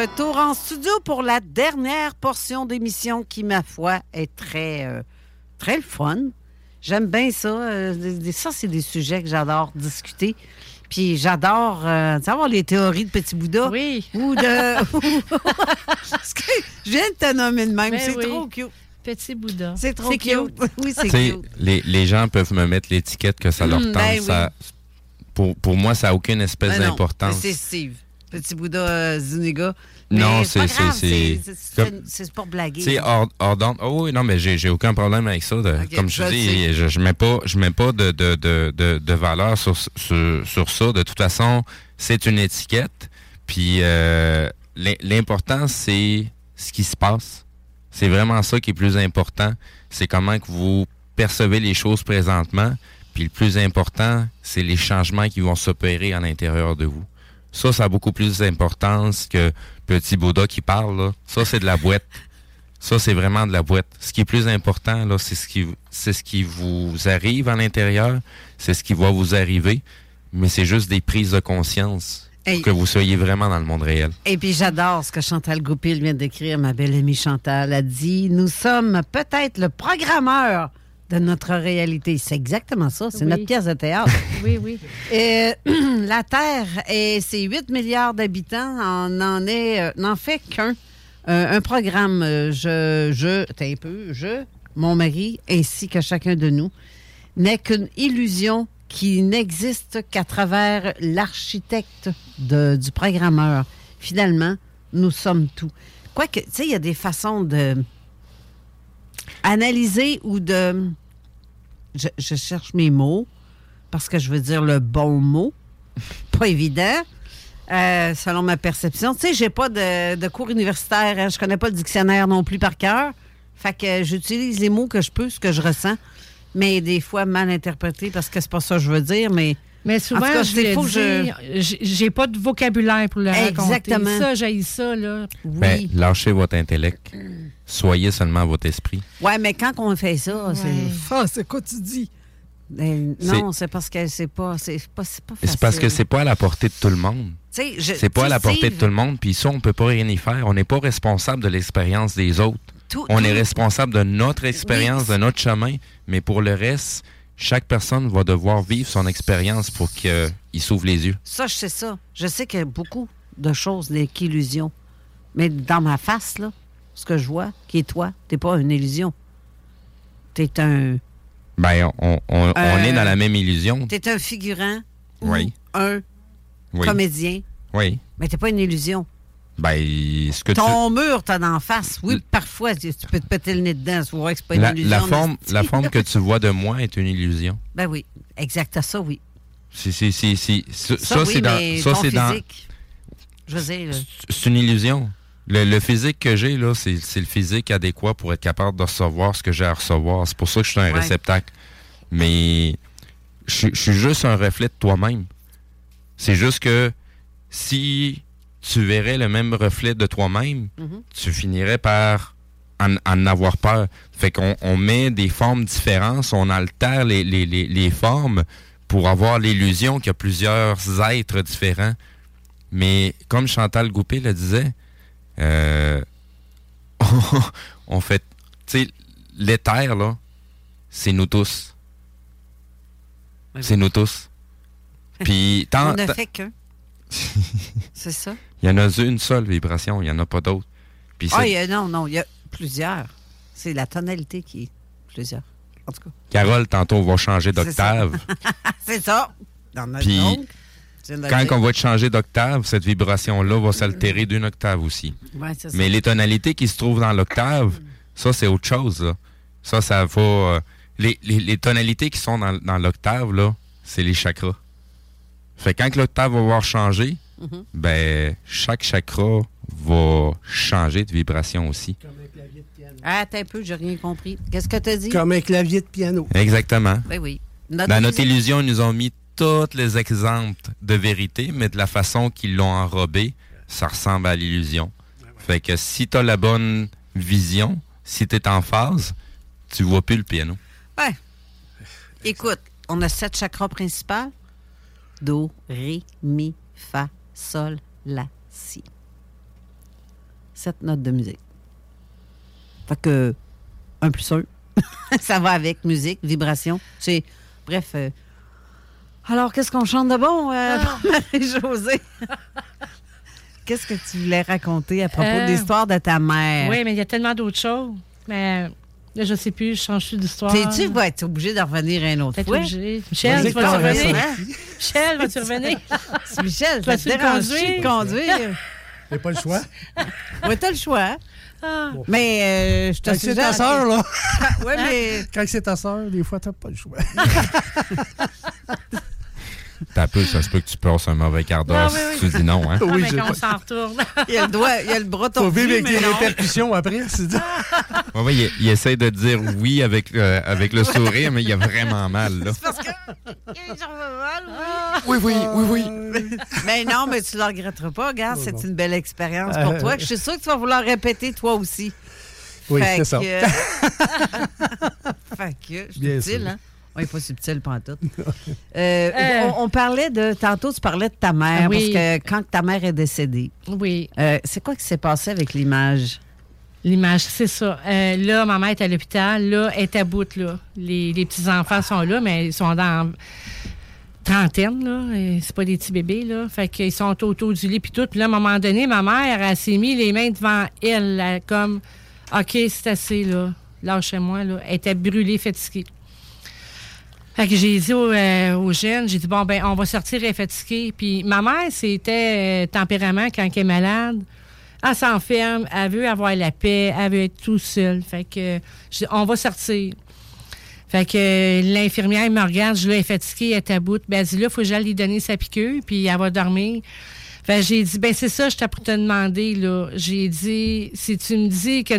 Retour en studio pour la dernière portion d'émission qui, ma foi, est très, euh, très fun. J'aime bien ça. euh, ça, c'est des sujets que j'adore discuter. Puis j'adore euh, savoir les théories de Petit Bouddha. Oui. Ou de. (laughs) Parce que je viens de te nommer de même. Ben c'est oui. trop cute. Petit Bouddha. C'est trop C'est cute. cute. (laughs) oui, c'est cute. les, les gens peuvent me mettre l'étiquette que ça leur Mm, tente. ben oui. ça- pour, pour moi, ça n'a aucune espèce Ben d'importance. C'est Steve. Petit Bouddha euh, Zuniga. Non, Mais c'est- c'est- c'est- c'est- c'est- C'est pour blaguer. Sais, hors, hors Oh oui, non, mais j'ai aucun problème avec ça. de- comme je dis, je, je mets pas, je mets pas de, de, de, de, de valeur sur, sur, sur ça. De toute façon, c'est une étiquette. Puis euh, l'im- l'important, c'est ce qui se passe. C'est vraiment ça qui est plus important. C'est comment que vous percevez les choses présentement. Puis le plus important, c'est les changements qui vont s'opérer à l'intérieur de vous. Ça, ça a beaucoup plus d'importance que petit Bouddha qui parle. Là. Ça, c'est de la boîte. Ça, c'est vraiment de la boîte. Ce qui est plus important, là, c'est ce qui, c'est ce qui vous arrive à l'intérieur, c'est ce qui va vous arriver, mais c'est juste des prises de conscience Hey. pour que vous soyez vraiment dans le monde réel. Et puis j'adore ce que Chantal Goupil vient d'écrire, ma belle amie Chantal. a dit Nous sommes peut-être le programmeur de notre réalité. C'est exactement ça. C'est Oui. notre pièce de théâtre. (laughs) Oui, oui. Et, (clears throat) la Terre, et ses 8 milliards d'habitants, en, en est, euh, n'en fait qu'un. Euh, un programme, euh, je, je, un peu, je, mon mari, ainsi que chacun de nous, n'est qu'une illusion qui n'existe qu'à travers l'architecte du programmeur. Finalement, nous sommes tout. Quoique, tu sais, il y a des façons de analyser ou de... Je, je cherche mes mots parce que je veux dire le bon mot. (laughs) Pas évident. euh, selon ma perception. Tu sais, j'ai pas de, de cours universitaire. hein. Je connais pas le dictionnaire non plus par cœur. Fait que j'utilise les mots que je peux, ce que je ressens. Mais des fois mal interprété parce que c'est pas ça que je veux dire. Mais, Mais En souvent, tout cas, je le dis, je- j'ai- pas de vocabulaire pour le raconter. Exactement. Ça, j'ai ça, là. Ben, lâchez votre intellect. Soyez seulement votre esprit. Ouais, mais quand on fait ça, Ouais. c'est. Ah, c'est quoi tu dis? Ben, non, c'est parce que c'est pas, c'est pas, c'est pas C'est parce que c'est pas à la portée de tout le monde. Tu sais, je- C'est pas à la portée de tout le monde, puis ça, on peut pas rien y faire. On n'est pas responsable de l'expérience des autres. Tout- on tout- est responsable de notre expérience, de notre chemin, mais pour le reste, chaque personne va devoir vivre son expérience pour qu'il s'ouvre les yeux. Ça, je sais ça. Je sais qu'il y a beaucoup de choses n'est qu'illusion. Mais dans ma face, là, ce que je vois, qui est toi, t'es pas une illusion. T'es un. Ben, on, on- on Euh, est dans la même illusion. T'es un figurant, Oui. un Oui. comédien, Oui. mais t'es pas une illusion. Ben, ce que tu... Ton mur, t'as d'en face. Oui, parfois, tu tu peux te péter le nez dedans. Tu vois que c'est pas une La, illusion. la forme, la (laughs) forme que tu vois de moi est une illusion. Ben oui, exact à ça, oui. Si, si, si, si. Ça, Ça, oui, c'est dans. Ça, c'est dans. Je veux dire, C'est une illusion. Le, le physique que j'ai, là, c'est c'est le physique adéquat pour être capable de recevoir ce que j'ai à recevoir. C'est pour ça que je suis un Ouais. réceptacle. Mais je suis- je suis juste un reflet de toi-même. C'est juste que si tu verrais le même reflet de toi-même, Mhm. tu finirais par en, en avoir peur. Fait qu'on on met des formes différentes, on altère les, les, les, les formes pour avoir l'illusion qu'il y a plusieurs êtres différents. Mais comme Chantal Goupé le disait, euh, (laughs) on fait... Tu sais, l'éther, là, c'est nous tous. C'est nous tous. (laughs) Puis, tant, On ne fait qu'un. (laughs) c'est ça? il y en a une seule vibration, il n'y en a pas d'autres. Puis Ah, non, non, il y a plusieurs. C'est la tonalité qui est plusieurs. En tout cas. Carole, tantôt, on va changer d'octave. c'est ça. Dans notre Puis, quand on va te changer d'octave, cette vibration-là va s'altérer d'une octave aussi. Ouais, c'est ça. Mais les tonalités qui se trouvent dans l'octave, ça, c'est autre chose. là. Ça, ça va... euh, les, les- les tonalités qui sont dans, dans l'octave, là, c'est les chakras. Fait que quand que l'octave va avoir changé, Mhm. ben, chaque chakra va changer de vibration aussi. Ah, attends un peu, j'ai rien compris. Qu'est-ce que tu as dit? Comme un clavier de piano. Exactement. Ben oui. Dans notre illusion, ils nous ont mis tous les exemples de vérité, mais de la façon qu'ils l'ont enrobé, ça ressemble à l'illusion. Fait que si tu la bonne vision, si tu en phase, tu vois plus le piano. Ouais. Écoute, on a sept chakras principaux. Do, Ré, Mi, Fa, Sol, La, Si. Sept notes de musique. Fait que, un plus un, (laughs) ça va avec musique, vibration. C'est, bref. euh, alors, qu'est-ce qu'on chante de bon, euh, (laughs) Marie-Josée? (laughs) qu'est-ce que tu voulais raconter à propos Euh, de l'histoire de ta mère? Oui, mais il y a tellement d'autres choses. Mais là, je sais plus, je change plus d'histoire. T'es-tu vas être obligé de revenir une autre fois? obligé. Michel, tu vas-tu Clara, revenir? hein? (laughs) Michel, vas-tu revenir? Michel, ça te dérange conduire? de conduire? J'ai pas le choix. Oui, t'as le choix. Ah. Mais euh, je te Quand c'est ta sœur, là. Oui, mais. Quand c'est ta sœur, des fois, t'as pas le choix. (laughs) T'as peu, ça se peut que tu passes un mauvais quart d'heure Ah, oui, si oui. tu dis non. Hein? (laughs) Ah, Oui, mais qu'on s'en retourne. (laughs) Il y a le doigt, il y a le bras Faut tordu, vivre avec mais les non. répercussions après, c'est dit. Ouais, ouais, il, il essaie de dire oui avec, euh, avec le sourire, mais il a vraiment mal. Là. Parce que. Oui, oui, oui, oui. Mais non, mais tu ne le regretteras pas. Regarde, c'est une belle expérience pour Euh, toi. Je suis sûre que tu vas vouloir répéter toi aussi. Oui, c'est ça. que- fait que, je suis Bien subtil, sûr. hein? On n'est pas subtil, pantoute. (laughs) Euh, Euh. on, on parlait de. Tantôt, tu parlais de ta mère, Ah oui. parce que quand ta mère est décédée, Oui. euh, c'est quoi qui s'est passé avec l'image? L'image, c'est ça. Euh, là, ma mère est à l'hôpital. Là, elle est à bout, là. Les, les petits-enfants sont là, mais ils sont dans trentaine, là. C'est pas des petits bébés, là. Fait qu'ils sont autour du lit, puis tout. Puis là, à un moment donné, ma mère, elle s'est mis les mains devant elle, là, comme, OK, c'est assez, là. Lâchez-moi, là. Elle était brûlée, fatiguée. Fait que j'ai dit aux, euh, jeunes, j'ai dit, bon, ben, on va sortir, elle est fatiguée. Puis ma mère, c'était euh, tempérament quand elle est malade. Elle s'enferme, elle veut avoir la paix, elle veut être tout seule. Fait que, dit, on va sortir. Fait que l'infirmière me regarde, je l'ai fatiguée, elle est à bout. Ben, elle dit, là, il faut que j'aille lui donner sa piqûre, puis elle va dormir. Fait j'ai dit, ben, c'est ça, je t'ai pour te demander, là. J'ai dit, si tu me dis que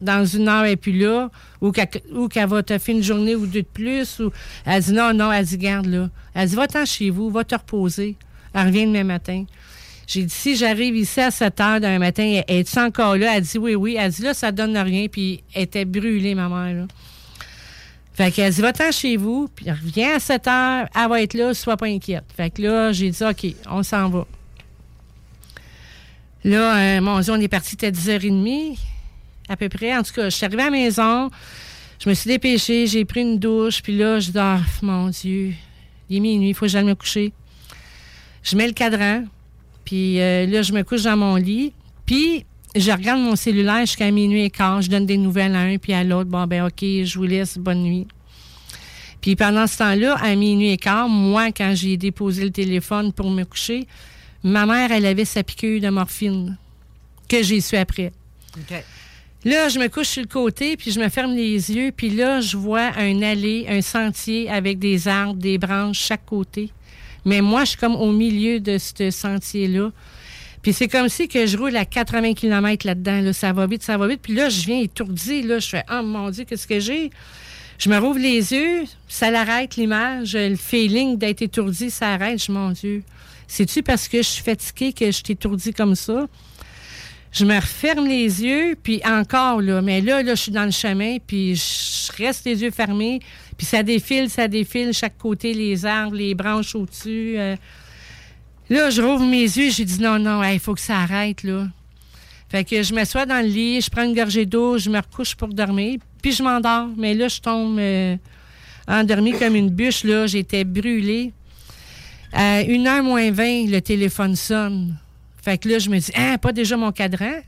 dans une heure, n'est plus là, ou qu'elle, va te faire une journée ou deux de plus, ou elle dit non, non, elle dit garde là. Elle dit va-t'en chez vous, va te reposer. Elle revient demain matin. J'ai dit si j'arrive ici à 7 heures d'un matin, es-tu encore là? Elle dit oui, oui. Elle dit là, ça donne rien, puis elle était brûlée, ma mère, là. Fait qu'elle dit va-t'en chez vous, puis reviens à 7 heures, elle va être là, sois pas inquiète. Fait que là, j'ai dit OK, on s'en va. Là, euh, mon Dieu, on est parti, c'était 10h30 à peu près. En tout cas, je suis arrivée à la maison, je me suis dépêchée, j'ai pris une douche, puis là, je dors, mon Dieu, il est minuit, il faut que j'aille me coucher. Je mets le cadran, puis euh, là, je me couche dans mon lit, puis je regarde mon cellulaire jusqu'à minuit et quart, je donne des nouvelles à un puis à l'autre. Bon, ben OK, je vous laisse, bonne nuit. Puis pendant ce temps-là, à minuit et quart, moi, quand j'ai déposé le téléphone pour me coucher, ma mère, elle avait sa piqûre de morphine que j'ai su après. Là, je me couche sur le côté, puis je me ferme les yeux, puis là, je vois un allée, un sentier avec des arbres, des branches chaque côté. Mais moi, je suis comme au milieu de ce sentier-là. Puis c'est comme si que je roule à 80 km là-dedans. Là. Ça va vite, ça va vite. Puis là, je viens étourdi. Là, je fais Oh mon Dieu, qu'est-ce que j'ai? Je me rouvre les yeux, ça l'arrête l'image, le feeling d'être étourdi, ça arrête. Je mon Dieu. C'est-tu parce que je suis fatiguée que je suis étourdi comme ça? Je me referme les yeux, puis encore, là, mais là, là, je suis dans le chemin, puis je reste les yeux fermés, puis ça défile, ça défile, chaque côté, les arbres, les branches au-dessus. euh. Là, je rouvre mes yeux, j'ai dit non, non, il faut que ça arrête, là. Fait que je m'assois dans le lit, je prends une gorgée d'eau, je me recouche pour dormir, puis je m'endors. Mais là, je tombe euh, endormie comme une bûche, là. J'étais brûlée. À 1h moins 20, le téléphone sonne. Fait que là, je me dis, ah, pas déjà mon cadran?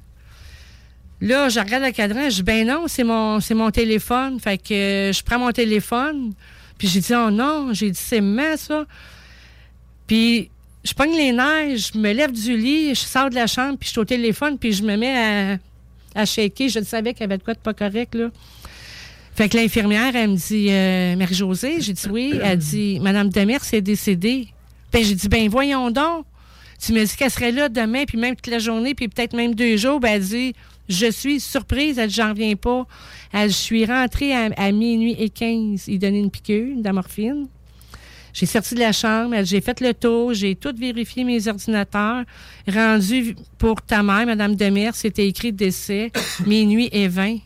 Là, je regarde le cadran, je dis, ben non, c'est mon, c'est mon téléphone. Fait que euh, je prends mon téléphone, puis j'ai dit, oh non, j'ai dit, c'est ma, ça. Puis je pogne les nerfs, je me lève du lit, je sors de la chambre, puis je suis au téléphone, puis je me mets à, à shaker. Je savais qu'il y avait de quoi de pas correct, là. Fait que l'infirmière, elle me dit, euh, Marie-Josée, j'ai dit oui. Elle dit, Madame Demers est décédée. Ben, j'ai dit, ben voyons donc. Tu me dis qu'elle serait là demain, puis même toute la journée, puis peut-être même deux jours. Ben, elle dit, je suis surprise. Elle j'en reviens pas. Elle je suis rentrée à, minuit et 15. Il donnait une piqûre d'amorphine. J'ai sorti de la chambre, j'ai fait le tour, j'ai tout vérifié mes ordinateurs. Rendu pour ta mère, Madame Demers, c'était écrit décès, (coughs) minuit et 20.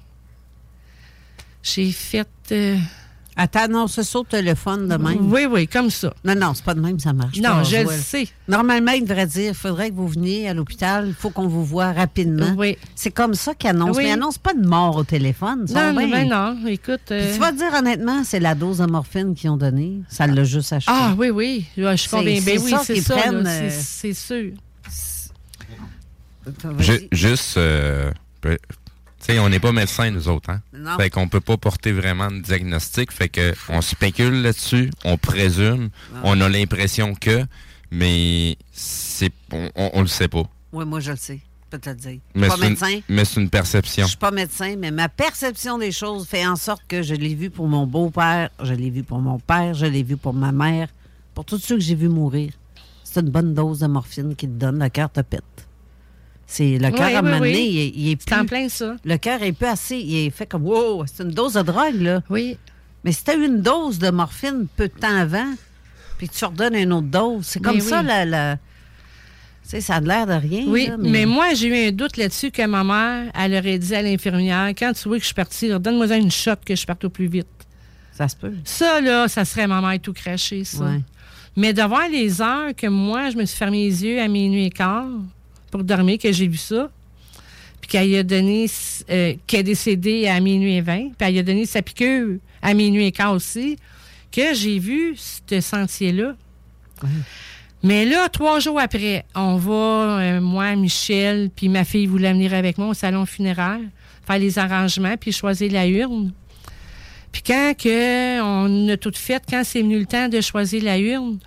J'ai fait. euh, Attends, non, c'est ça au téléphone de même. Oui, oui, comme ça. Non, non, c'est pas de même, ça marche. Non, pas, je le sais. Normalement, il devrait dire, il faudrait que vous veniez à l'hôpital, il faut qu'on vous voit rapidement. Oui. C'est comme ça qu'ils annoncent. Oui. Mais ils annoncent pas de mort au téléphone. Non, non, ben non, écoute. Puis euh, tu vas te dire honnêtement, c'est la dose de morphine qu'ils ont donnée. Ça l'a juste acheté. Ah oui, oui. Je suis convaincue. Ben oui, c'est ça. c'est- euh, C'est sûr. Ju- juste, euh, on n'est pas médecin, nous autres, hein? Non. Fait qu'on peut pas porter vraiment de diagnostic. Fait que on spécule là-dessus, on présume, Ah. on a l'impression que, mais c'est, on, on, on le sait pas. Oui, moi, je le sais. Peux te le dire. Je Mais suis pas une- médecin. mais c'est une perception. Je suis pas médecin, mais ma perception des choses fait en sorte que je l'ai vu pour mon beau-père, je l'ai vu pour mon père, je l'ai vu pour ma mère, pour tous ceux que j'ai vu mourir. C'est une bonne dose de morphine qui te donne, le cœur te pète. C'est le cœur Oui, à un oui, moment donné, oui. il est, il est C'est en plus- plein ça. Le cœur est peu assez, il est fait comme wow, c'est une dose de drogue là. Oui. Mais si tu as eu une dose de morphine peu de temps avant, puis tu redonnes une autre dose, c'est comme Mais ça la, la- Tu sais, ça a l'air de rien. Oui, là, mais... moi, j'ai eu un doute là-dessus que ma mère, elle aurait dit à l'infirmière quand tu vois que je suis partie, là, donne-moi une shot que je parte au plus vite. Ça se peut. Ça, là, ça serait ma mère tout craché, ça. Ouais. Mais de voir les heures que moi, je me suis fermé les yeux à minuit et quart pour dormir, que j'ai vu ça, puis qu'elle a donné, euh, qu'elle est décédée à minuit et 20, puis elle a donné sa piqûre à minuit et quart aussi, que j'ai vu ce sentier-là. Mais là, trois jours après, on va, euh, moi, Michel, puis ma fille voulait venir avec moi au salon funéraire, faire les arrangements, puis choisir la urne. Puis quand que on a tout fait, quand c'est venu le temps de choisir la urne,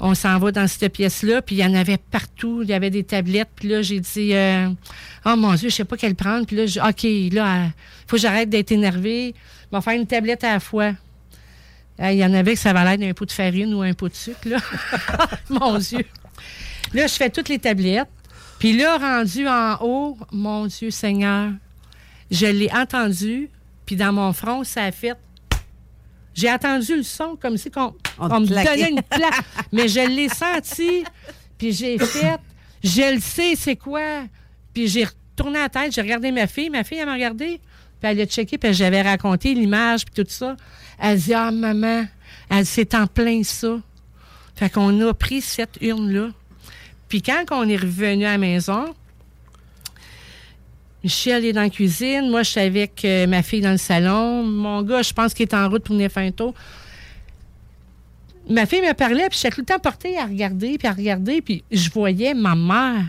on s'en va dans cette pièce-là, puis il y en avait partout, il y avait des tablettes, puis là, j'ai dit, euh, oh mon Dieu, je sais pas quelle prendre, puis là, j'ai- OK, là, il faut que j'arrête d'être énervée, on va faire une tablette à la fois. Ah, Il y en avait que ça valait d'un pot de farine ou un pot de sucre, là. (laughs) mon Dieu. Là, je fais toutes les tablettes, puis là, rendu en haut, mon Dieu Seigneur, je l'ai entendu, puis dans mon front, ça a fait j'ai entendu le son comme si qu'on, On on me donnait une plaque. (laughs) Mais je l'ai senti, puis j'ai fait, je le sais, c'est quoi. Puis j'ai retourné la tête, j'ai regardé ma fille. Ma fille, elle m'a regardé, puis elle a checké, puis j'avais raconté l'image, puis tout ça. Elle dit, ah, maman, elle c'est en plein ça. Fait qu'on a pris cette urne-là. Puis quand on est revenu à la maison, Michel est dans la cuisine. Moi, je suis avec euh, ma fille dans le salon. Mon gars, je pense qu'il est en route pour venir faire un tour. Ma fille me parlait, puis j'étais tout le temps portée à regarder, puis à regarder, puis je voyais ma mère.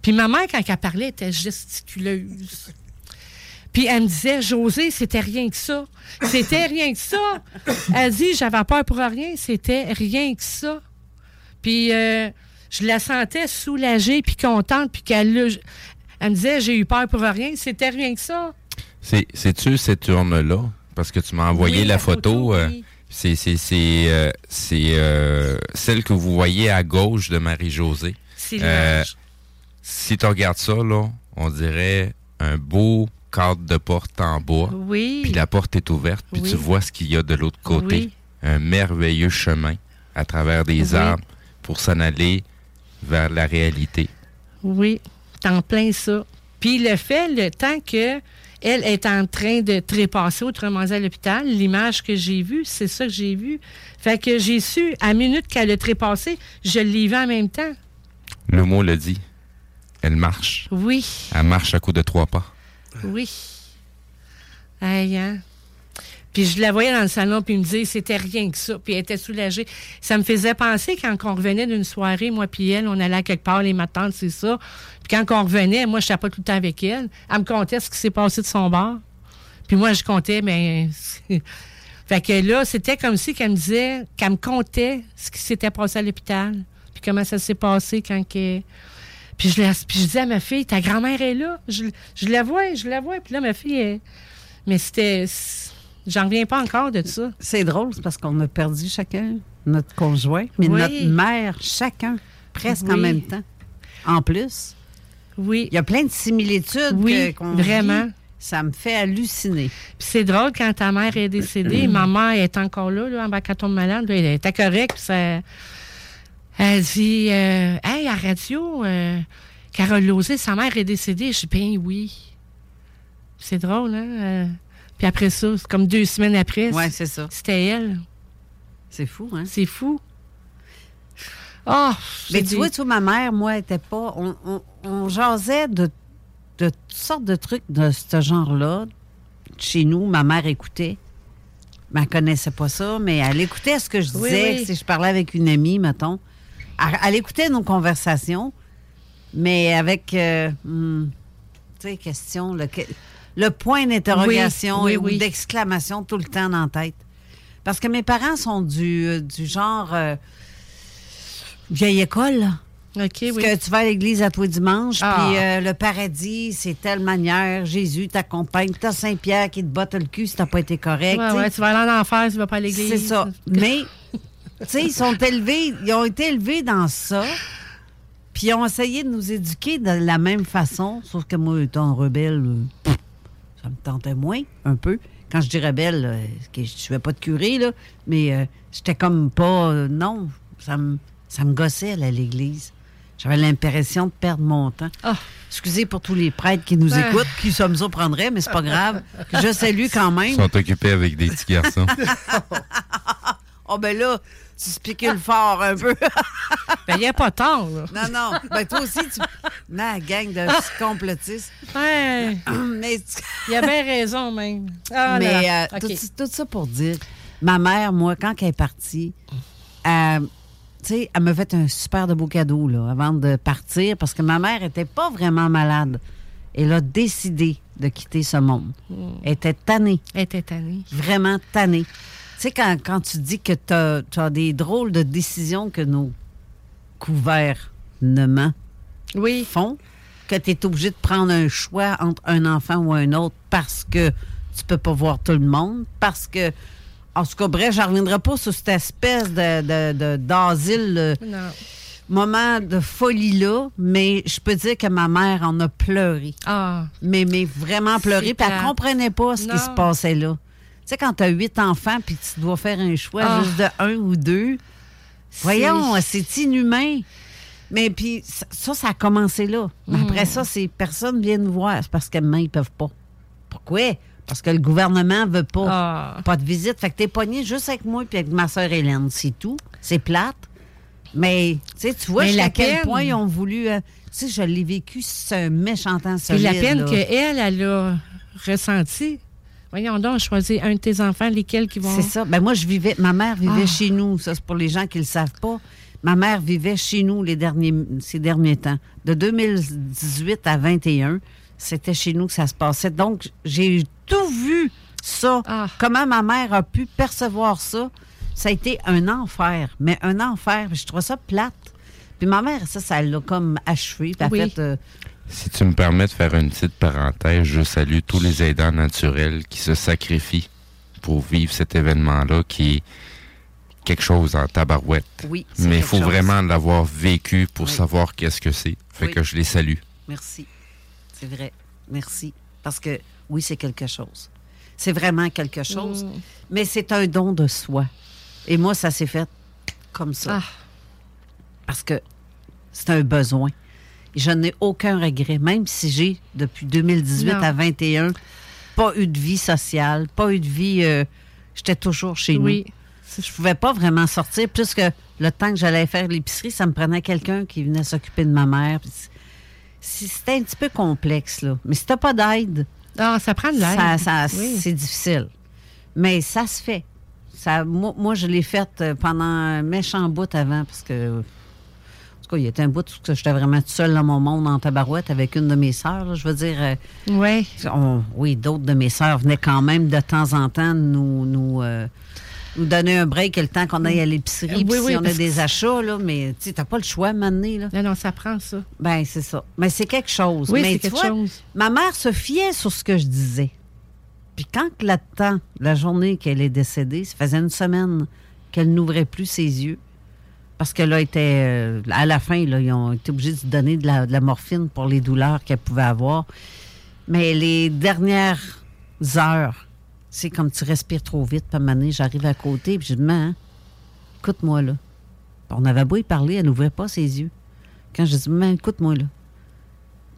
Puis ma mère, quand elle parlait, était gesticuleuse. Puis elle me disait, José, c'était rien que ça. C'était rien que ça. Elle dit, j'avais peur pour rien, c'était rien que ça. Puis euh, je la sentais soulagée, puis contente, puis qu'elle elle me disait, j'ai eu peur pour rien, c'était rien que ça. C'est, c'est-tu cette urne-là? Parce que tu m'as envoyé Oui, la, la photo. photo, euh, oui. C'est, c'est, c'est, euh, euh, celle que vous voyez à gauche de Marie-Josée. Si tu regardes ça, là, on dirait un beau cadre de porte en bois. Oui. Puis la porte est ouverte, puis Oui. tu vois ce qu'il y a de l'autre côté. Oui. Un merveilleux chemin à travers des arbres pour s'en aller vers la réalité. Oui, t'en plein ça. Puis le fait, le temps que elle est en train de trépasser, autrement dit à l'hôpital, l'image que j'ai vue, c'est ça que j'ai vu. Fait que j'ai su, à minute qu'elle a trépassé, je l'ai vu en même temps. Le mot le dit. Elle marche. Oui, Elle marche à coup de trois pas. oui. Aïe, hein? Puis je la voyais dans le salon, puis il me disait, c'était rien que ça. Puis elle était soulagée. Ça me faisait penser quand on revenait d'une soirée, moi puis elle, on allait à quelque part, les matins, c'est ça. Puis quand on revenait, moi, je n'étais pas tout le temps avec elle. Elle me contait ce qui s'est passé de son bar. Puis moi, je comptais, mais... (laughs) fait que là, c'était comme si qu'elle me disait, qu'elle me contait ce qui s'était passé à l'hôpital. Puis comment ça s'est passé quand que... Puis je, la- je disais à ma fille, ta grand-mère est là. Je, je la vois, je la vois. Puis là, ma fille, elle- mais c'était. J'en reviens pas encore de ça. C'est drôle, c'est parce qu'on a perdu chacun notre conjoint, mais Oui. notre mère, chacun, presque en même temps. En plus. Oui. Il y a plein de similitudes Oui, que- vraiment. vit. Ça me fait halluciner. Puis c'est drôle quand ta mère est décédée, ma mère est encore là, là en bas quand tombe malade, elle était correcte. ça, elle dit euh, Hey, à radio, euh, Carole Lozé, sa mère est décédée. Je dis Ben oui. C'est drôle, hein? Puis après ça, c'est comme deux semaines après. Ouais, c'est ça. C'était elle. C'est fou, hein? C'est fou. Oh, Mais tu vois, tu vois, ma mère, moi, était pas. On, on- on jasait de, de toutes sortes de trucs de ce genre-là. Chez nous, ma mère écoutait. Mais elle connaissait pas ça, mais elle écoutait ce que je disais. oui. Si je parlais avec une amie, mettons. Elle, elle écoutait nos conversations, mais avec. euh, hmm, tu sais, question. Le, le point d'interrogation Oui, oui, et- ou oui. d'exclamation tout le temps dans la tête. Parce que mes parents sont du, euh, du genre. euh, vieille école, là. OK, Parce oui. que tu vas à l'église à toi dimanche, Ah. puis euh, le paradis, c'est telle manière. Jésus t'accompagne. T'as Saint-Pierre qui te botte le cul si t'as pas été correct. Ouais, ouais, tu vas aller en enfer, tu vas pas à l'église. C'est ça. (laughs) Mais, tu sais, ils sont élevés, ils ont été élevés dans ça, puis ils ont essayé de nous éduquer de la même façon, sauf que moi, étant rebelle, euh, ça me tentait moins, un peu. Quand je dis rebelle, euh, je ne fais pas de curé, là, mais euh, j'étais comme pas... euh, non, ça me, ça me gossait, aller à l'église. J'avais l'impression de perdre mon temps. Excusez pour tous les prêtres qui nous Ouais. écoutent, qui ça me surprendrait, mais c'est pas grave. Je salue quand même. Ils sont occupés avec des petits garçons. Oh, (laughs) ben là, tu spécules fort un peu. (laughs) ben, il n'y a pas tard, là. Non, non. Ben, toi aussi, tu. (laughs) Non, gang de complotistes. Ouais. (coughs) Mais. Il a bien raison, même. Ah, Mais là. euh, tout, tout ça pour dire, ma mère, moi, quand elle est partie, euh, tu sais, elle m'a fait un super de beau cadeau là, avant de partir parce que ma mère était pas vraiment malade. Elle a décidé de quitter ce monde. Elle était tannée. Elle était tannée. Vraiment tannée. Tu sais, quand, quand tu dis que tu as, des drôles de décisions que nos gouvernements font, que tu es obligé de prendre un choix entre un enfant ou un autre parce que tu peux pas voir tout le monde, parce que. En tout cas, bref, je ne reviendrai pas sur cette espèce de, d'asile, euh, moment de folie-là, mais je peux dire que ma mère en a pleuré. Ah. Mais, mais vraiment pleuré, puis elle comprenait pas ce Non. qui se passait là. Tu sais, quand tu as huit enfants, puis tu dois faire un choix Ah. juste de un ou deux, voyons, c'est inhumain. Mais puis, ça, ça, a commencé là. Mm. Après ça, c'est personne vient nous voir. C'est parce que maintenant, ils peuvent pas. Pourquoi? Parce que le gouvernement veut pas. Ah. Pas de visite. Fait que t'es pogné juste avec moi puis avec ma soeur Hélène. C'est tout. C'est plate. Mais, tu sais, tu vois la quel point ils ont voulu... euh, tu sais, je l'ai vécu, un méchant temps Puis solide. la peine qu'elle, elle a ressentie. Voyons donc, choisir un de tes enfants, lesquels qui vont. C'est ça. Ben moi, je vivais. Ma mère vivait Ah. chez nous. Ça, c'est pour les gens qui ne le savent pas. Ma mère vivait chez nous les derniers, ces derniers temps. De 2018 à 21, c'était chez nous que ça se passait. Donc, j'ai tout vu ça. Ah. Comment ma mère a pu percevoir ça. Ça a été un enfer. Mais un enfer. Je trouve ça plate. Puis ma mère, ça, ça l'a comme achevé. Puis Oui. fait, euh, Si tu me permets de faire une petite parenthèse, je salue tous les aidants naturels qui se sacrifient pour vivre cet événement-là qui est quelque chose en tabarouette. Oui, c'est Mais il faut chose. vraiment l'avoir vécu pour savoir qu'est-ce que c'est. Fait Oui. que je les salue. Merci. C'est vrai. Merci. Parce que oui, c'est quelque chose. C'est vraiment quelque chose. Mm. Mais c'est un don de soi. Et moi, ça s'est fait comme ça. Ah. Parce que c'est un besoin. Et je n'ai aucun regret, même si j'ai, depuis 2018 Non. à 21, pas eu de vie sociale, pas eu de vie. euh, J'étais toujours chez Oui. nous. Je pouvais pas vraiment sortir, plus que le temps que j'allais faire l'épicerie, ça me prenait quelqu'un qui venait s'occuper de ma mère. C'était un petit peu complexe, là. Mais si t'as pas d'aide, Ah, ça prend de l'aide. ça, ça- Oui. c'est difficile. Mais ça se fait. Ça, moi, moi, je l'ai fait euh, pendant un méchant bout avant, parce que. En tout cas, il y était un bout où j'étais vraiment toute seule dans mon monde en tabarouette avec une de mes sœurs. Je veux dire. euh, on- oui, d'autres de mes sœurs venaient quand même de temps en temps nous, nous, euh, nous donner un break le temps qu'on aille à l'épicerie. Oui, puis oui, si on a des que- achats, là, mais tu n'as pas le choix maintenant. Là. Non, non, ça prend ça. Ben, c'est ça. Mais c'est quelque chose. Oui, mais tu quelque vois, chose. Ma mère se fiait sur ce que je disais. Puis quand là-dedans, la journée qu'elle est décédée, ça faisait une semaine qu'elle n'ouvrait plus ses yeux. Parce que là, euh, à la fin, ils ont été obligés de donner de la, morphine pour les douleurs qu'elle pouvait avoir. Mais les dernières heures, c'est comme tu respires trop vite. Puis à j'arrive à côté, puis je dis, Maman, écoute-moi là. On avait beau y parler, elle n'ouvrait pas ses yeux. Quand je dis, Maman, écoute-moi là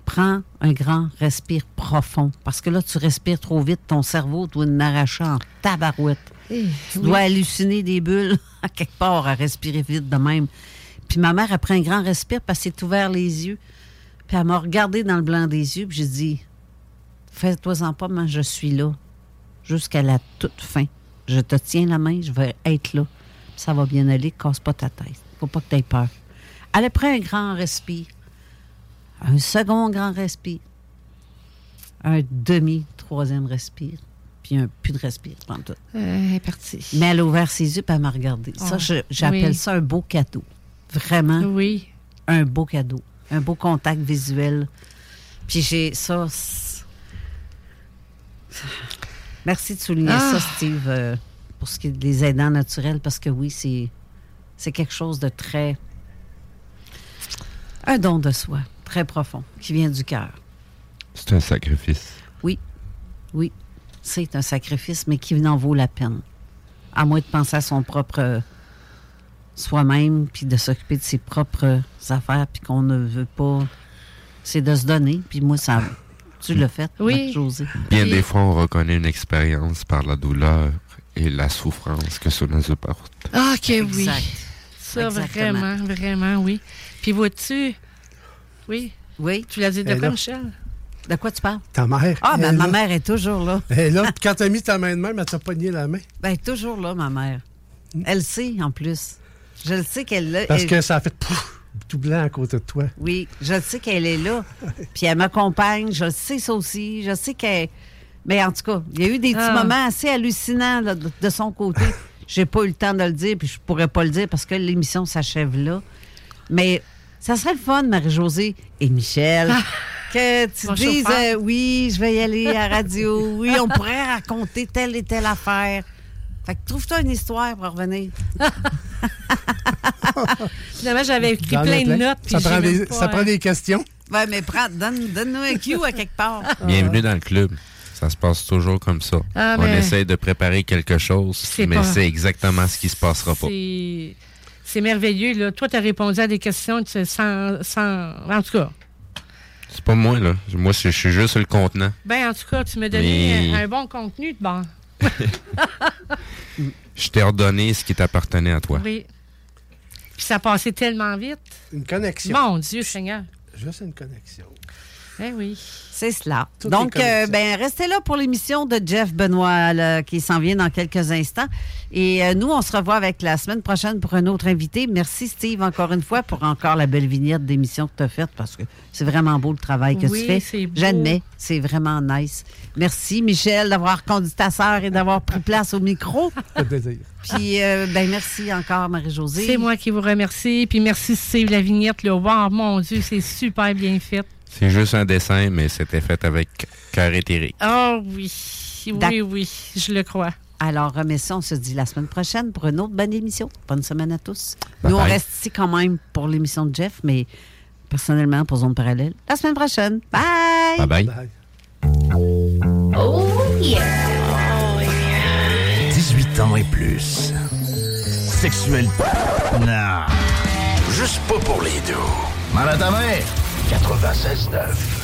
prends un grand respire profond. Parce que là, tu respires trop vite, ton cerveau doit en arracher en tabarouette. Eh, tu oui. dois halluciner des bulles (laughs) à quelque part à respirer vite de même. Puis ma mère a pris un grand respire parce qu'elle s'est ouvert les yeux. Puis elle m'a regardé dans le blanc des yeux, puis j'ai dit Fais-toi-en pas, mais je suis là jusqu'à la toute fin. Je te tiens la main, je vais être là. Ça va bien aller, casse pas ta tête. Faut pas que tu aies peur. Elle a pris un grand respire. Un second grand respire. Un demi-troisième respire. Puis un plus de respire, pendant tout. Euh, elle est partie. Mais elle a ouvert ses yeux puis elle m'a regardé. Ça, Ah, j'appelle oui. ça un beau cadeau. Vraiment. Oui. Un beau cadeau. Un beau contact visuel. Puis j'ai ça. Merci de souligner Ah. ça, Steve, euh, pour ce qui est des aidants naturels, parce que oui, c'est, c'est quelque chose de très. Un don de soi, très profond, qui vient du cœur. C'est un sacrifice. Oui, oui, c'est un sacrifice, mais qui en vaut la peine. À moins de penser à son propre euh, soi-même, puis de s'occuper de ses propres affaires, puis qu'on ne veut pas. C'est de se donner. Puis moi, ça. Tu l'as fait, Oui. José. Bien des fois, on reconnaît une expérience par la douleur et la souffrance que cela nous apporte. Ah, que oui. Ça, Exactement. vraiment, vraiment, oui. Puis vois-tu, oui. Oui. Tu l'as dit de est quoi. Michel? De quoi tu parles? Ta mère. Ah, ben, elle, ma là. mère est toujours là. Elle est là. Puis quand t'as mis ta main de même, elle t'a pogné la main. Ben, toujours là, ma mère. Elle sait, en plus. Je le sais qu'elle l'a. Parce elle- que ça a fait pouf, tout blanc à côté de toi. Oui, je le sais qu'elle est là. (laughs) Puis elle m'accompagne. Je le sais ça aussi. Je sais qu'elle. Mais en tout cas, il y a eu des petits Ah. moments assez hallucinants là, de, de son côté. (laughs) J'ai pas eu le temps de le dire, puis je pourrais pas le dire parce que l'émission s'achève là. Mais ça serait le fun, Marie-Josée et Michel, (laughs) que tu Mon dises euh, oui, je vais y aller à la radio. Oui, on pourrait raconter telle et telle affaire. Fait que trouve-toi une histoire pour revenir. (laughs) Finalement, j'avais écrit plein de notes. puis Ça, j'ai prend des, pas, ça prend euh, des questions. Ouais, mais prends, donne, donne-nous un cue à quelque part. (laughs) Bienvenue dans le club. Ça se passe toujours comme ça. Ah, on essaie de préparer quelque chose, C'est mais pas- c'est exactement ce qui se passera pas. C'est c'est merveilleux. Là. Toi, tu as répondu à des questions tu sais, sans, sans. En tout cas. C'est pas moi, là. Moi, je suis juste sur le contenant. Ben, en tout cas, tu m'as donné Mais- un, un bon contenu de bon. (laughs) Je t'ai ordonné ce qui t'appartenait à toi. Oui. Puis ça passait tellement vite. Une connexion. Mon Dieu, Seigneur. Juste une connexion. Eh oui. C'est cela. Donc, euh, ben, restez là pour l'émission de Jeff Benoît là, qui s'en vient dans quelques instants. Et euh, nous, on se revoit avec la semaine prochaine pour un autre invité. Merci, Steve, encore une fois, pour encore la belle vignette d'émission que tu as faite parce que c'est vraiment beau le travail que Oui, tu fais. c'est beau. J'admets, c'est vraiment nice. Merci, Michel, d'avoir conduit ta sœur et d'avoir pris place au micro. (laughs) Ça plaisir. Puis, euh, ben, merci encore, Marie-Josée. C'est moi qui vous remercie. Puis merci, Steve, la vignette. Là. Wow, mon Dieu, c'est super bien fait. C'est juste un dessin, mais c'était fait avec cœur éthérique. Ah oui. Oui, oui, je le crois. Alors, mais ça, on se dit la semaine prochaine pour une autre bonne émission. Bonne semaine à tous. Bye Nous, on bye. reste ici quand même pour l'émission de Jeff, mais personnellement, pour Zone Parallèle, la semaine prochaine. Bye! Bye bye. Oh yeah. 18 ans et plus. Sexuel. Non. Juste pas pour les deux. Mal à ta mère. 96.9.